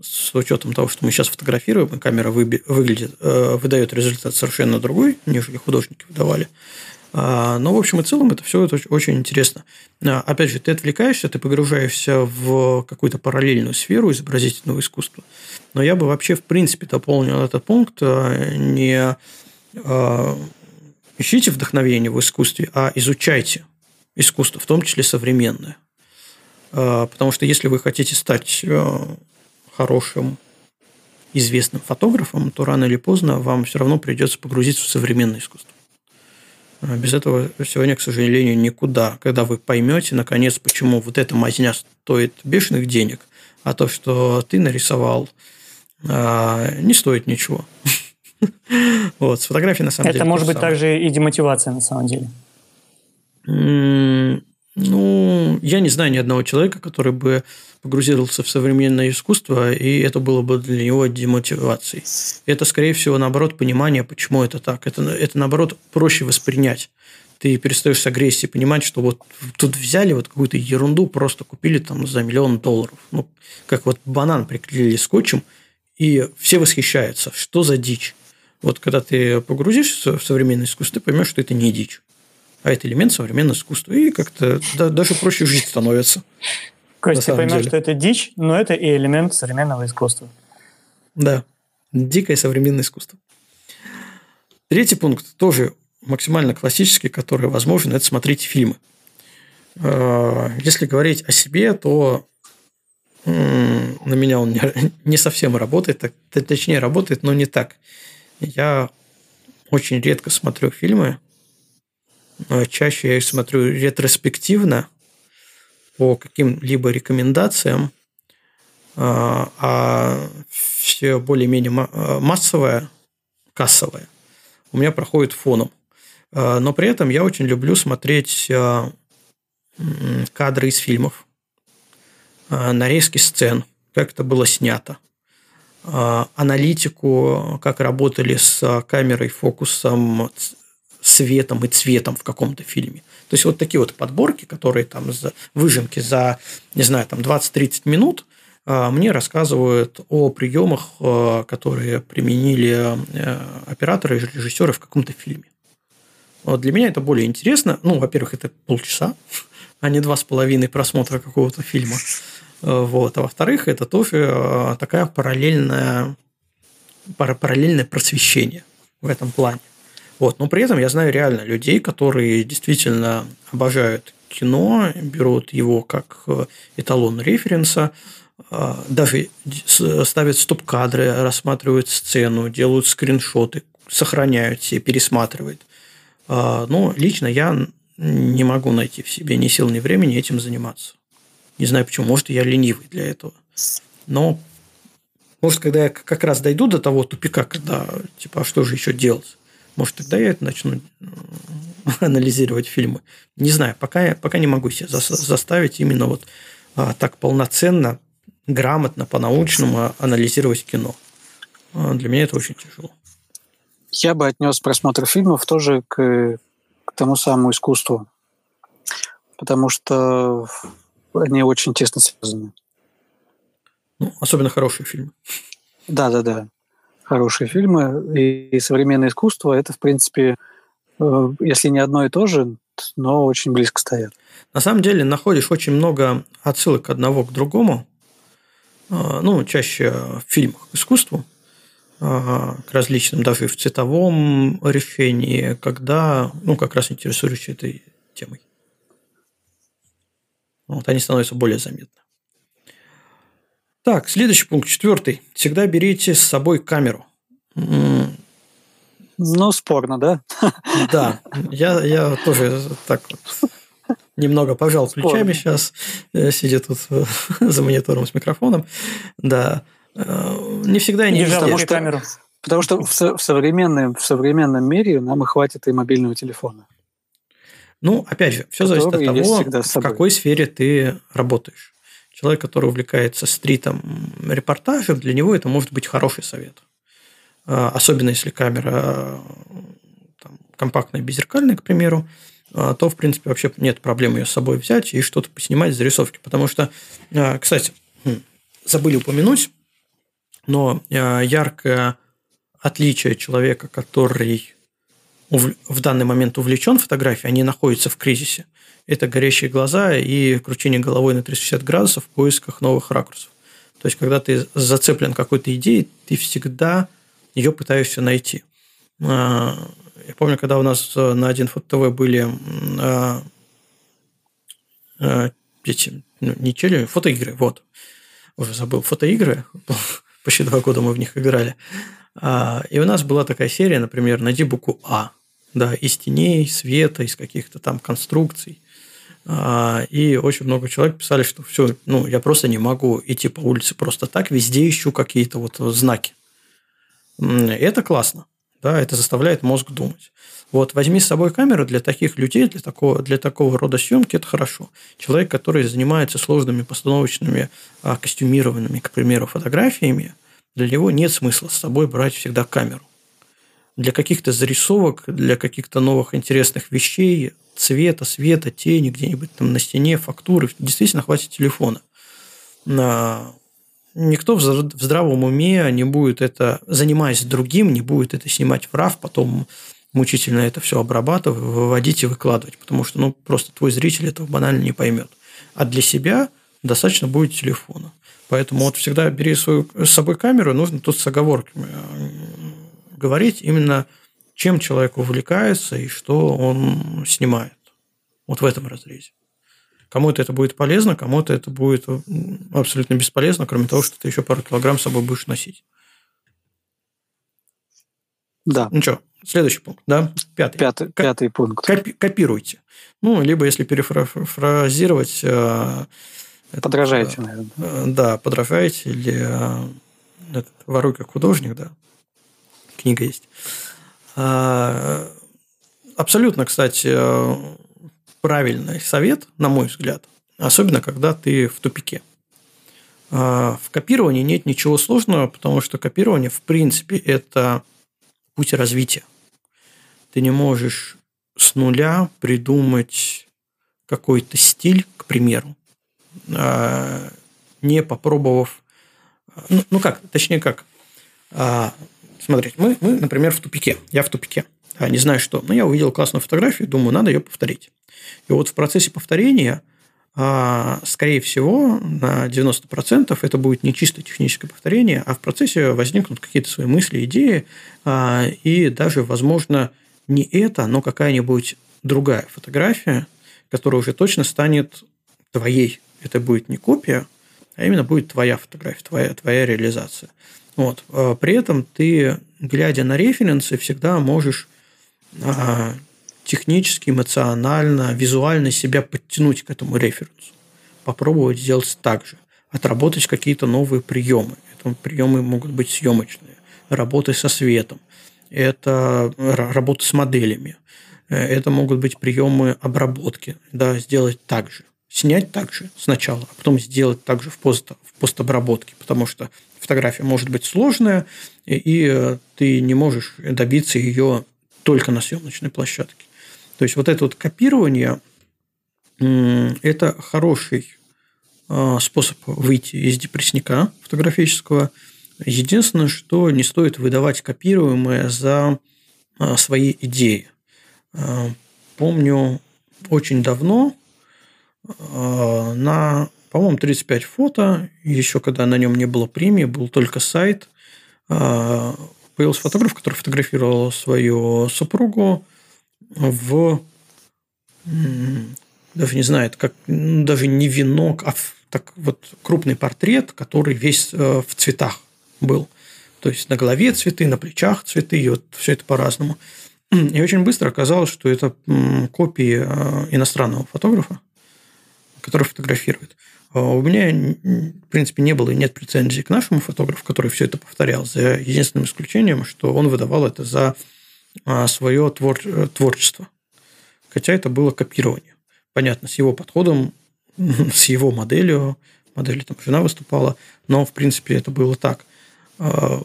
A: с учетом того, что мы сейчас фотографируем, камера выглядит, э, выдает результат совершенно другой, нежели художники выдавали. А, но, в общем и целом, это все это очень интересно. А, опять же, ты отвлекаешься, ты погружаешься в какую-то параллельную сферу изобразительного искусства. Но я бы вообще, в принципе, дополнил этот пункт а, не ищите вдохновение в искусстве, а изучайте искусство, в том числе современное. Потому что если вы хотите стать хорошим, известным фотографом, то рано или поздно вам все равно придется погрузиться в современное искусство. А без этого сегодня, к сожалению, никуда. Когда вы поймете, наконец, почему вот эта мазня стоит бешеных денег, а то, что ты нарисовал, а, не стоит ничего. Вот, с фотографией на самом
C: деле. Это может быть также и демотивация на самом деле.
A: Ну, я не знаю ни одного человека, который бы погрузился в современное искусство, и это было бы для него демотивацией. Это, скорее всего, наоборот, понимание, почему это так. Это, это наоборот, проще воспринять. Ты перестаешь с агрессией понимать, что вот тут взяли вот какую-то ерунду, просто купили там за миллион долларов. Ну, как вот банан приклеили скотчем, и все восхищаются. Что за дичь? Вот когда ты погрузишься в современное искусство, ты поймешь, что это не дичь, а это элемент современного искусства. И как-то да, даже проще жить становится.
C: Костя, ты поймешь, деле. что это дичь, но это и элемент современного искусства.
A: Да, дикое современное искусство. Третий пункт тоже максимально классический, который возможен, это смотреть фильмы. А, если говорить о себе, то на меня он не совсем работает, точнее работает, но не так. Я очень редко смотрю фильмы, чаще я их смотрю ретроспективно по каким-либо рекомендациям, а, а все более-менее массовое, кассовое у меня проходит фоном. А, но при этом я очень люблю смотреть а, кадры из фильмов, а, нарезки сцен, как это было снято, аналитику, как работали с камерой, фокусом, светом и цветом в каком-то фильме. То есть вот такие вот подборки, которые там за выжимки за, не знаю, там 20-30 минут, мне рассказывают о приемах, которые применили э, операторы и режиссеры в каком-то фильме. Вот для меня это более интересно. Ну, во-первых, это полчаса, а не два с половиной просмотра какого-то фильма. Э, вот. А во-вторых, это тоже э, такая параллельная, параллельное просвещение в этом плане. Вот. Но при этом я знаю реально людей, которые действительно обожают кино, берут его как э, эталон референса, даже ставят стоп-кадры, рассматривают сцену, делают скриншоты, сохраняют себе, пересматривают. А, но лично я не могу найти в себе ни сил, ни времени этим заниматься. Не знаю почему, может, я ленивый для этого. Но, может, когда я как раз дойду до того тупика, когда, типа, а что же еще делать? Может, тогда я это начну анализировать фильмы. Не знаю, пока, пока не могу себя заставить именно вот а, так полноценно, грамотно, по-научному анализировать кино. А, для меня это очень тяжело
B: я бы отнес просмотр фильмов тоже к, к тому самому искусству, потому что они очень тесно связаны.
A: Ну, особенно хорошие фильмы.
B: Да, да, да. Хорошие фильмы и, и современное искусство это, в принципе, э, если не одно и то же, но очень близко стоят.
A: На самом деле находишь очень много отсылок одного к другому, э, ну, чаще в фильмах к искусству, к различным, даже в цветовом решении, когда, ну, как раз интересуешься этой темой. Вот они становятся более заметны. Так, следующий пункт, четвертый. Всегда берите с собой камеру.
B: Ну, спорно, да?
A: Да, я, я тоже так вот немного пожал плечами сейчас, э, сидя тут за монитором с микрофоном. Да, Э, не всегда и не
C: везде. Потому что, камеру.
B: потому что в, в, современном, в современном мире нам и хватит и мобильного телефона.
A: Ну, опять же, все зависит от того, в какой сфере ты работаешь. Человек, который увлекается стритом, репортажем, для него это может быть хороший совет. Э, особенно если камера там, компактная, беззеркальная, к примеру, э, то, в принципе, вообще нет проблем ее с собой взять и что-то поснимать, зарисовки. Потому что, кстати, хм, забыли упомянуть, но э, яркое отличие человека, который в данный момент увлечен фотографией, они находятся в кризисе. Это горящие глаза и кручение головой на 360 градусов в поисках новых ракурсов. То есть, когда ты зацеплен какой-то идеей, ты всегда ее пытаешься найти. А, я помню, когда у нас на один фото ТВ были а, а, эти, ну, не челюсти, фотоигры, вот. Уже забыл, фотоигры почти два года мы в них играли. И у нас была такая серия, например, найди букву А, да, из теней, света, из каких-то там конструкций. А, и очень много человек писали, что все, ну, я просто не могу идти по улице просто так, везде ищу какие-то вот знаки. Это классно. Да, это заставляет мозг думать. Вот возьми с собой камеру для таких людей, для такого, для такого рода съемки, это хорошо. Человек, который занимается сложными постановочными, а, костюмированными, к примеру, фотографиями, для него нет смысла с собой брать всегда камеру. Для каких-то зарисовок, для каких-то новых интересных вещей, цвета, света, тени где-нибудь там на стене, фактуры, действительно хватит телефона. Никто в здравом уме не будет это, занимаясь другим, не будет это снимать в RAW, потом мучительно это все обрабатывать, выводить и выкладывать, потому что ну, просто твой зритель этого банально не поймет. А для себя достаточно будет телефона. Поэтому вот всегда бери свою, с собой камеру, нужно тут с оговорками э, говорить именно, чем человек увлекается и что он снимает. Вот в этом разрезе. Кому-то это будет полезно, кому-то это будет абсолютно бесполезно, кроме того, что ты еще пару килограмм с собой будешь носить.
B: Да.
A: Ну что, следующий пункт, да?
B: Пятый. Пятый, пятый пункт.
A: Копи- копируйте. Ну, либо если перефразировать... Э,
B: подражайте, это, наверное.
A: Э, да, подражайте или э, этот, воруй как художник, да. Книга есть. А, абсолютно, кстати, правильный совет, на мой взгляд, особенно когда ты в тупике. А, в копировании нет ничего сложного, потому что копирование, в принципе, это путь развития. Ты не можешь с нуля придумать какой-то стиль, к примеру, а, не попробовав... Ну, ну как, точнее как. А, смотрите, мы, мы, например, в тупике. Я в тупике. Не знаю что. Но я увидел классную фотографию, думаю, надо ее повторить. И вот в процессе повторения, а, скорее всего, на 90% это будет не чисто техническое повторение, а в процессе возникнут какие-то свои мысли, идеи, а, и даже, возможно, не это, но какая-нибудь другая фотография, которая уже точно станет твоей. Это будет не копия, а именно будет твоя фотография, твоя, твоя реализация. Вот. А при этом ты, глядя на референсы, всегда можешь технически, эмоционально, визуально себя подтянуть к этому референсу. Попробовать сделать так же. Отработать какие-то новые приемы. Это приемы могут быть съемочные. Работы со светом. Это работа с моделями. Э, это могут быть приемы обработки. Да, сделать так же. Снять так же сначала, а потом сделать так же в, пост, в постобработке. Потому что фотография может быть сложная, и э, ты не можешь добиться ее только на съемочной площадке. То есть вот это вот копирование – это хороший а, способ выйти из депрессника фотографического. Единственное, что не стоит выдавать копируемое за а, свои идеи. А, помню, очень давно на, по-моему, 35 фото, еще когда на нем не было премии, был только сайт, появился фотограф, который фотографировал свою супругу в даже не знаю, это как ну, даже не венок, а так вот крупный портрет, который весь э, в цветах был. То есть на голове цветы, на плечах цветы, и вот все это по-разному. И очень быстро оказалось, что это копии э, иностранного фотографа, который фотографирует. А у меня, в принципе, не было и нет претензий к нашему фотографу, который все это повторял, за единственным исключением, что он выдавал это за а, свое твор... Э, творчество. Хотя это было копирование. Понятно, с его подходом, с его моделью, модели там жена выступала, но, в принципе, это было так. А,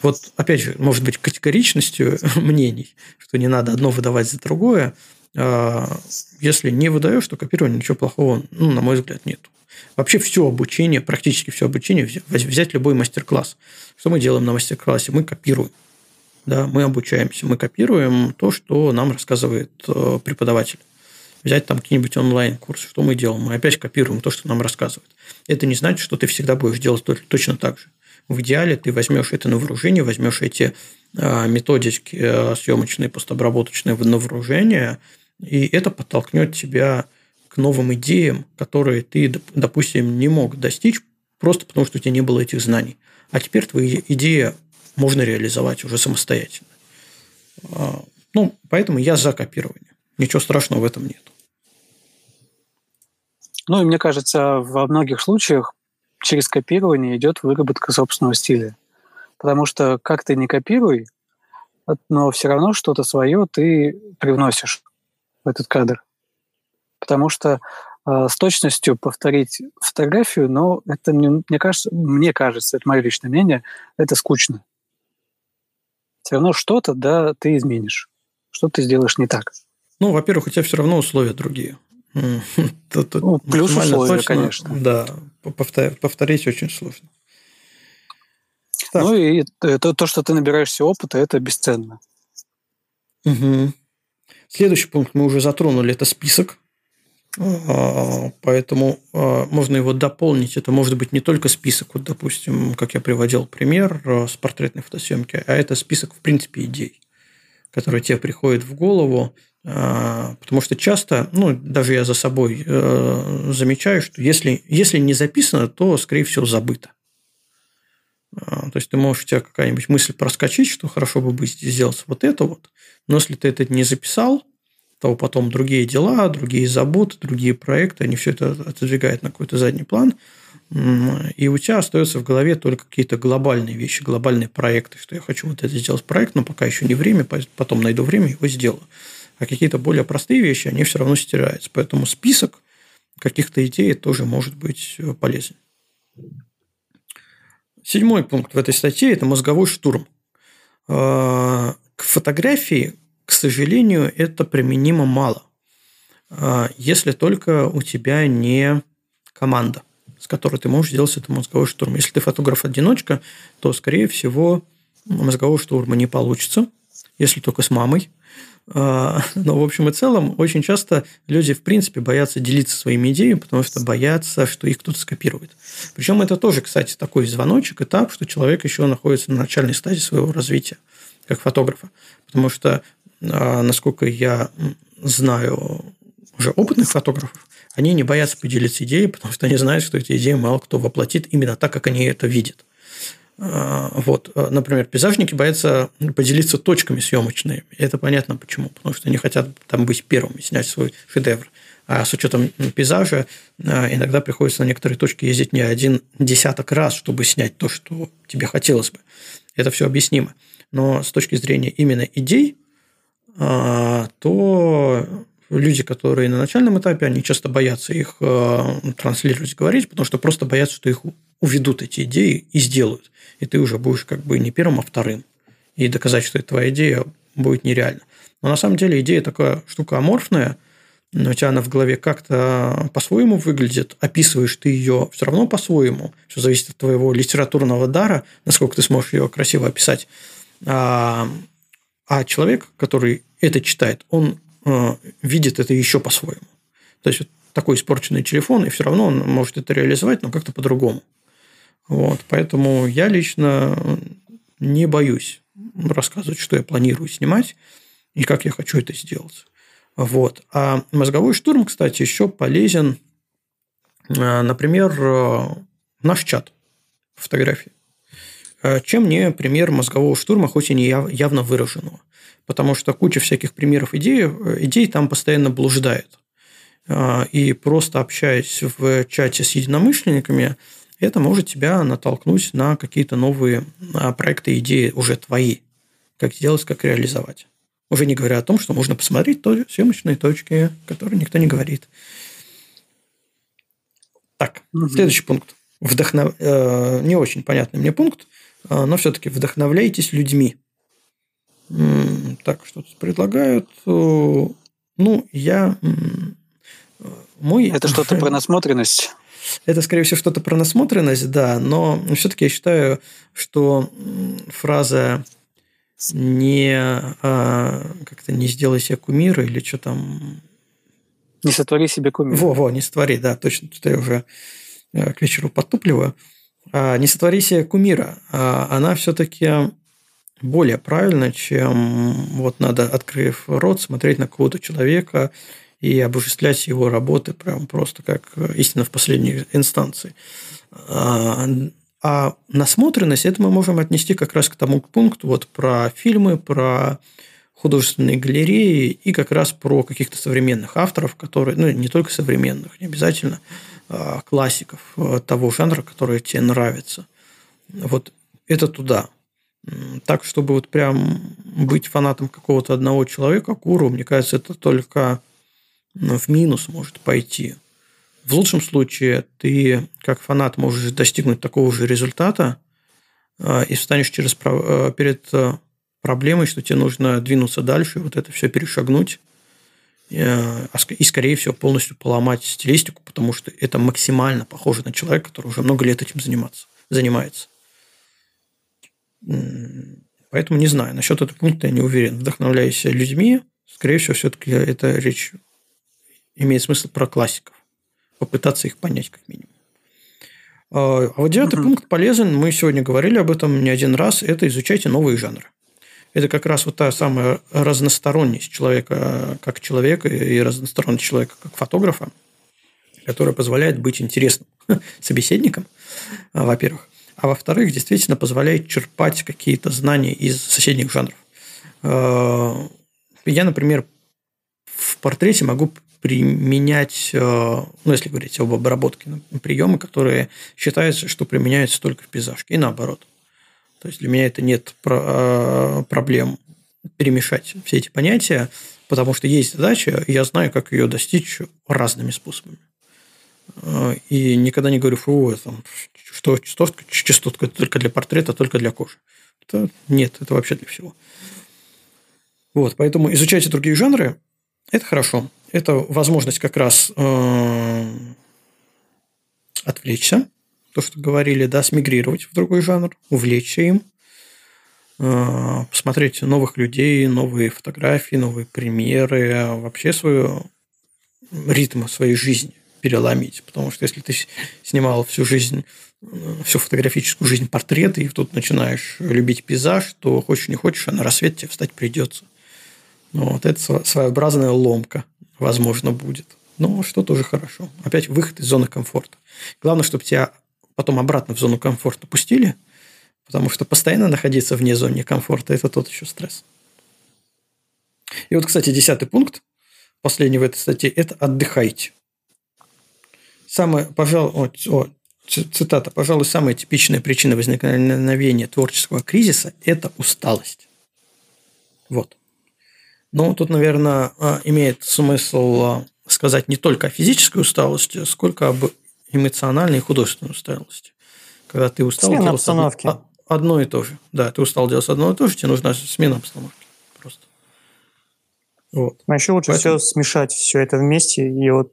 A: вот, опять же, может быть, категоричностью мнений, что не надо одно выдавать за другое, если не выдаешь, то копирование ничего плохого, ну, на мой взгляд, нет. Вообще все обучение, практически все обучение, взять любой мастер-класс. Что мы делаем на мастер-классе? Мы копируем да, мы обучаемся, мы копируем то, что нам рассказывает э, преподаватель. Взять там какие-нибудь онлайн-курсы, что мы делаем? Мы опять копируем то, что нам рассказывают. Это не значит, что ты всегда будешь делать точно так же. В идеале ты возьмешь это на вооружение, возьмешь эти э, методики э, съемочные, постобработочные на вооружение, и это подтолкнет тебя новым идеям, которые ты, допустим, не мог достичь просто потому, что у тебя не было этих знаний. А теперь твои идеи можно реализовать уже самостоятельно. А, ну, поэтому я за копирование. Ничего страшного в этом нет.
B: Ну, и мне кажется, во многих случаях через копирование идет выработка собственного стиля. Потому что как ты не копируй, но все равно что-то свое ты привносишь в этот кадр. Потому что э, с точностью повторить фотографию, но это мне, мне кажется, мне кажется, это мое личное мнение, это скучно. Все равно что-то, да, ты изменишь, что ты сделаешь не так.
A: Ну, во-первых, у тебя все равно условия другие.
B: Ну, плюс условия, конечно.
A: Да, повторить очень сложно.
B: Так. Ну и то, то, что ты набираешься опыта, это бесценно.
A: Угу. Следующий пункт мы уже затронули, это список. А, поэтому а, можно его дополнить. Это может быть не только список, вот, допустим, как я приводил пример а, с портретной фотосъемки, а это список, в принципе, идей, которые тебе приходят в голову. Потому что часто, ну, даже я за собой замечаю, что если, если не записано, то, скорее всего, забыто. То есть ты можешь у тебя какая-нибудь мысль проскочить, что хорошо бы быть сделать вот это вот, но если ты это не записал, то потом другие дела, другие заботы, другие проекты, они все это отодвигают на какой-то задний план, и у тебя остаются в голове только какие-то глобальные вещи, глобальные проекты, что я хочу вот это сделать проект, но пока еще не время, потом найду время, его сделаю. А какие-то более простые вещи, они все равно стираются. Поэтому список каких-то идей тоже может быть э, полезен. Седьмой пункт в этой статье – это мозговой штурм. А, к фотографии к сожалению, это применимо мало, а, если только у тебя не команда, с которой ты можешь сделать это мозговой штурм. Если ты фотограф-одиночка, то, скорее всего, мозгового штурма не получится, если только с мамой. А, но в общем и целом очень часто люди в принципе боятся делиться своими идеями, потому что боятся, что их кто-то скопирует. Причем это тоже, кстати, такой звоночек, этап, что человек еще находится на начальной стадии своего развития как фотографа. Потому что насколько я знаю уже опытных фотографов, они не боятся поделиться идеей, потому что они знают, что эти идеи мало кто воплотит именно так, как они это видят. А, вот, например, пейзажники боятся поделиться точками съемочными. Это понятно почему. Потому что они хотят там быть первыми, снять свой шедевр. А с учетом пейзажа а, иногда приходится на некоторые точки ездить не один десяток раз, чтобы снять то, что тебе хотелось бы. Это все объяснимо. Но с точки зрения именно идей, а, то люди, которые на начальном этапе, они часто боятся их а, транслировать, говорить, потому что просто боятся, что их уведут эти идеи и сделают. И ты уже будешь как бы не первым, а вторым. И доказать, что это твоя идея, будет нереально. Но на самом деле идея такая штука аморфная, но у тебя она в голове как-то по-своему выглядит, описываешь ты ее все равно по-своему. Все зависит от твоего литературного дара, насколько ты сможешь ее красиво описать. А, а человек, который это читает, он э, видит это еще по-своему. То есть, вот такой испорченный телефон, и все равно он может это реализовать, но как-то по-другому. Вот, поэтому я лично не боюсь рассказывать, что я планирую снимать и как я хочу это сделать. Вот. А мозговой штурм, кстати, еще полезен, э, например, э, наш чат фотографии. Э, чем не пример мозгового штурма, хоть и не явно выраженного потому что куча всяких примеров идей, э, идей там постоянно блуждает. А, и просто общаясь в чате с единомышленниками, это может тебя натолкнуть на какие-то новые а, проекты, идеи уже твои. Как сделать, как реализовать. Уже не говоря о том, что можно посмотреть то съемочные точки, которые никто не говорит. Так, угу. следующий пункт. Вдохнов... Э, не очень понятный мне пункт, а, но все-таки вдохновляйтесь людьми. Так, что тут предлагают. Ну, я...
B: Мой... Это что-то про насмотренность?
A: Это, скорее всего, что-то про насмотренность, да, но все-таки я считаю, что фраза не а, как-то не сделай себе кумира или что там...
B: Не сотвори себе кумира.
A: Во, во, не сотвори, да, точно. Тут я уже э, к вечеру подтупливаю. А, не сотвори себе кумира. А, она все-таки более правильно, чем вот надо, открыв рот, смотреть на какого-то человека и обожествлять его работы прям просто как истина в последней инстанции. А, а насмотренность, это мы можем отнести как раз к тому пункту вот про фильмы, про художественные галереи и как раз про каких-то современных авторов, которые, ну, не только современных, не обязательно, а классиков э, того жанра, который тебе нравится. Вот это туда так, чтобы вот прям быть фанатом какого-то одного человека, гуру, мне кажется, это только ну, в минус может пойти. В лучшем случае ты, как фанат, можешь достигнуть такого же результата э, и встанешь через, э, перед э, проблемой, что тебе нужно двинуться дальше, вот это все перешагнуть а и, скорее всего, полностью поломать стилистику, потому что это максимально похоже на человека, который уже много лет этим заниматься, занимается. Поэтому не знаю. Насчет этого пункта я не уверен. Вдохновляюсь людьми, скорее всего, все-таки эта речь имеет смысл про классиков. Попытаться их понять, как минимум. А, а вот девятый угу. пункт полезен. Мы сегодня говорили об этом не один раз. Это изучайте новые жанры. Это как раз вот та самая разносторонность человека как человека и разносторонность человека как фотографа, которая позволяет быть интересным собеседником, во-первых. А во-вторых, действительно позволяет черпать какие-то знания из соседних жанров. А, я, например, в портрете могу применять, э, ну, если говорить об обработке, приемы, которые считаются, что применяются только в пейзажке, и наоборот. То есть для меня это нет э, проблем перемешать все эти понятия, потому что есть задача, и я знаю, как ее достичь разными способами. Э, и никогда не говорю, фу, там, что частотка, частотка только для портрета, только для кожи. Это, нет, это вообще для всего. Вот, поэтому изучайте другие жанры, это хорошо это возможность как раз э, отвлечься, то, что говорили, да, смигрировать в другой жанр, увлечься им, э, посмотреть новых людей, новые фотографии, новые примеры, вообще свою ритм своей жизни переломить. Потому что если ты снимал всю жизнь, всю фотографическую жизнь портреты, и тут начинаешь любить пейзаж, то хочешь не хочешь, а на рассвет тебе встать придется. Ну, вот это своеобразная ломка возможно, будет. Но что тоже хорошо. Опять выход из зоны комфорта. Главное, чтобы тебя потом обратно в зону комфорта пустили, потому что постоянно находиться вне зоны комфорта – это тот еще стресс. И вот, кстати, десятый пункт, последний в этой статье – это отдыхайте. Самое, пожалуй, о, о, цитата, пожалуй, самая типичная причина возникновения творческого кризиса – это усталость. Вот. Но тут, наверное, а, имеет смысл а, сказать не только о физической усталости, сколько об эмоциональной и художественной усталости. Когда ты устал
C: смена делать обстановки.
A: одно и то же. Да, ты устал делать одно и то же, тебе нужна смена обстановки. Просто.
C: Вот. А еще лучше Поэтому... все смешать все это вместе. И вот,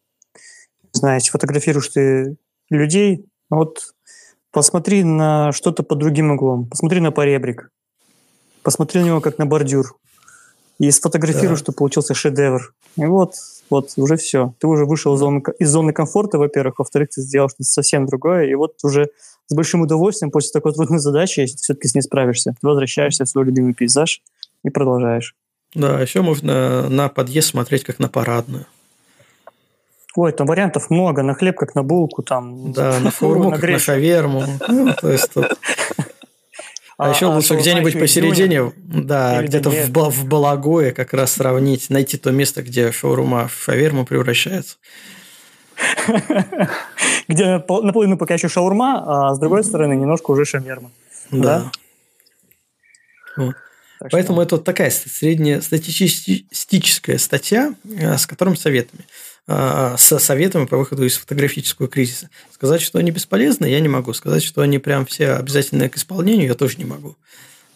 C: знаете, фотографируешь ты людей, вот посмотри на что-то под другим углом. Посмотри на поребрик. Посмотри на него как на бордюр и сфотографируешь, да. что получился шедевр. И вот, вот, уже все. Ты уже вышел из зоны, из зоны комфорта, во-первых, во-вторых, ты сделал что-то совсем другое, и вот уже с большим удовольствием после такой трудной задачи, если ты все-таки с ней справишься, ты возвращаешься в свой любимый пейзаж и продолжаешь.
A: Да, еще можно на подъезд смотреть как на парадную.
C: Ой, там вариантов много. На хлеб, как на булку, там.
A: Да, на форму, как на шаверму. Ну, то есть тут а, а еще а лучше где-нибудь посередине, да, где-то в, в Балагое как раз сравнить, найти то место, где шаурма в шаверму превращается.
C: Где наполовину пока еще шаурма, а с другой стороны немножко уже шаверма.
A: Да. Поэтому это вот такая средняя статистическая статья э, с которым советами. А, со советами по выходу из фотографического кризиса. Сказать, что они бесполезны, я не могу. Сказать, что они прям все обязательны к исполнению, я тоже не могу.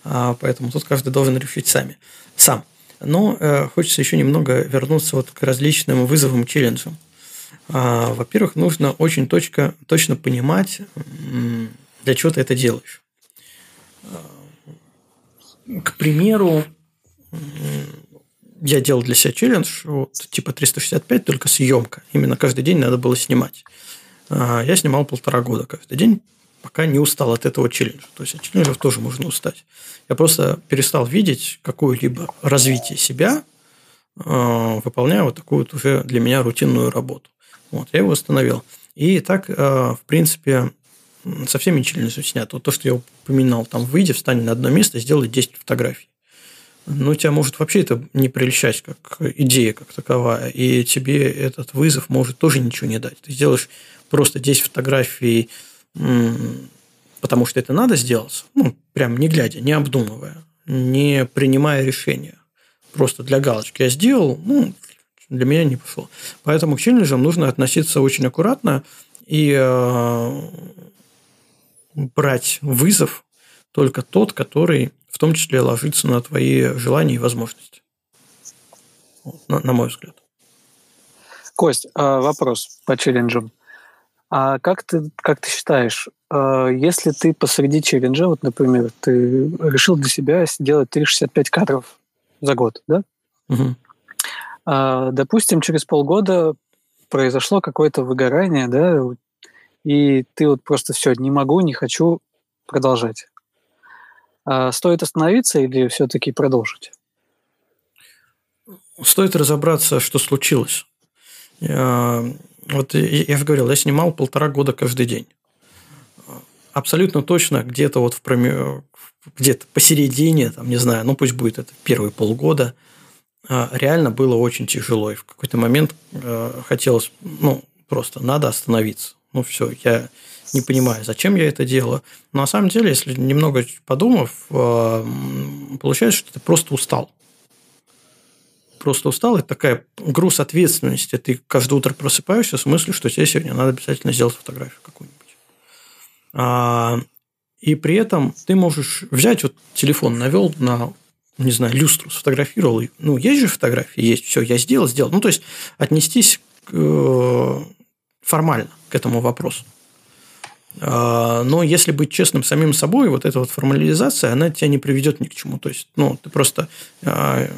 A: А, поэтому тут каждый должен решить сами, сам. Но э, хочется еще немного вернуться вот к различным вызовам, челленджам. А, во-первых, нужно очень точка, точно понимать, для чего ты это делаешь. К примеру, я делал для себя челлендж, вот, типа 365, только съемка. Именно каждый день надо было снимать. А, я снимал полтора года каждый день, пока не устал от этого челленджа. То есть от челленджев тоже можно устать. Я просто перестал видеть какое-либо развитие себя, а, выполняя вот такую вот уже для меня рутинную работу. Вот, я его остановил. И так, а, в принципе, со всеми челленджами снято. Вот то, что я упоминал, там, выйди, встань на одно место, сделай 10 фотографий ну, тебя может вообще это не прельщать как идея как таковая, и тебе этот вызов может тоже ничего не дать. Ты сделаешь просто 10 фотографий, потому что это надо сделать, ну, прям не глядя, не обдумывая, не принимая решения. Просто для галочки я сделал, ну, для меня не пошло. Поэтому к челленджам нужно относиться очень аккуратно и э, брать вызов только тот, который в том числе ложится на твои желания и возможности. На, на мой взгляд.
B: Кость, а, вопрос по челленджам. А как ты, как ты считаешь, а, если ты посреди челленджа, вот, например, ты решил для себя сделать 365 кадров за год, да? Угу. Допустим, через полгода произошло какое-то выгорание, да, и ты вот просто все, не могу, не хочу продолжать. Стоит остановиться или все-таки продолжить?
A: Стоит разобраться, что случилось. Вот я же говорил, я снимал полтора года каждый день. Абсолютно точно где-то вот в проме... где-то посередине, там, не знаю, ну пусть будет это первые полгода, а, реально было очень тяжело. И в какой-то момент а, хотелось, ну, просто надо остановиться. Ну, все, я не понимаю, зачем я это делаю. Но на самом деле, если немного подумав, а, получается, что ты просто устал просто устал, это такая груз ответственности. Ты каждое утро просыпаешься с мыслью, что тебе сегодня надо обязательно сделать фотографию какую-нибудь. А, и при этом ты можешь взять вот телефон, навел на не знаю, люстру сфотографировал. Ну, есть же фотографии, есть, все, я сделал, сделал. Ну, то есть, отнестись э, формально к этому вопросу. А, но если быть честным самим собой, вот эта вот формализация, она тебя не приведет ни к чему. То есть, ну, ты просто а,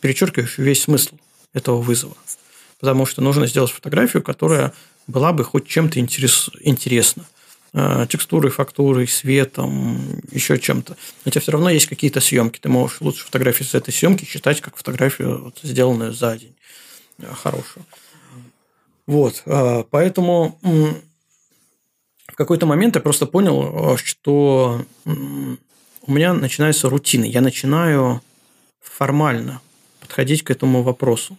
A: перечеркиваешь весь смысл этого вызова. Потому что нужно сделать фотографию, которая была бы хоть чем-то интерес, интересна. А, текстурой, фактурой, светом, еще чем-то. У тебя все равно есть какие-то съемки. Ты можешь лучше фотографию с этой съемки считать как фотографию, вот, сделанную за день. Хорошую. Вот. Поэтому в какой-то момент я просто понял, э, что у меня начинается рутина. Я начинаю формально подходить к этому вопросу.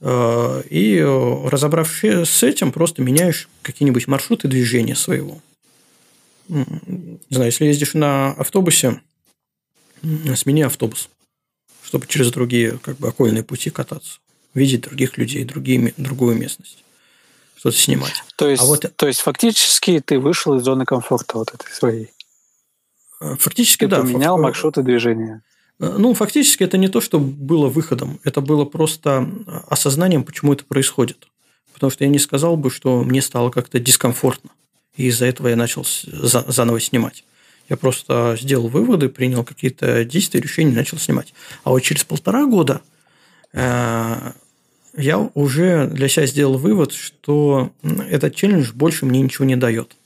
A: Э, и э, разобравшись с этим, просто меняешь какие-нибудь маршруты движения своего. Не знаю, если ездишь на автобусе, смени автобус, чтобы через другие как бы окольные пути кататься, видеть других людей, другие, другую местность что-то снимать.
B: То есть, а вот... то есть фактически ты вышел из зоны комфорта вот этой своей?
A: Э, фактически,
B: ты
A: да.
B: поменял маршруты движения?
A: Э, ну, фактически это не то, что было выходом, это было просто осознанием, почему это происходит. Потому что я не сказал бы, что мне стало как-то дискомфортно, и из-за этого я начал заново снимать. Я просто сделал выводы, принял какие-то действия, решения, начал снимать. А вот через полтора года э, я уже для себя сделал вывод, что этот челлендж больше мне ничего не дает.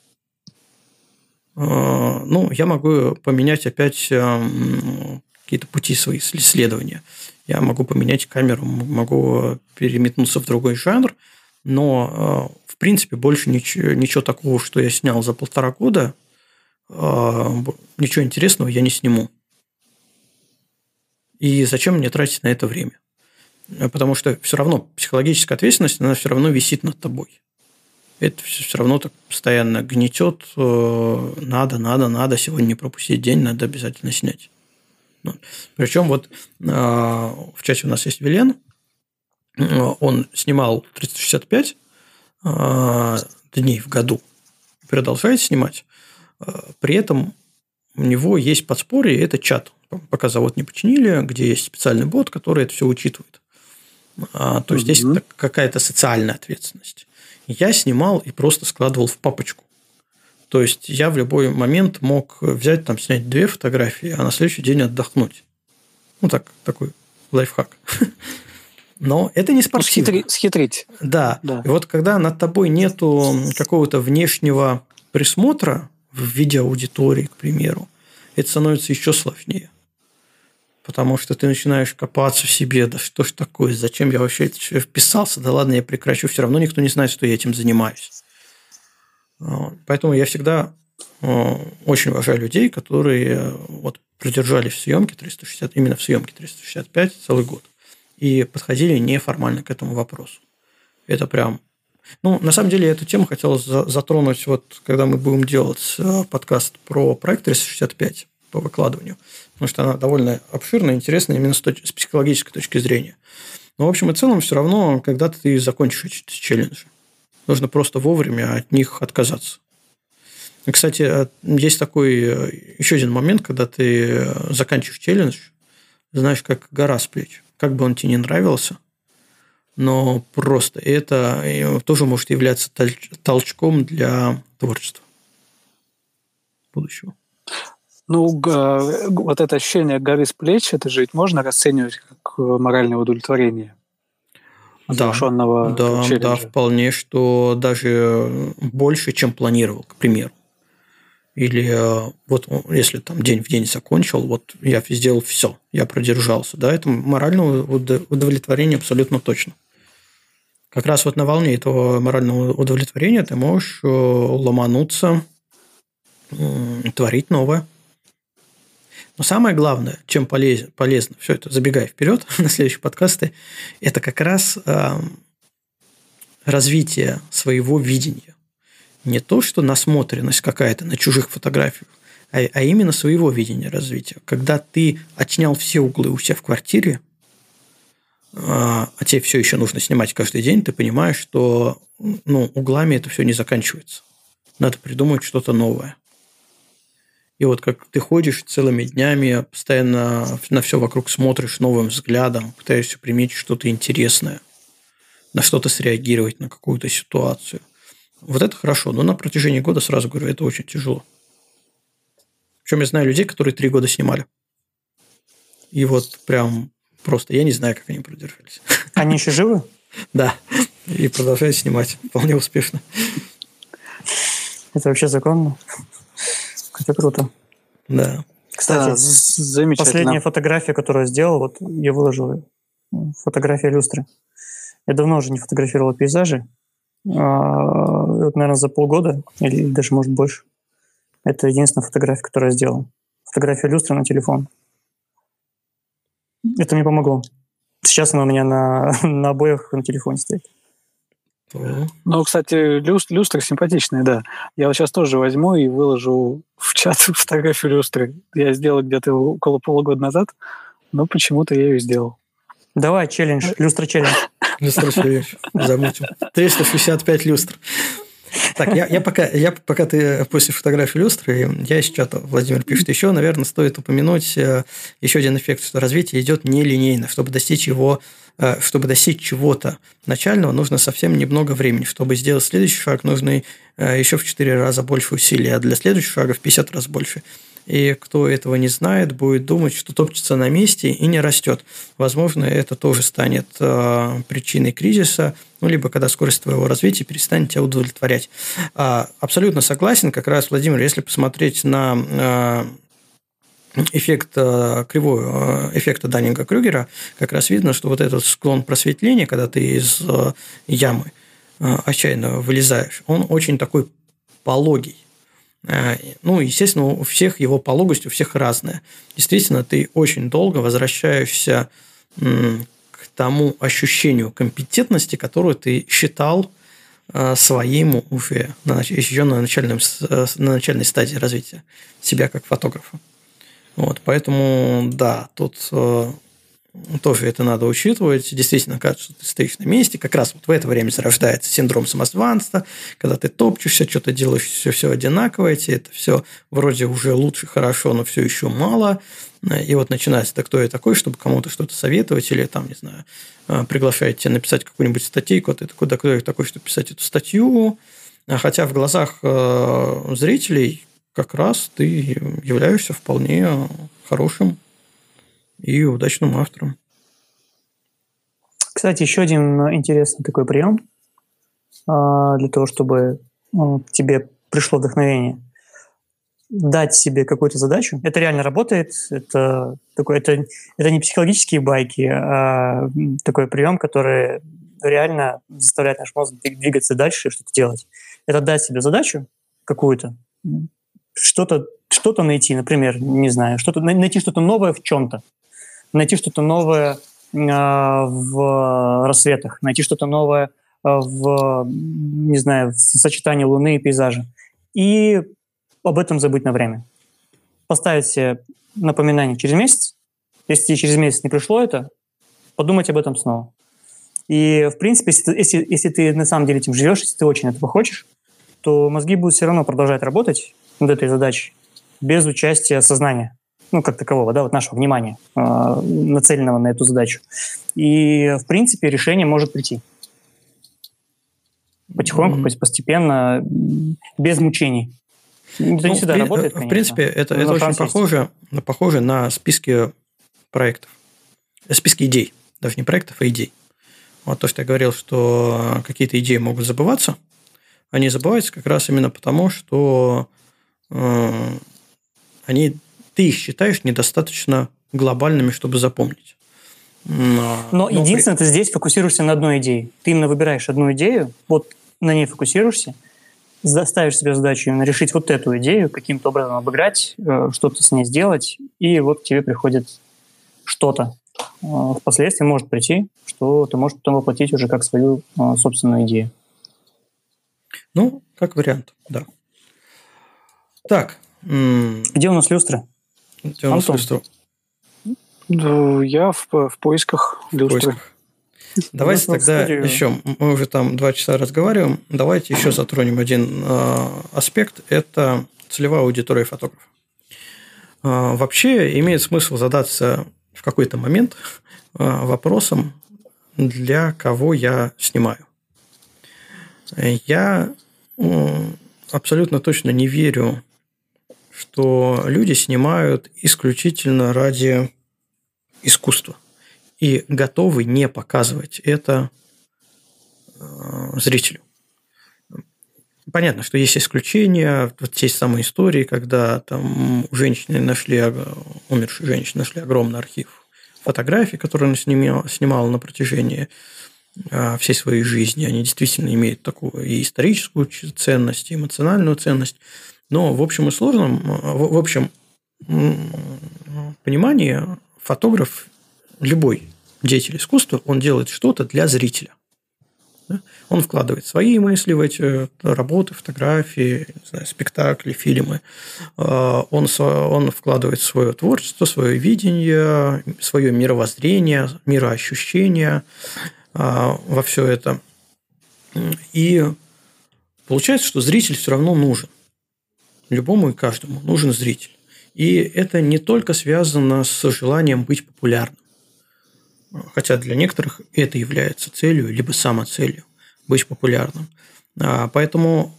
A: А, ну, я могу поменять опять эм, какие-то пути свои исследования. Я могу поменять камеру, могу переметнуться в другой жанр, но, э, в принципе, больше ничего, ничего такого, что я снял за полтора года, э, ничего интересного я не сниму. И зачем мне тратить на это время? Э, потому что все равно психологическая ответственность, она все равно висит над тобой. Это все равно так постоянно гнетет. Э, надо, надо, надо. Сегодня не пропустить день, надо обязательно снять. Ну, Причем вот э, в чате у нас есть Вилен. Он снимал 365 дней в году. Продолжает снимать. При этом у него есть подспорье, это чат. Пока завод не починили, где есть специальный бот, который это все учитывает. А, то есть, здесь какая-то социальная ответственность. Я снимал и просто складывал в папочку. То есть, я в любой момент мог взять, там, снять две фотографии, а на следующий день отдохнуть. Ну, так, такой лайфхак. Но это не спортивно.
B: Ну, схитрить.
A: Да. да. И вот когда над тобой нету какого-то внешнего присмотра в виде аудитории, к примеру, это становится еще сложнее потому что ты начинаешь копаться в себе, да что ж такое, зачем я вообще это вписался, да ладно, я прекращу, все равно никто не знает, что я этим занимаюсь. Поэтому я всегда очень уважаю людей, которые вот продержались в съемке 360, именно в съемке 365 целый год, и подходили неформально к этому вопросу. Это прям... Ну, на самом деле, эту тему хотелось затронуть, вот когда мы будем делать э, подкаст про проект 365, по выкладыванию, потому что она довольно обширная, интересная именно с, точ- с психологической точки зрения. Но в общем и целом все равно, когда ты закончишь эти челленджи, нужно просто вовремя от них отказаться. Кстати, э, есть такой э, еще один момент, когда ты э, заканчиваешь челлендж, знаешь, как гора с плеч. Как бы он тебе не нравился, но просто это тоже может являться толчком для творчества будущего.
B: Ну, вот это ощущение горы с плеч, это же ведь можно расценивать как моральное удовлетворение
A: да, да, да, вполне, что даже больше, чем планировал, к примеру. Или э, вот если там день в день закончил, вот я сделал все, я продержался, да, это моральное удовлетворение абсолютно точно. Как раз вот на волне этого морального удовлетворения ты можешь э, ломануться, творить новое. Но самое главное, чем полезно, полезно все это, забегая вперед на следующие подкасты, это как раз э, развитие своего видения не то, что насмотренность какая-то на чужих фотографиях, а, а именно своего видения развития. Когда ты отснял все углы у себя в квартире, а, а тебе все еще нужно снимать каждый день, ты понимаешь, что ну, углами это все не заканчивается. Надо придумать что-то новое. И вот как ты ходишь целыми днями, постоянно на все вокруг смотришь новым взглядом, пытаешься приметить что-то интересное, на что-то среагировать, на какую-то ситуацию. Вот это хорошо, но на протяжении года, сразу говорю, это очень тяжело. Причем я знаю людей, которые три года снимали. И вот прям просто, я не знаю, как они продержались.
C: Они еще живы?
A: Да, и продолжают снимать вполне успешно.
C: Это вообще законно? Это круто.
A: Да.
C: Кстати, да, замечательно. последняя фотография, которую я сделал, вот я выложил фотография люстры. Я давно уже не фотографировал пейзажи, а, вот, наверное, за полгода или даже, может, больше. Это единственная фотография, которую я сделал. Фотография люстры на телефон. Это мне помогло. Сейчас она у меня на, на обоях на телефоне стоит.
B: Ну, кстати, люст, люстра симпатичная, да. Я вот сейчас тоже возьму и выложу в чат фотографию люстры. Я сделал где-то около полугода назад, но почему-то я ее сделал.
C: Давай, челлендж, люстра челлендж.
A: Люстра челлендж, замутим. 365 люстр. Так, я, я, пока, я пока ты после фотографии люстры, я из чата, Владимир пишет, еще, наверное, стоит упомянуть э, еще один эффект, что развитие идет нелинейно. Чтобы достичь его, э, чтобы достичь чего-то начального, нужно совсем немного времени. Чтобы сделать следующий шаг, нужно э, еще в 4 раза больше усилий, а для следующего шага в 50 раз больше и кто этого не знает, будет думать, что топчется на месте и не растет. Возможно, это тоже станет э, причиной кризиса, ну, либо когда скорость твоего развития перестанет тебя удовлетворять. А, абсолютно согласен, как раз, Владимир, если посмотреть на э, эффект э, кривой эффекта Даннинга-Крюгера, как раз видно, что вот этот склон просветления, когда ты из ямы отчаянно вылезаешь, он очень такой пологий. Э, ну, естественно, у всех его пологость, у всех разная. Действительно, ты очень долго возвращаешься к тому ощущению компетентности, которую ты считал э, своим уже еще на, начальном, э, на начальной стадии развития себя как фотографа. Вот, поэтому, да, тут тоже это надо учитывать. Действительно, кажется, ты стоишь на месте. Как раз вот в это время зарождается синдром самозванства, когда ты топчешься, что-то делаешь, все, все одинаковое, тебе это все вроде уже лучше, хорошо, но все еще мало. И вот начинается, да кто я такой, чтобы кому-то что-то советовать, или там, не знаю, а, приглашает тебя написать какую-нибудь статейку, а ты такой, да кто я такой, чтобы писать эту статью. Хотя в глазах э, зрителей как раз ты являешься вполне хорошим и удачным автором.
C: Кстати, еще один интересный такой прием а, для того, чтобы ну, тебе пришло вдохновение. Дать себе какую-то задачу. Это реально работает. Это, такой, это, это не психологические байки, а такой прием, который реально заставляет наш мозг двигаться дальше и что-то делать. Это дать себе задачу какую-то, что-то что найти, например, не знаю, что-то найти что-то новое в чем-то найти что-то новое а, в рассветах, найти что-то новое а, в, не знаю, в сочетании Луны и пейзажа. И об этом забыть на время. поставить себе напоминание через месяц. Если через месяц не пришло это, подумать об этом снова. И, в принципе, если, если, если ты на самом деле этим живешь, если ты очень этого хочешь, то мозги будут все равно продолжать работать над этой задачей без участия сознания, ну, как такового, да, вот нашего внимания, э, нацеленного на эту задачу. И, в принципе, решение может прийти. Потихоньку,
A: Мгм.
C: постепенно, без мучений. Это не
A: Ну,
C: всегда
A: в при-
C: работает,
A: В
C: конечно.
A: принципе, это, это очень
C: есть.
A: похоже, похоже на списки проектов. Э, Списки идей. Даже не проектов, а идей. Вот то, что я говорил, что какие-то идеи могут забываться. Они забываются как раз именно потому, что они, ты их считаешь недостаточно глобальными, чтобы запомнить. Но,
C: Но
A: при-
C: единственное, ты здесь фокусируешься на одной идее. Ты именно выбираешь одну идею, вот на ней фокусируешься, заставишь себе задачу именно решить вот эту идею, каким-то образом обыграть, э, что-то с ней сделать, и вот к тебе приходит что-то. Э, Впоследствии может прийти, что ты можешь потом воплотить уже как свою э, собственную идею.
A: Ну, как вариант, да. Так,
C: Где у нас люстра?
A: где у нас
C: Антон.
A: люстру?
B: Ну, я в, в поисках
A: В
B: люстры.
A: поисках. Давайте тогда
C: студию-
A: еще, мы уже там два часа разговариваем, давайте еще затронем один э, аспект, это целевая аудитория фотографа. Э, вообще имеет смысл задаться в какой-то момент э, вопросом, для кого я снимаю. Я э, абсолютно точно не верю, что люди снимают исключительно ради искусства и готовы не показывать это э, зрителю. Понятно, что есть исключения, вот те самые истории, когда там у женщины нашли, умершей женщины нашли огромный архив фотографий, которые она снимала, снимала на протяжении э, всей своей жизни. Они действительно имеют такую и историческую ценность, и эмоциональную ценность. Но в общем и сложном, э, в общем понимании фотограф, любой деятель искусства, он делает что-то для зрителя. Он вкладывает свои мысли в эти э, работы, фотографии, знаю, спектакли, фильмы. Э, Он, он вкладывает свое творчество, свое видение, свое мировоззрение, мироощущение во все это. И получается, что зритель все равно нужен. Любому и каждому нужен зритель. И это не только связано с желанием быть популярным. Хотя для некоторых это является целью, либо самоцелью быть популярным. А, Поэтому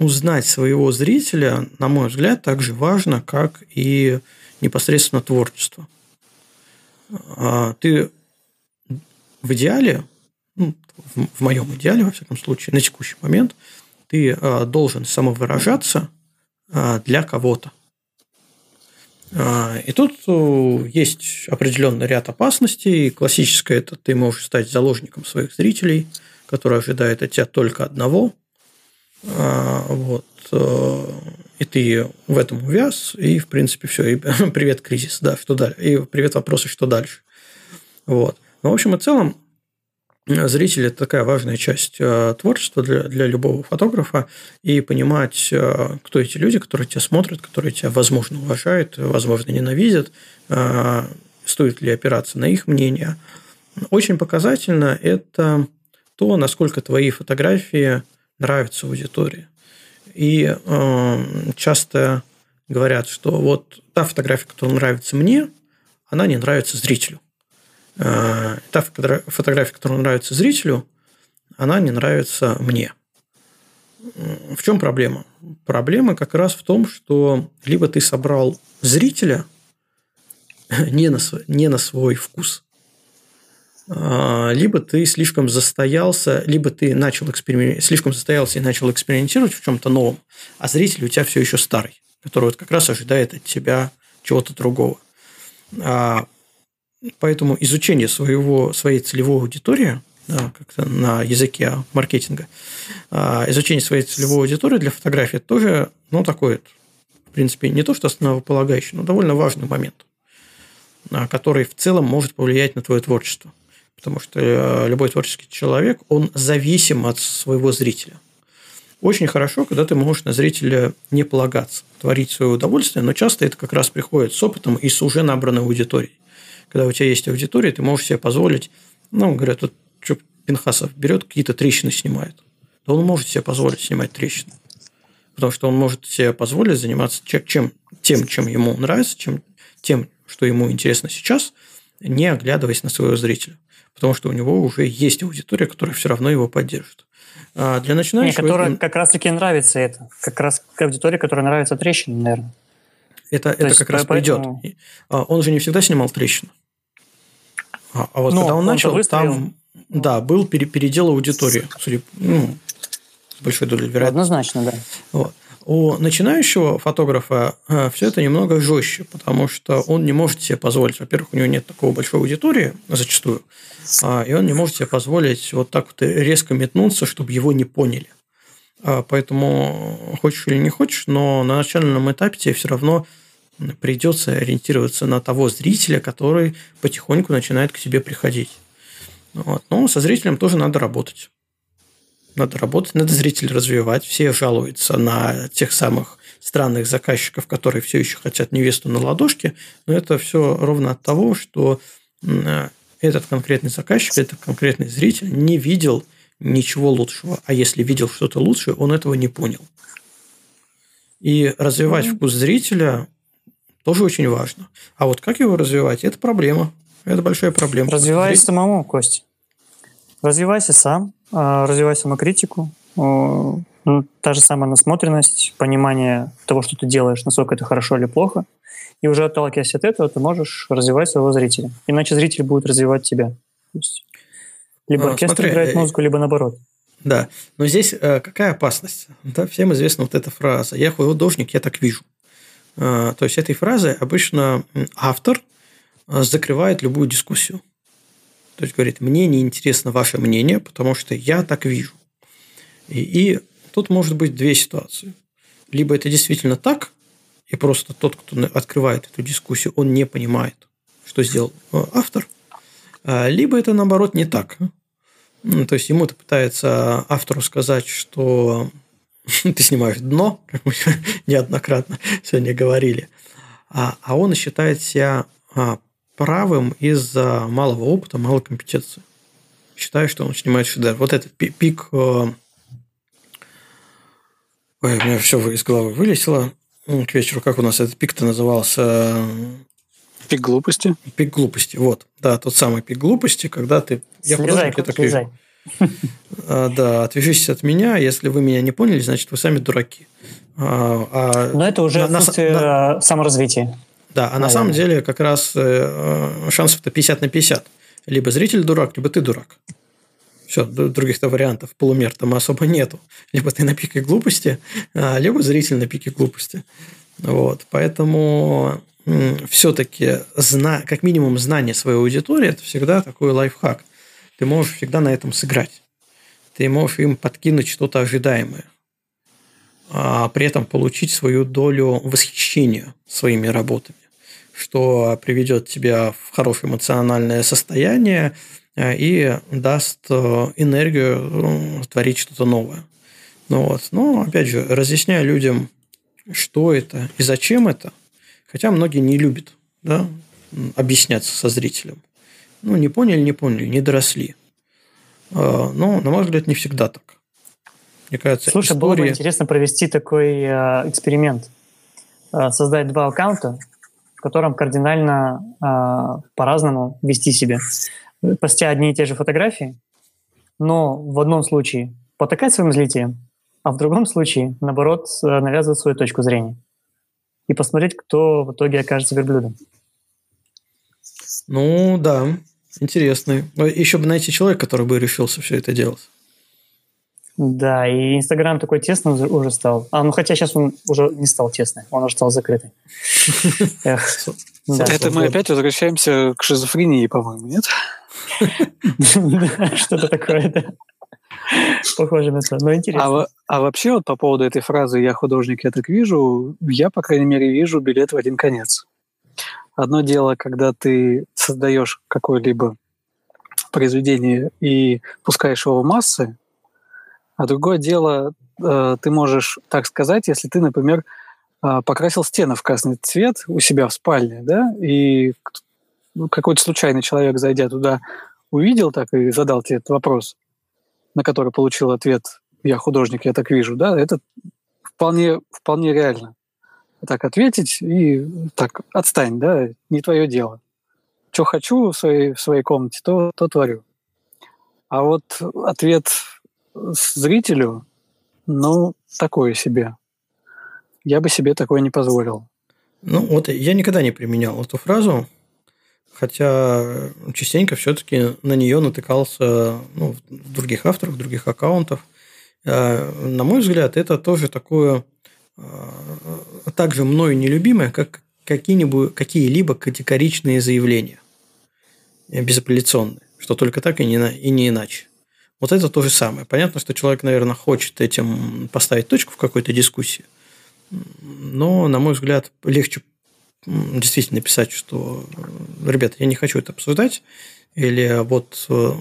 A: узнать своего зрителя, на мой взгляд, так же важно, как и непосредственно творчество. А, Ты в идеале, ну, в моем идеале, во всяком случае, на текущий момент, ты а, должен самовыражаться для кого-то. А, И тут э, есть определенный ряд опасностей. Классическое – это ты можешь стать заложником своих зрителей, которые ожидают от тебя только одного. А, Вот. э, И ты в этом увяз, и, в принципе, все. И привет, кризис, да, что дальше? И привет, вопросы, что дальше? Вот. Но, в общем и целом, зритель – это такая важная часть э, творчества для, для любого фотографа, и понимать, э, кто эти люди, которые тебя смотрят, которые тебя, возможно, уважают, возможно, ненавидят, э, стоит ли опираться на их мнение. Очень показательно это то, насколько твои фотографии нравятся аудитории. И э, часто говорят, что вот та фотография, которая нравится мне, она не нравится зрителю. Э, Та фотогра- фотография, которая нравится зрителю, она не нравится мне. В чем проблема? Проблема как раз в том, что либо ты собрал зрителя не на, не на свой вкус, а, либо ты слишком застоялся, либо ты начал эксперимен- слишком застоялся и начал экспериментировать в чем-то новом, а зритель у тебя все еще старый, который вот как раз ожидает от тебя чего-то другого. А, Поэтому изучение своего, своей целевой аудитории, да, как-то на языке маркетинга, а, изучение своей целевой аудитории для фотографии тоже, ну, такой, в принципе, не то что основополагающий, но довольно важный момент, а, который в целом может повлиять на твое творчество. Потому что э, любой творческий человек, он зависим от своего зрителя. очень хорошо, когда ты можешь на зрителя не полагаться, творить свое удовольствие, но часто это как раз приходит с опытом и с уже набранной аудиторией. Когда у тебя есть аудитория, ты можешь себе позволить, ну, говорят, вот что Пинхасов берет, какие-то трещины снимает. Да он может себе позволить снимать трещины. Потому что он может себе позволить заниматься чем, тем, чем ему нравится, чем, тем, что ему интересно сейчас, не оглядываясь на своего зрителя. Потому что у него уже есть аудитория, которая все равно его поддержит.
C: А для начинающих... Мне, которая как раз-таки нравится это. Как раз аудитория, которая нравится трещины, наверное.
A: Это, это как раз поэтому... придет. А, он же не всегда снимал трещины. А, а вот ну, когда он, он начал, там да, был передел аудитории. Судя, ну, с большой долей вероятности.
C: Однозначно, да.
A: Вот. У начинающего фотографа э, все это немного жестче, потому что он не может себе позволить. Во-первых, у него нет такого большой аудитории зачастую, а, и он не может себе позволить вот так вот резко метнуться, чтобы его не поняли. А, поэтому хочешь или не хочешь, но на начальном этапе тебе все равно придется ориентироваться на того зрителя, который потихоньку начинает к тебе приходить. Вот. Но со зрителем тоже надо работать надо работать, надо зрителей развивать. Все жалуются на тех самых странных заказчиков, которые все еще хотят невесту на ладошке, но это все ровно от того, что этот конкретный заказчик, этот конкретный зритель не видел ничего лучшего. А если видел что-то лучшее, он этого не понял. И развивать mm-hmm. вкус зрителя тоже очень важно. А вот как его развивать, это проблема. Это большая проблема.
C: Развивай самому, Кость. Развивайся сам, а, развивай самокритику, ну, та же самая насмотренность, понимание того, что ты делаешь, насколько это хорошо или плохо. И уже отталкиваясь от этого, ты можешь развивать своего зрителя. Иначе зритель будет развивать тебя. То есть, либо а, оркестр смотри, играет э, музыку, либо наоборот.
A: Да, но здесь э, какая опасность? Да, всем известна вот эта фраза «я художник, я так вижу». Э, то есть, этой фразой обычно автор закрывает любую дискуссию. То есть говорит, мне не интересно ваше мнение, потому что я так вижу. И, и тут может быть две ситуации. Либо это действительно так, и просто тот, кто открывает эту дискуссию, он не понимает, что сделал э, автор, либо это наоборот не так. То есть ему-то пытается автору сказать, что ты снимаешь дно, как мы неоднократно сегодня говорили, а, а он считает себя а, правым из-за малого опыта, малой компетенции. Считаю, что он снимает шедевр. Вот этот пик... Э, ой, у меня все из головы вылетело. К вечеру, как у нас этот пик-то назывался?
B: Пик глупости.
A: Пик глупости, вот. Да, тот самый пик глупости, когда ты...
C: Я слезай, я так вижу.
A: А, да, отвяжитесь от меня. Если вы меня не поняли, значит, вы сами дураки. А,
C: а Но это уже на, на, саморазвития.
A: Да, а на самом деле как раз э, шансов-то 50 на 50. Либо зритель дурак, либо ты дурак. Все, других-то вариантов полумер там особо нету. Либо ты на пике глупости, либо зритель на пике глупости. Вот. Поэтому все-таки зна... как минимум знание своей аудитории – это всегда такой лайфхак. Ты можешь всегда на этом сыграть. Ты можешь им подкинуть что-то ожидаемое а при этом получить свою долю восхищения своими работами что приведет тебя в хорошее эмоциональное состояние э, и даст э, энергию э, творить что-то новое. Ну вот. Но, опять же, разъясняя людям, что это и зачем это, хотя многие не любят да, объясняться со зрителем. Ну, не поняли, не поняли, не доросли. Но, на мой взгляд, не всегда так.
C: Мне кажется, Слушай, истории... было бы интересно провести такой э, эксперимент. Э, создать два аккаунта, в котором кардинально э, по-разному вести себя. Постя одни и те же фотографии, но в одном случае потакать своим зрителям, а в другом случае, наоборот, навязывать свою точку зрения. И посмотреть, кто в итоге окажется верблюдом.
A: Ну, да, интересный. Еще бы найти человека, который бы решился все это делать.
C: Да, и Инстаграм такой тесный уже стал. А, ну хотя сейчас он уже не стал тесный, он уже стал закрытый.
B: Это мы опять возвращаемся к шизофрении, по-моему, нет?
C: Что-то такое, да. Похоже на то, но интересно.
B: А, а вообще вот по поводу этой фразы «я художник, я так вижу», я, по крайней мере, вижу билет в один конец. Одно дело, когда ты создаешь какое-либо произведение и пускаешь его в массы, а другое дело э, ты можешь так сказать, если ты, например, э, покрасил стены в красный цвет у себя в спальне, да, и ну, какой-то случайный человек, зайдя туда, увидел так и задал тебе этот вопрос, на который получил ответ «я художник, я так вижу», да, это вполне, вполне реально. Так ответить и так отстань, да, не твое дело. Что хочу в своей, в своей комнате, то, то творю. А вот ответ зрителю, ну, такое себе. Я бы себе такое не позволил.
A: Ну, вот я никогда не применял эту фразу, хотя частенько все-таки на нее натыкался ну, в других авторах, в других аккаунтах. А, на мой взгляд, это тоже такое а, также мною нелюбимое, как какие-нибудь, какие-либо категоричные заявления, безапелляционные, что только так и не, и не иначе. Вот это то же самое. Понятно, что человек, наверное, хочет этим поставить точку в какой-то дискуссии, но, на мой взгляд, легче действительно писать, что, ребята, я не хочу это обсуждать, или вот э,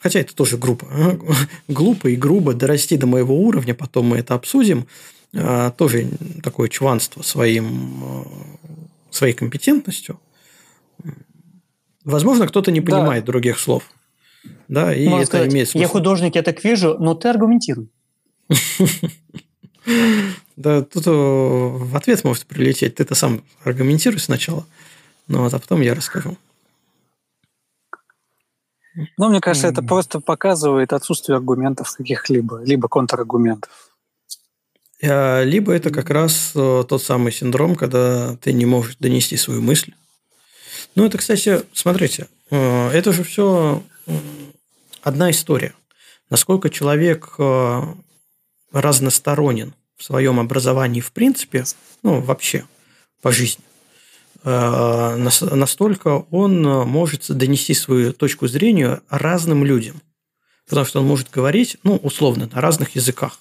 A: хотя это тоже грубо, глупо и грубо дорасти до моего уровня, потом мы это обсудим, а, тоже такое чванство своим, э, своей компетентностью. Возможно, кто-то не понимает да. других слов. Да, и Можно это
C: сказать,
A: имеет смысл.
C: Я художник, я так вижу, но ты аргументируй.
A: Да, тут э, в ответ может прилететь. Ты-то сам аргументируй сначала, ну, а потом я расскажу.
B: Ну, мне кажется, это просто показывает отсутствие аргументов каких-либо, либо контраргументов.
A: А, либо это как раз э, тот самый синдром, когда ты не можешь донести свою мысль. Ну, это, кстати, смотрите, э, это же все одна история. Насколько человек э, разносторонен в своем образовании в принципе, ну, вообще по жизни, э, настолько он может донести свою точку зрения разным людям. Потому что он может говорить, ну, условно, на разных языках.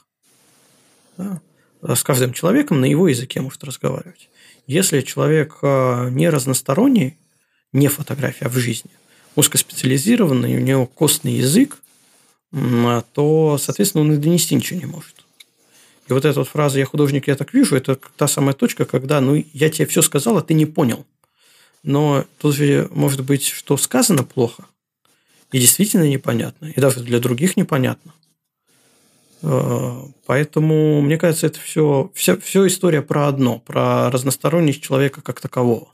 A: Да? С каждым человеком на его языке может разговаривать. Если человек э, не разносторонний, не фотография, а в жизни, узкоспециализированный, у него костный язык, то, соответственно, он и донести ничего не может. И вот эта вот фраза «я художник, я так вижу» – это та самая точка, когда ну, я тебе все сказал, а ты не понял. Но тут же может быть, что сказано плохо, и действительно непонятно, и даже для других непонятно. Э, поэтому, мне кажется, это все, все, все история про одно, про разносторонность человека как такового.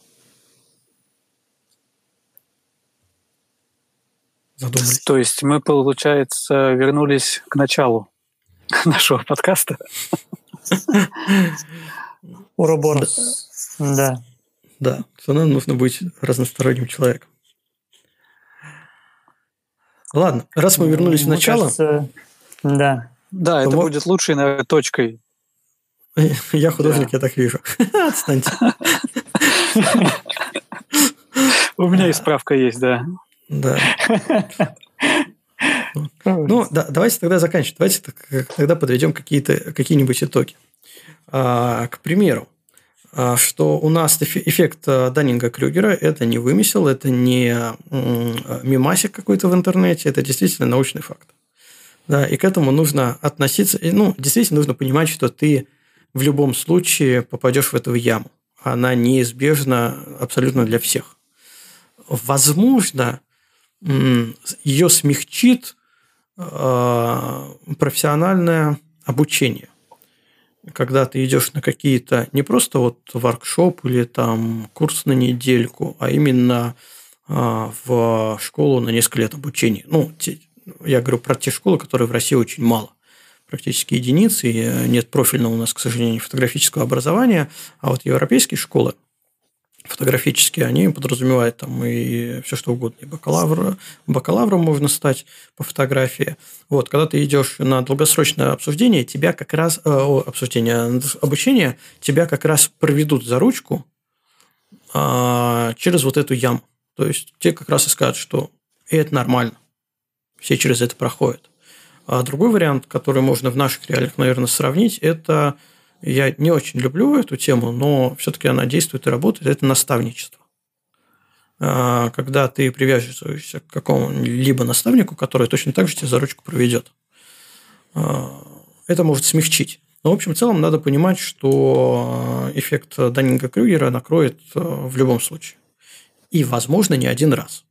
B: Задумались. То есть мы, получается, вернулись к началу нашего подкаста.
C: Уроборос. Да.
A: Да, что нам нужно быть разносторонним человеком. Ладно, раз мы вернулись в начало...
C: Кажется, да.
B: Да, это будет лучшей, наверное, точкой.
A: Я художник, я так вижу. Отстаньте.
B: У меня и справка есть, да.
A: Да. Ну, да, давайте тогда заканчивать. Давайте тогда подведем какие-то, какие-нибудь итоги. А, к примеру, а, что у нас эффект а, Даннинга-Крюгера – это не вымысел, это не мимасик какой-то в интернете, это действительно научный факт. Да, и к этому нужно относиться, и, ну, действительно нужно понимать, что ты в любом случае попадешь в эту яму. Она неизбежна абсолютно для всех. Возможно, ее смягчит а, профессиональное обучение. Когда ты идешь на какие-то не просто вот воркшоп или там курс на недельку, а именно а, в школу на несколько лет обучения. Ну, я говорю про те школы, которые в России очень мало практически единицы, нет профильного у нас, к сожалению, фотографического образования, а вот европейские школы – фотографические, они подразумевают там и все что угодно. И бакалавр, бакалавром можно стать по фотографии. Вот, когда ты идешь на долгосрочное обсуждение, тебя как раз э, обсуждение, обучение, тебя как раз проведут за ручку э, через вот эту яму. То есть те как раз и скажут, что и это нормально. Все через это проходят. А другой вариант, который можно в наших реалиях, наверное, сравнить, это я не очень люблю эту тему, но все-таки она действует и работает. Это наставничество. А, когда ты привязываешься к какому-либо наставнику, который точно так же тебя за ручку проведет. А, это может смягчить. Но, в общем, в целом надо понимать, что эффект Даннинга-Крюгера накроет в любом случае. И, возможно, не один раз.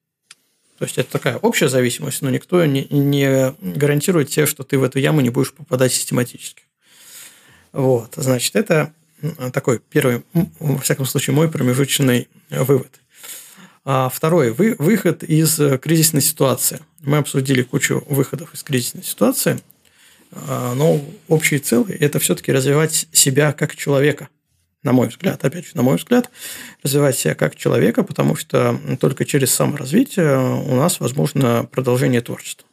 A: То есть это такая общая зависимость, но никто не, не гарантирует тебе, что ты в эту яму не будешь попадать систематически. Вот, значит, это такой первый, во всяком случае, мой промежуточный вывод. А второй вы, выход из кризисной ситуации. Мы обсудили кучу выходов из кризисной ситуации, а, но общий целый – это все-таки развивать себя как человека на мой взгляд, опять же, на мой взгляд, развивать себя как человека, потому что только через саморазвитие у нас возможно продолжение творчества.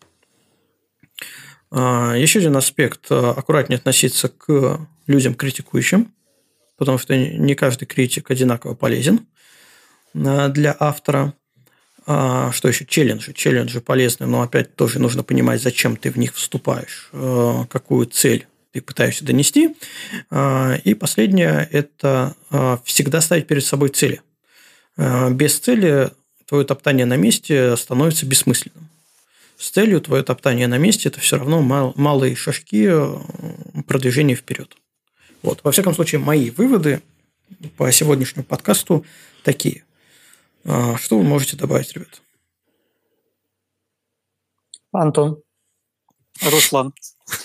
A: А, еще один аспект – аккуратнее относиться к людям критикующим, потому что не каждый критик одинаково полезен а, для автора. А, что еще? Челленджи. Челленджи полезны, но опять тоже нужно понимать, зачем ты в них вступаешь, какую цель ты пытаешься донести. А, и последнее – это всегда ставить перед собой цели. Без цели твое топтание на месте становится бессмысленным. С целью твое топтание на месте – это все равно малые шажки продвижения вперед. Вот. Во всяком случае, мои выводы по сегодняшнему подкасту такие. Что вы можете добавить, ребят?
C: Антон.
B: Руслан.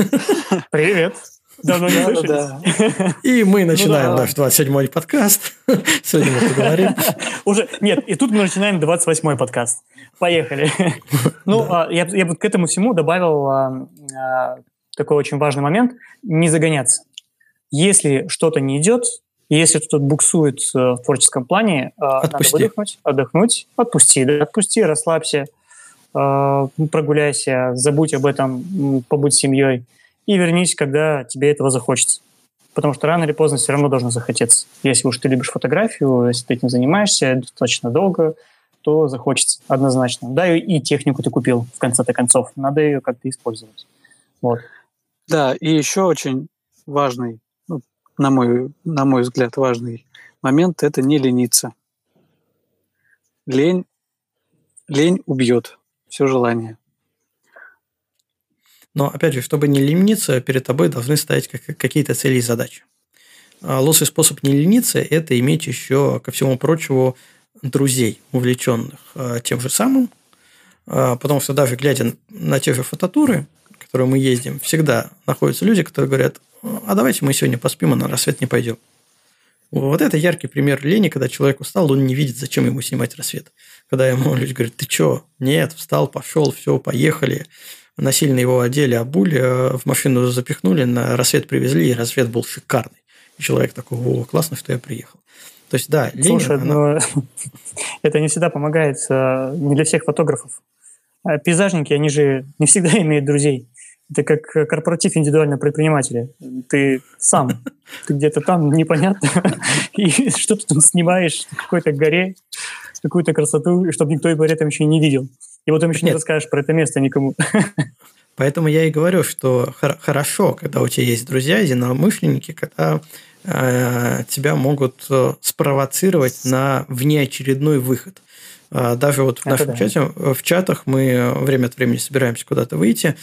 C: Привет. Давно не
A: слышались. И мы ну начинаем наш 27-й подкаст. Сегодня мы поговорим.
C: Уже, нет, и тут мы начинаем 28-й подкаст. Поехали. Ну, а, я, я бы к этому всему добавил а, а, такой очень важный момент. Не загоняться. Если что-то не идет, если кто-то буксует э, в творческом плане,
A: отпусти. надо
C: выдохнуть, отдохнуть, отпусти, да, отпусти, расслабься, Э, прогуляйся, забудь об этом, побудь с семьей и вернись, когда тебе этого захочется. Потому что рано или поздно все равно должно захотеться. Если уж ты любишь фотографию, если ты этим занимаешься достаточно долго, то захочется однозначно. Да, и технику ты купил в конце-то концов. Надо ее как-то использовать. Вот.
B: Да, и еще очень важный, ну, на, мой, на мой взгляд, важный момент – это не лениться. Лень, лень убьет все желание.
A: Но, опять же, чтобы не лениться, перед тобой должны стоять какие-то цели и задачи. А лучший способ не лениться – это иметь еще, ко всему прочему, друзей, увлеченных а, тем же самым, а, потому что даже глядя на те же фототуры, которые мы ездим, всегда находятся люди, которые говорят, а давайте мы сегодня поспим, а на рассвет не пойдем. Вот это яркий пример лени, когда человек устал, он не видит, зачем ему снимать рассвет. Когда ему люди говорят, ты чё? Нет, встал, пошел, все, поехали. Насильно его одели, обули, э, в машину запихнули, на рассвет привезли, и рассвет был шикарный. И человек такой, о, классно, что я приехал. То есть, да,
C: лень... Слушай, она... но это не всегда помогает, э, не для всех фотографов. А пейзажники, они же не всегда имеют друзей. Это как корпоратив индивидуального предпринимателя. Ты сам, ты где-то там, непонятно, и что ты там снимаешь на какой-то горе, какую-то красоту, чтобы никто при этом еще не видел. И потом еще Нет. не расскажешь про это место никому.
A: Поэтому я и говорю, что хорошо, когда у тебя есть друзья, единомышленники, когда э, тебя могут э, спровоцировать на внеочередной выход. Э, даже вот в нашем да. чате, в чатах мы время от времени собираемся куда-то выйти, а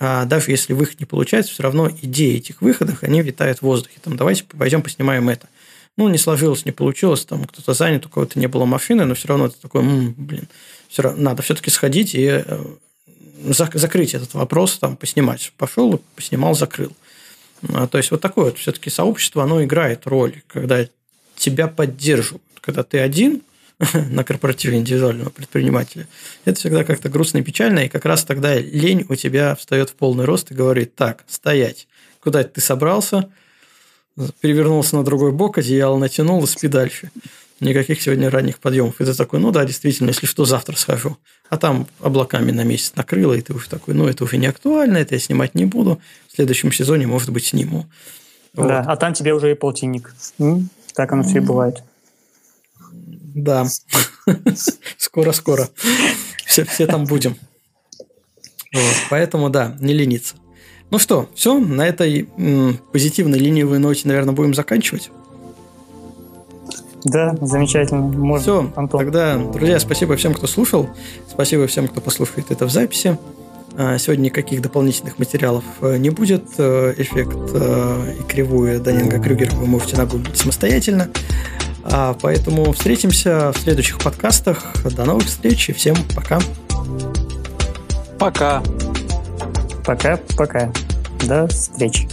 A: даже если выход не получается, все равно идеи этих выходов, они витают в воздухе. Там, давайте пойдем поснимаем это. Ну, не сложилось, не получилось, там кто-то занят, у кого-то не было машины, но все равно это такой, м-м, блин, все равно надо все-таки сходить и э, закрыть этот вопрос, там, поснимать. Пошел, поснимал, закрыл. А, то есть, вот такое вот все-таки сообщество, оно играет роль, когда тебя поддерживают. Когда ты один, на корпоративе индивидуального предпринимателя, это всегда как-то грустно и печально, и как раз тогда лень у тебя встает в полный рост и говорит, так, стоять, куда ты собрался, перевернулся на другой бок, одеяло натянул и спи дальше. Никаких сегодня ранних подъемов. И ты такой, ну да, действительно, если что, завтра схожу. А там облаками на месяц накрыло, и ты уже такой, ну это уже не актуально, это я снимать не буду. В следующем сезоне, может быть, сниму.
C: Вот. Да, а там тебе уже и полтинник. Так оно все и бывает.
A: Да. Скоро-скоро. Все, все там будем. Вот. Поэтому, да, не лениться. Ну что, все, на этой м, позитивной ленивой ноте, наверное, будем заканчивать.
C: Да, замечательно.
A: Можно, все, Антон. тогда, друзья, спасибо всем, кто слушал. Спасибо всем, кто послушает это в записи. А, сегодня никаких дополнительных материалов э, не будет. Э, эффект э, и кривую Данинга Крюгера вы можете нагуглить самостоятельно. А, поэтому встретимся в следующих подкастах. До новых встреч и всем пока.
B: Пока.
C: Пока-пока. До встречи.